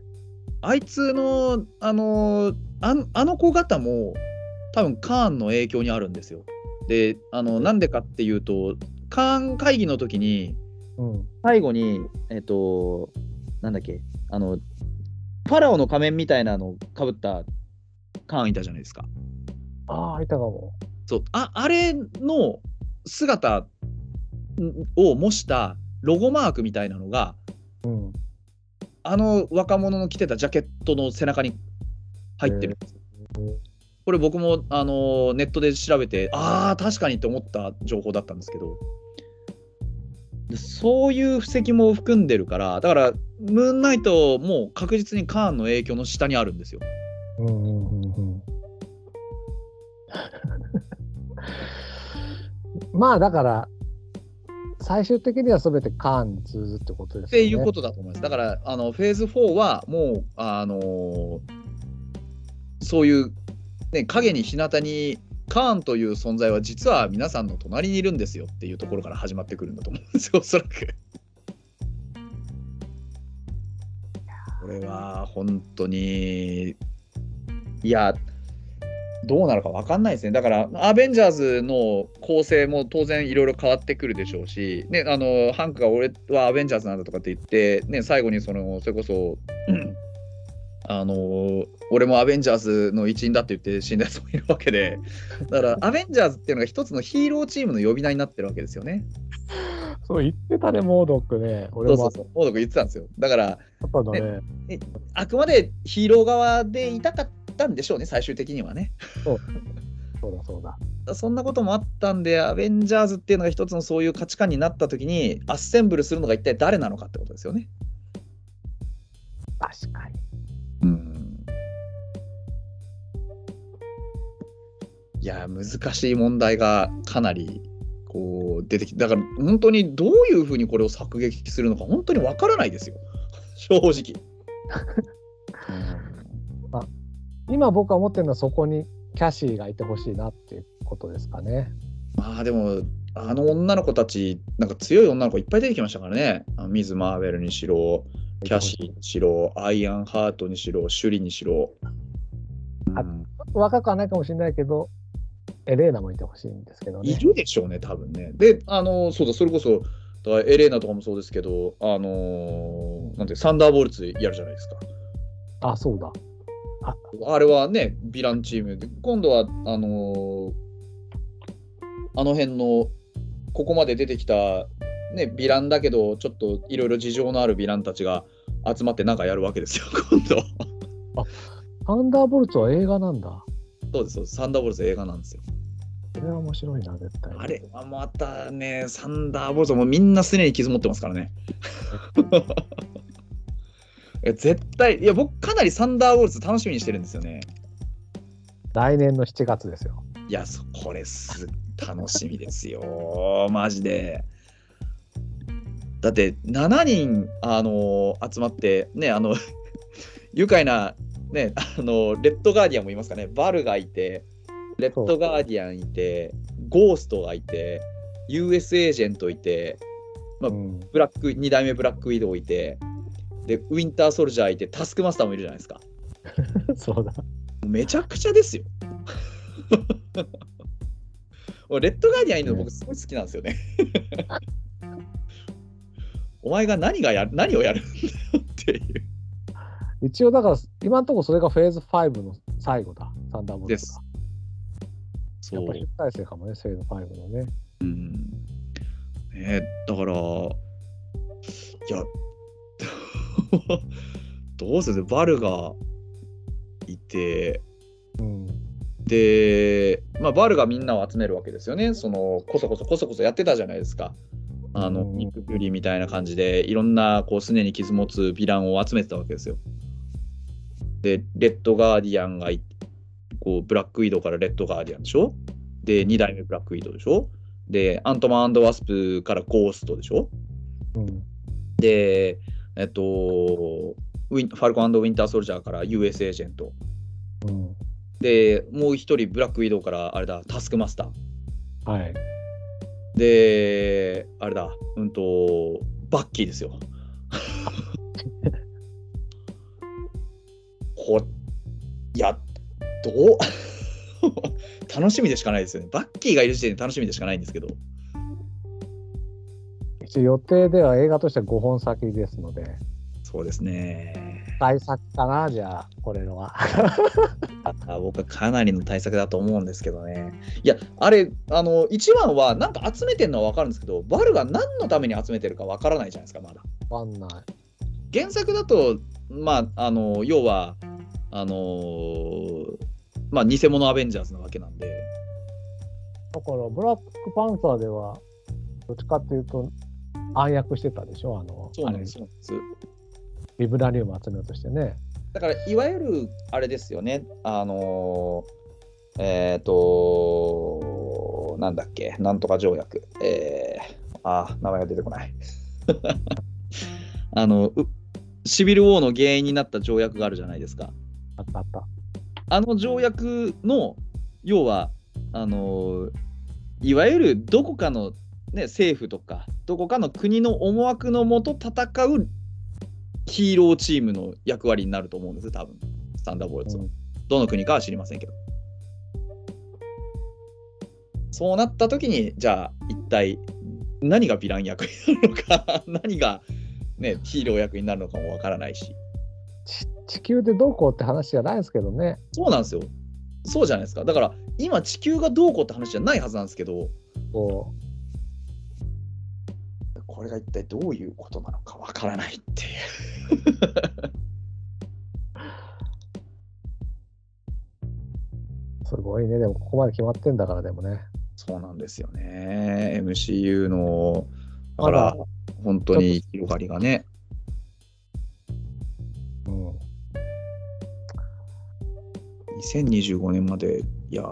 あいつのあのーあんあの子方も多分カーンの影響にあるんですよ。であのなんでかっていうとカーン会議の時にうん。最後にえっ、となんだっけあのファラオの仮面みたいなのをかぶったカーンいたじゃないですか。ああ、いたかも。そうああれの姿んを模したロゴマークみたいなのがうん。あの若者の着てたジャケットの背中に入ってるんですよ。これ僕もあのネットで調べてああ確かにって思った情報だったんですけどでそういう布石も含んでるからだからムーンナイトも確実にカーンの影響の下にあるんですよ。うんうんうんうんまあだから最終的には全てカーンに通ずってことですよね。っていうことだと思います。だからあのフェーズ4はもうあのーそういう、ね、影に日向にカーンという存在は実は皆さんの隣にいるんですよっていうところから始まってくるんだと思うんですよ、おそらく。これは本当にいやどうなるか分かんないですね。だから、アベンジャーズの構成も当然いろいろ変わってくるでしょうし、ね、あのハンクが俺はアベンジャーズなんだとかって言って、ね、最後にそのそれこそ、うんあの俺もアベンジャーズの一員だって言って死んだやつもいるわけで、だからアベンジャーズっていうのが一つのヒーローチームの呼び名になってるわけですよね。そう言ってたね、モードックね。俺もそうそうそう、モード君言ってたんですよ。だから、あったんだね。あくまでヒーロー側でいたかったんでしょうね、最終的にはね。そうだそうだ。そんなこともあったんで、アベンジャーズっていうのが一つのそういう価値観になったときに、アッセンブルするのが一体誰なのかってことですよね。確かに。うん。いや、難しい問題がかなりこう出てきて、だから本当にどういうふうにこれを削撃するのか、本当にわからないですよ、正直。今僕は思ってるのはそこにキャシーがいてほしいなっていうことですかね。まあでも、あの女の子たち、なんか強い女の子いっぱい出てきましたからね。あミズ・マーベルにしろ、キャシーにしろ、アイアンハートにしろ、シュリにしろ。あうん若くはないかもしれないけど、エレーナもいてほしいんですけどね。いるでしょうね、多分ね。で、あの、そうだ、それこそ、エレーナとかもそうですけど、あのーなんて、サンダーボルツやるじゃないですか。あ、そうだ。あれはね、ヴィランチームで、今度は、あのーあの辺の、ここまで出てきた、ね、ヴィランだけど、ちょっといろいろ事情のあるヴィランたちが集まってなんかやるわけですよ、今度。サンダーボルツは映画なんだ。そうです、そうです。サンダーボルツ映画なんですよ。これは面白いな、絶対。あれはまたね、サンダーボルツもみんなすでに傷持ってますからね。え絶対、いや、僕かなりサンダーボルツ楽しみにしてるんですよね。来年の7月ですよ。いや、そこれす楽しみですよ、マジで。だって7人、あの集まって、ね、あの 愉快な、ね、あのレッドガーディアンもいますかね、バルがいて、レッドガーディアンいて、ゴーストがいて、US エージェントいて、まあうん、ブラック2代目ブラックウィドウいて、でウィンターソルジャーいて、タスクマスターもいるじゃないですか。そうだ。めちゃくちゃですよ。俺レッドガーディアンいるの僕すごい好きなんですよね。お前が何がや何をやるんだよっていう。一応だから、今のところそれがフェーズ5の最後だ、サンダーボルツですが。そうやっぱり集大成かもね、フェーズ5のね。うんね、だから、いや、どうする？バルがいて、うん。で、まあ、バルがみんなを集めるわけですよね。そのこそこそこそこそやってたじゃないですか。あのうんニック・フューリーみたいな感じでいろんなこうすねに傷持つヴィランを集めてたわけですよ。で、レッドガーディアンがいこうブラックウィドウからレッドガーディアンでしょ？で、2代目ブラックウィドウでしょ？で、アントマンワスプからゴーストでしょ？うん。で、えっと、ウィンファルコンウィンターソルジャーから US エージェント。うん。で、もう一人ブラックウィドウからあれだ、タスクマスター。はい。で、あれだ、うんと、バッキーですよ。こいや、どう？楽しみでしかないですよね。バッキーがいる時点で楽しみでしかないんですけど。予定では映画としては5本先ですので、そうですね。大作かな、じゃあ、これのは。あ僕はかなりの対策だと思うんですけどね。いや、あれ、あの、一番はなんか集めてるのは分かるんですけど、バルが何のために集めてるか分からないじゃないですか、まだ。わかんない。原作だと、まあ、あの要はあのーまあ、偽物アベンジャーズなわけなんで、だから、ブラックパンサーでは、どっちかっていうと、暗躍してたでしょ、あの、そうなんですよ。ビブラニウム集めようとしてね。だからいわゆるあれですよね、あのーえっ、となんだっけ、なんとか条約、えー、あー、名前が出てこない。あのうシビル・ウォーの原因になった条約があるじゃないですか。あったあった。あの条約の要はあのいわゆるどこかの、ね、政府とかどこかの国の思惑のもと戦うヒーローチームの役割になると思うんです多分。スタンダーボルツは、うん。どの国かは知りませんけど。そうなった時にじゃあ一体何がヴィラン役になるのか 何が、ね、ヒーロー役になるのかもわからないし。ち地球でどうこうって話じゃないですけどね。そうなんですよ。そうじゃないですか。だから今地球がどうこうって話じゃないはずなんですけど、れが一体どういうことなのかわからないっていう。う すごいね。でもここまで決まってんだからでもね。そうなんですよね。MCU の、だから本当に広がりがね。うん。2025年まで、いや、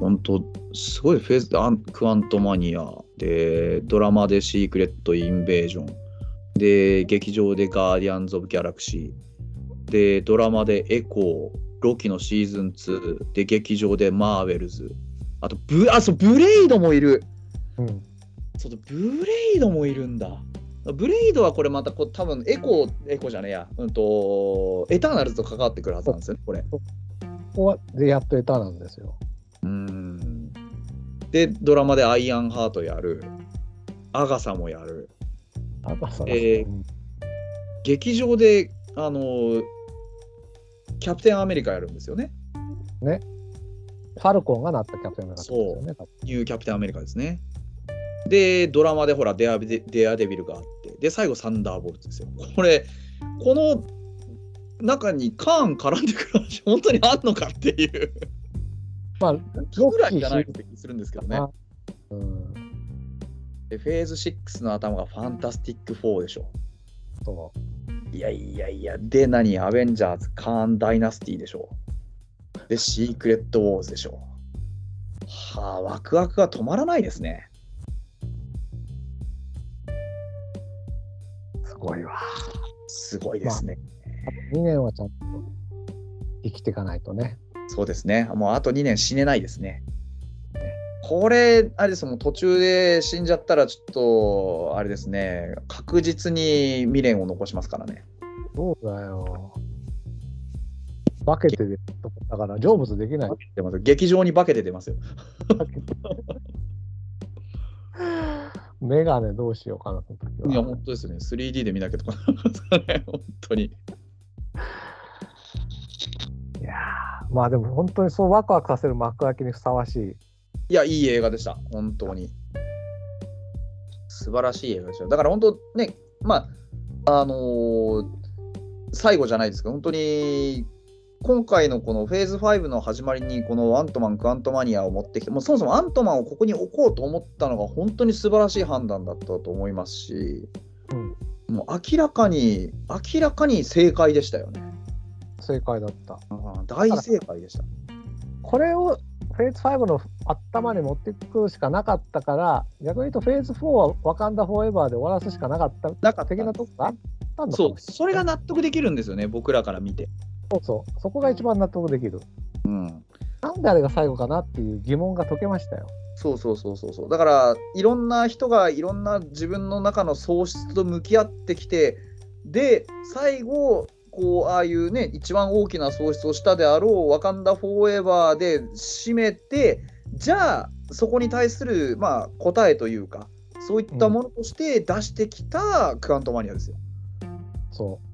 本当、すごいフェーズアンクアントマニアで、ドラマでシークレット・インベージョン、で、劇場でガーディアンズ・オブ・ギャラクシー、で、ドラマでエコー、ロキのシーズン2、で、劇場でマーベルズ、あとブ、あ、そう、ブレイドもいる。うん。そうブレイドもいるんだ。ブレイドはこれまたこう多分エコー、エコーじゃねえや、うんと、エターナルズと関わってくるはずなんですよね、これ。ここはでやっとエターなんですよ。うんで、ドラマでアイアンハートやる、アガサもやる、あとはそのえーうん劇場で、あのーキャプテンアメリカやるんですよね。ファルコンがなったキャプテンがなったんですよね。多分ニューキャプテンアメリカですね。で、ドラマでほらデアデ、デアデビルがあって、で、最後、サンダーボルトですよ。これ、この中にカーン絡んでくる話、本当にあんのかっていう、まあ、ぐらいじゃないって気するんですけどね。うん。で、フェーズ6の頭がファンタスティック4でしょ。そいやいやいや、で、何？アベンジャーズ、カーンダイナスティでしょ。で、シークレットウォーズでしょ。はあ、ワクワクが止まらないですね。う。すごいわ。すごいですね。あと2年はちゃんと生きていかないとね。そうですね。もうあと2年死ねないですね。これ、あれですもう途中で死んじゃったら、ちょっと、あれですね、確実に未練を残しますからね。そうだよ。化けてるとこだから成仏できない。劇場に化けて出ますよ。メガネどうしようかな、いや、は。本当ですね。3D で見なきゃとか 本当に。まあでも本当にそうワクワクさせる幕開けにふさわしい。いや、いい映画でした、本当に。素晴らしい映画でした。だから本当ね、まあ、あのー最後じゃないですけど、本当に、今回のこのフェーズ5の始まりに、このアントマン、クアントマニアを持ってきて、もうそもそもアントマンをここに置こうと思ったのが、本当に素晴らしい判断だったと思いますし、うん、もう明らかに、明らかに正解でしたよね。正解だった。大正解でした。これをフェーズ5の頭に持っていくしかなかったから、逆に言うとフェーズ4はワカンダフォーエバーで終わらすしかなかったなかった的なとこがあったんだそう、それが納得できるんですよね、僕らから見て。そうそう。そこが一番納得できる。うん。なんであれが最後かなっていう疑問が解けましたよ。そうそうそうそうそうだからいろんな人がいろんな自分の中の喪失と向き合ってきてで最後こうああいうね一番大きな喪失をしたであろう「ワカンダ・フォーエバー」で締めてじゃあそこに対する、まあ、答えというかそういったものとして出してきたクアントマニアですよ。そう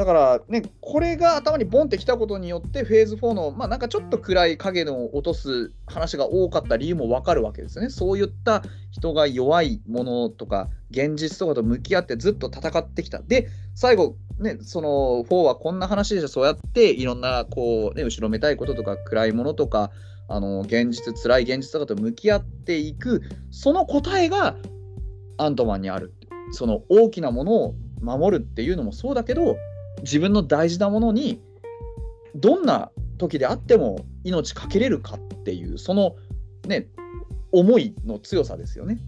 だからね、これが頭にボンってきたことによって、フェーズ4の、まあなんかちょっと暗い影の落とす話が多かった理由もわかるわけですよね。そういった人が弱いものとか、現実とかと向き合ってずっと戦ってきた。で、最後、ね、その4はこんな話でしょ、そうやっていろんなこう、ね、後ろめたいこととか、暗いものとか、あの現実、辛い現実とかと向き合っていく、その答えがアントマンにある。その大きなものを守るっていうのもそうだけど自分の大事なものにどんな時であっても命かけれるかっていうそのね思いの強さですよね。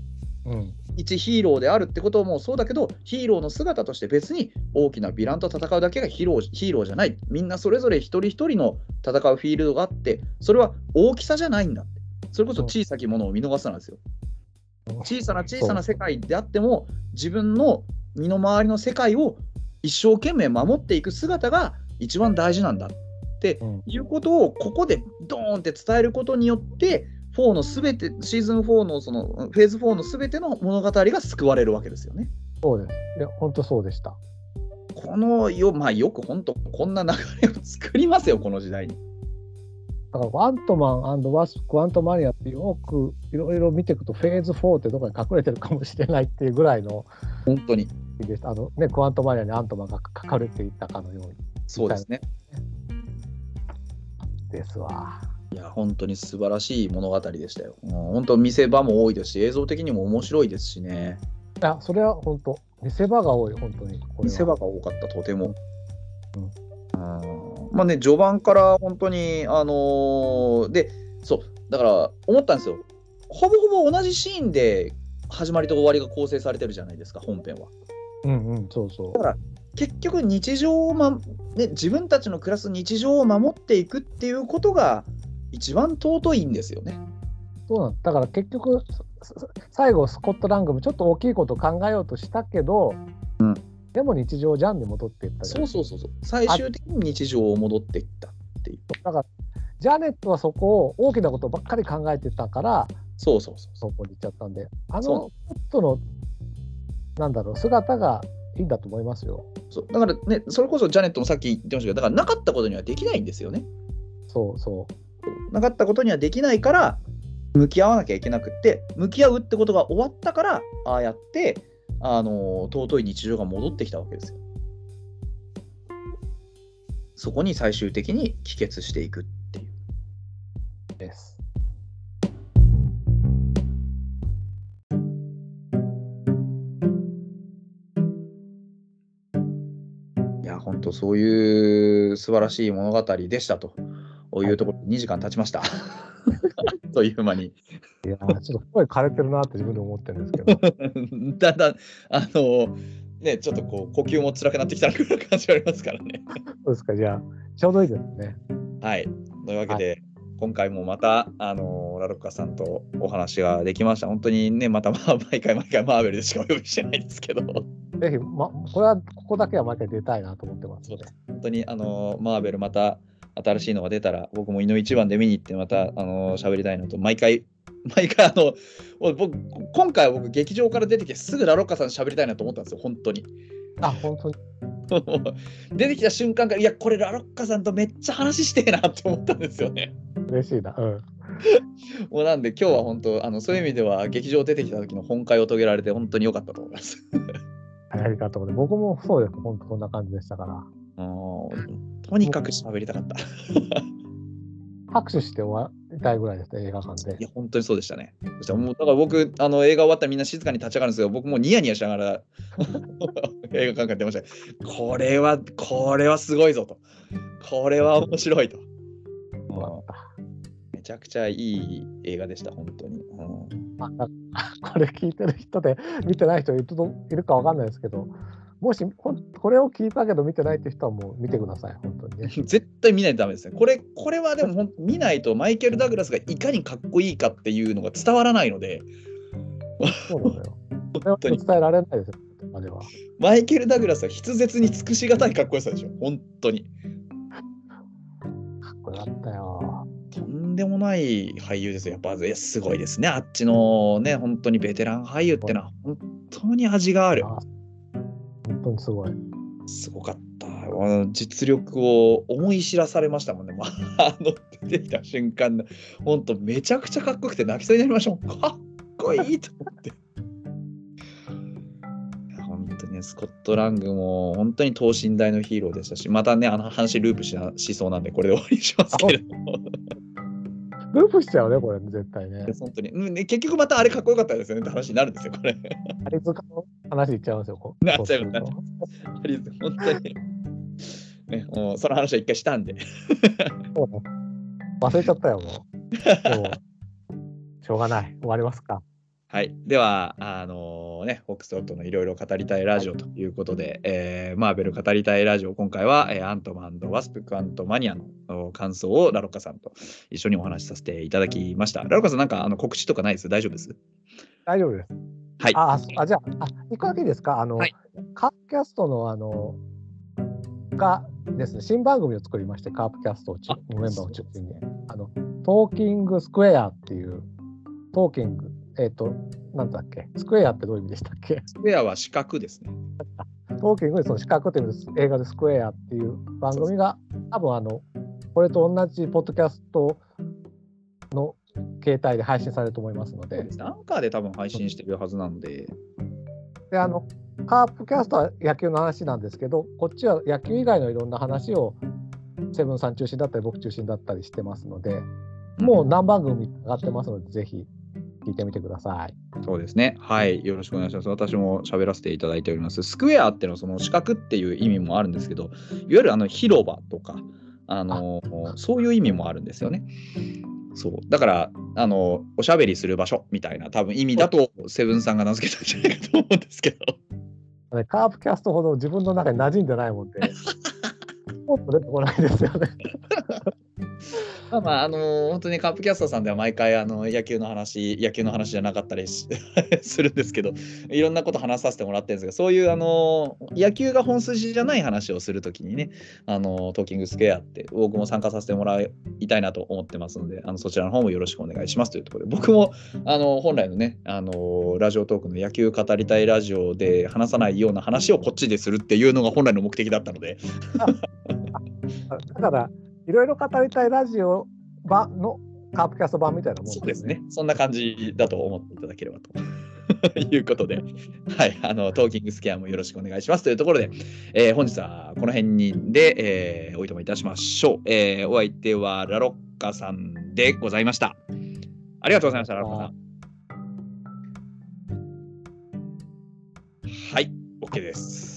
うん。一ヒーローであるってこともそうだけどヒーローの姿として別に大きなヴィランと戦うだけがヒーローヒーローじゃない。みんなそれぞれ一人一人の戦うフィールドがあってそれは大きさじゃないんだって。それこそ小さきものを見逃すなんですよ。小さな小さな世界であっても自分の身の回りの世界を一生懸命守っていく姿が一番大事なんだってうん。いうことをここでドーンって伝えることによって4のすべてシーズン4のそのフェーズ4のすべての物語が救われるわけですよね。そうです。で、本当そうでした。このよ,、まあ、よく本当こんな流れを作りますよこの時代に。だから、アントマンワスプ、クワントマニアってよくいろいろ見ていくと、フェーズ4ってどこに隠れてるかもしれないっていうぐらいの本当にでした。あのね、クワントマニアにアントマンが書かれていたかのようにそうですね。ですわ。いや本当に素晴らしい物語でしたよ。うん本当見せ場も多いですし映像的にも面白いですしね。いや、それは本当、見せ場が多い、本当に。見せ場が多かったとても。うんうんまあね序盤から本当にあのーでそうだから思ったんですよ。ほぼほぼ同じシーンで始まりと終わりが構成されてるじゃないですか本編は。うんうん、そうそうだ。から結局日常を、まね、自分たちの暮らす日常を守っていくっていうことが一番尊いんですよね。そうなんだから結局、最後、スコットラングもちょっと大きいことを考えようとしたけど、うんでも日常じゃんに戻っていったそうそうそうそう最終的に日常を戻っていったっていう。だから、ジャネットはそこを大きなことばっかり考えてたから、そうそうそうそそこに行っちゃったんで、あの、そちょっとの、なんだろう、姿がいいんだと思いますよ。うそうだからねそれこそジャネットもさっき言ってましたけどだからなかったことにはできないんですよね。そうそう。なかったことにはできないから向き合わなきゃいけなくって向き合うってことが終わったからああやってあの尊い日常が戻ってきたわけですよ。そこに最終的に帰結していくっていう。です。そういう素晴らしい物語でしたというところで2時間経ちました。という間に。いやー、ちょっと声枯れてるなって自分で思ってるんですけど、だんだんあのねちょっとこう呼吸も辛くなってきたな感じがありますからね。そうですか、じゃあ、ちょうどいいですね。はい。というわけで、今回もまた、あのラロッカさんとお話ができました。本当にね、また、まあ、毎回毎回マーベルでしかお呼びしてないんですけど、ぜひ、ま、これは、ここだけは毎回出たいなと思ってますので。本当に、あのマーベルまた新しいのが出たら、僕も井の一番で見に行って、また、あの喋りたいのと、毎回、毎回、あの、僕、今回は僕、劇場から出てきて、すぐラロッカさん喋りたいなと思ったんですよ、本当に。あ、本当に。出てきた瞬間から、いや、これ、ラロッカさんとめっちゃ話してえなって思ったんですよね。嬉しいな。うん。もうなんで今日は本当あのそういう意味では劇場出てきた時の本会を遂げられて本当に良かったと思います。ありがとうご。僕もそうです。本当こんな感じでしたから。とにかく喋りたかった。拍手して終わりたいぐらいですね、映画館でい。や本当にそうでしたね。そしたらもうだから僕あの映画終わったらみんな静かに立ち上がるんですけど僕もニヤニヤしながら映画館から出ました。これはこれはすごいぞと。これは面白いと。めちゃくちゃいい映画でした本当に。うんこれ聞いてる人で見てない人いるといるかわかんないですけど、もしこれを聞いたけど見てないって人はもう見てください、本当にね。絶対見ないとダメですね。これ、これはでも見ないとマイケル・ダグラスがいかにかっこいいかっていうのが伝わらないので、そうなのよ。伝えられないですよ、あれは。マイケル・ダグラスは筆舌に尽くしがたいかっこよさでしょ。本当に。かっこよかったよ。とんでもない俳優ですよ。やっぱすごいですね。あっちのね、本当にベテラン俳優ってのは本当に味がある。あ本当にすごい。すごかった。実力を思い知らされましたもんね。まあ、あの出てきた瞬間の、本当めちゃくちゃかっこよくて泣きそうになりましたもん。かっこいいと思って。ね、スコットラングも本当に等身大のヒーローでしたし、またね、あの話ループしなしそうなんで、これで終わりにしますけれども。ループしちゃうね、これ、絶対ね。本当に、うんね、結局またあれかっこよかったですよねって話になるんですよ、これ。アリ塚の話いっちゃいますよ。こうなっちゃうリーズ本当に。ね、もうその話は一回したんで。忘れちゃったよ、もう。もうしょうがない。終わりますか。はい、では、あのね、フォックストロットのいろいろ語りたいラジオということで、えーマーベル語りたいラジオ、今回は、えーアントマンワスプ・クアントマニアのお感想をラロッカさんと一緒にお話しさせていただきました。ラロッカさん、なんかあの告知とかないです？大丈夫です？大丈夫です。はい。あ、そあじゃあ、あ一個だけですか？あの、はいカープキャストのあのがですね、新番組を作りまして、カープキャストをメンバーを中心に、あのトーキングスクエアっていう、トーキング、えっ、と、なんだっけ、スクエアってどういう意味でしたっけ？スクエアは四角ですね。トーキングでその四角っていう映画でスクエアっていう番組が多分あのこれと同じポッドキャストの携帯で配信されると思いますので。で。アンカーで多分配信してるはずなので、であのカープキャストは野球の話なんですけどこっちは野球以外のいろんな話をセブンさん中心だったり僕中心だったりしてますのでもう何番組上がってますのでぜひ聞いてみてください。そうですね。はい。よろしくお願いします。私も喋らせていただいております。スクエアってのはその四角っていう意味もあるんですけど、いわゆるあの広場とか、あのそういう意味もあるんですよね。そう。だから、あの、おしゃべりする場所みたいな多分意味だと、セブンさんが名付けたんじゃないかと思うんですけど。ねカープキャストほど自分の中に馴染んでないもんでもっと出てこないですよね。まあまあ、あの本当にカープキャスターさんでは毎回あの野球の話、野球の話じゃなかったり するんですけど、いろんなこと話させてもらってるんですが、そういうあの野球が本筋じゃない話をするときにね、あのトーキングスクエアって僕も参加させてもらいたいなと思ってますので、あのそちらの方もよろしくお願いしますというところで、僕もあの本来のね、あのラジオトークの野球語りたいラジオで話さないような話をこっちでするっていうのが本来の目的だったので、だからいろいろ語りたいラジオ版のカープキャスト版みたいなもんそうですね。そんな感じだと思っていただければと。いうことで、はい、あのトーキングスケアもよろしくお願いしますというところで、えー本日はこの辺にで、えーおいとめいたしましょう、えーお相手はラロッカさんでございました。ありがとうございました、ラロッカさん。はい、OK です。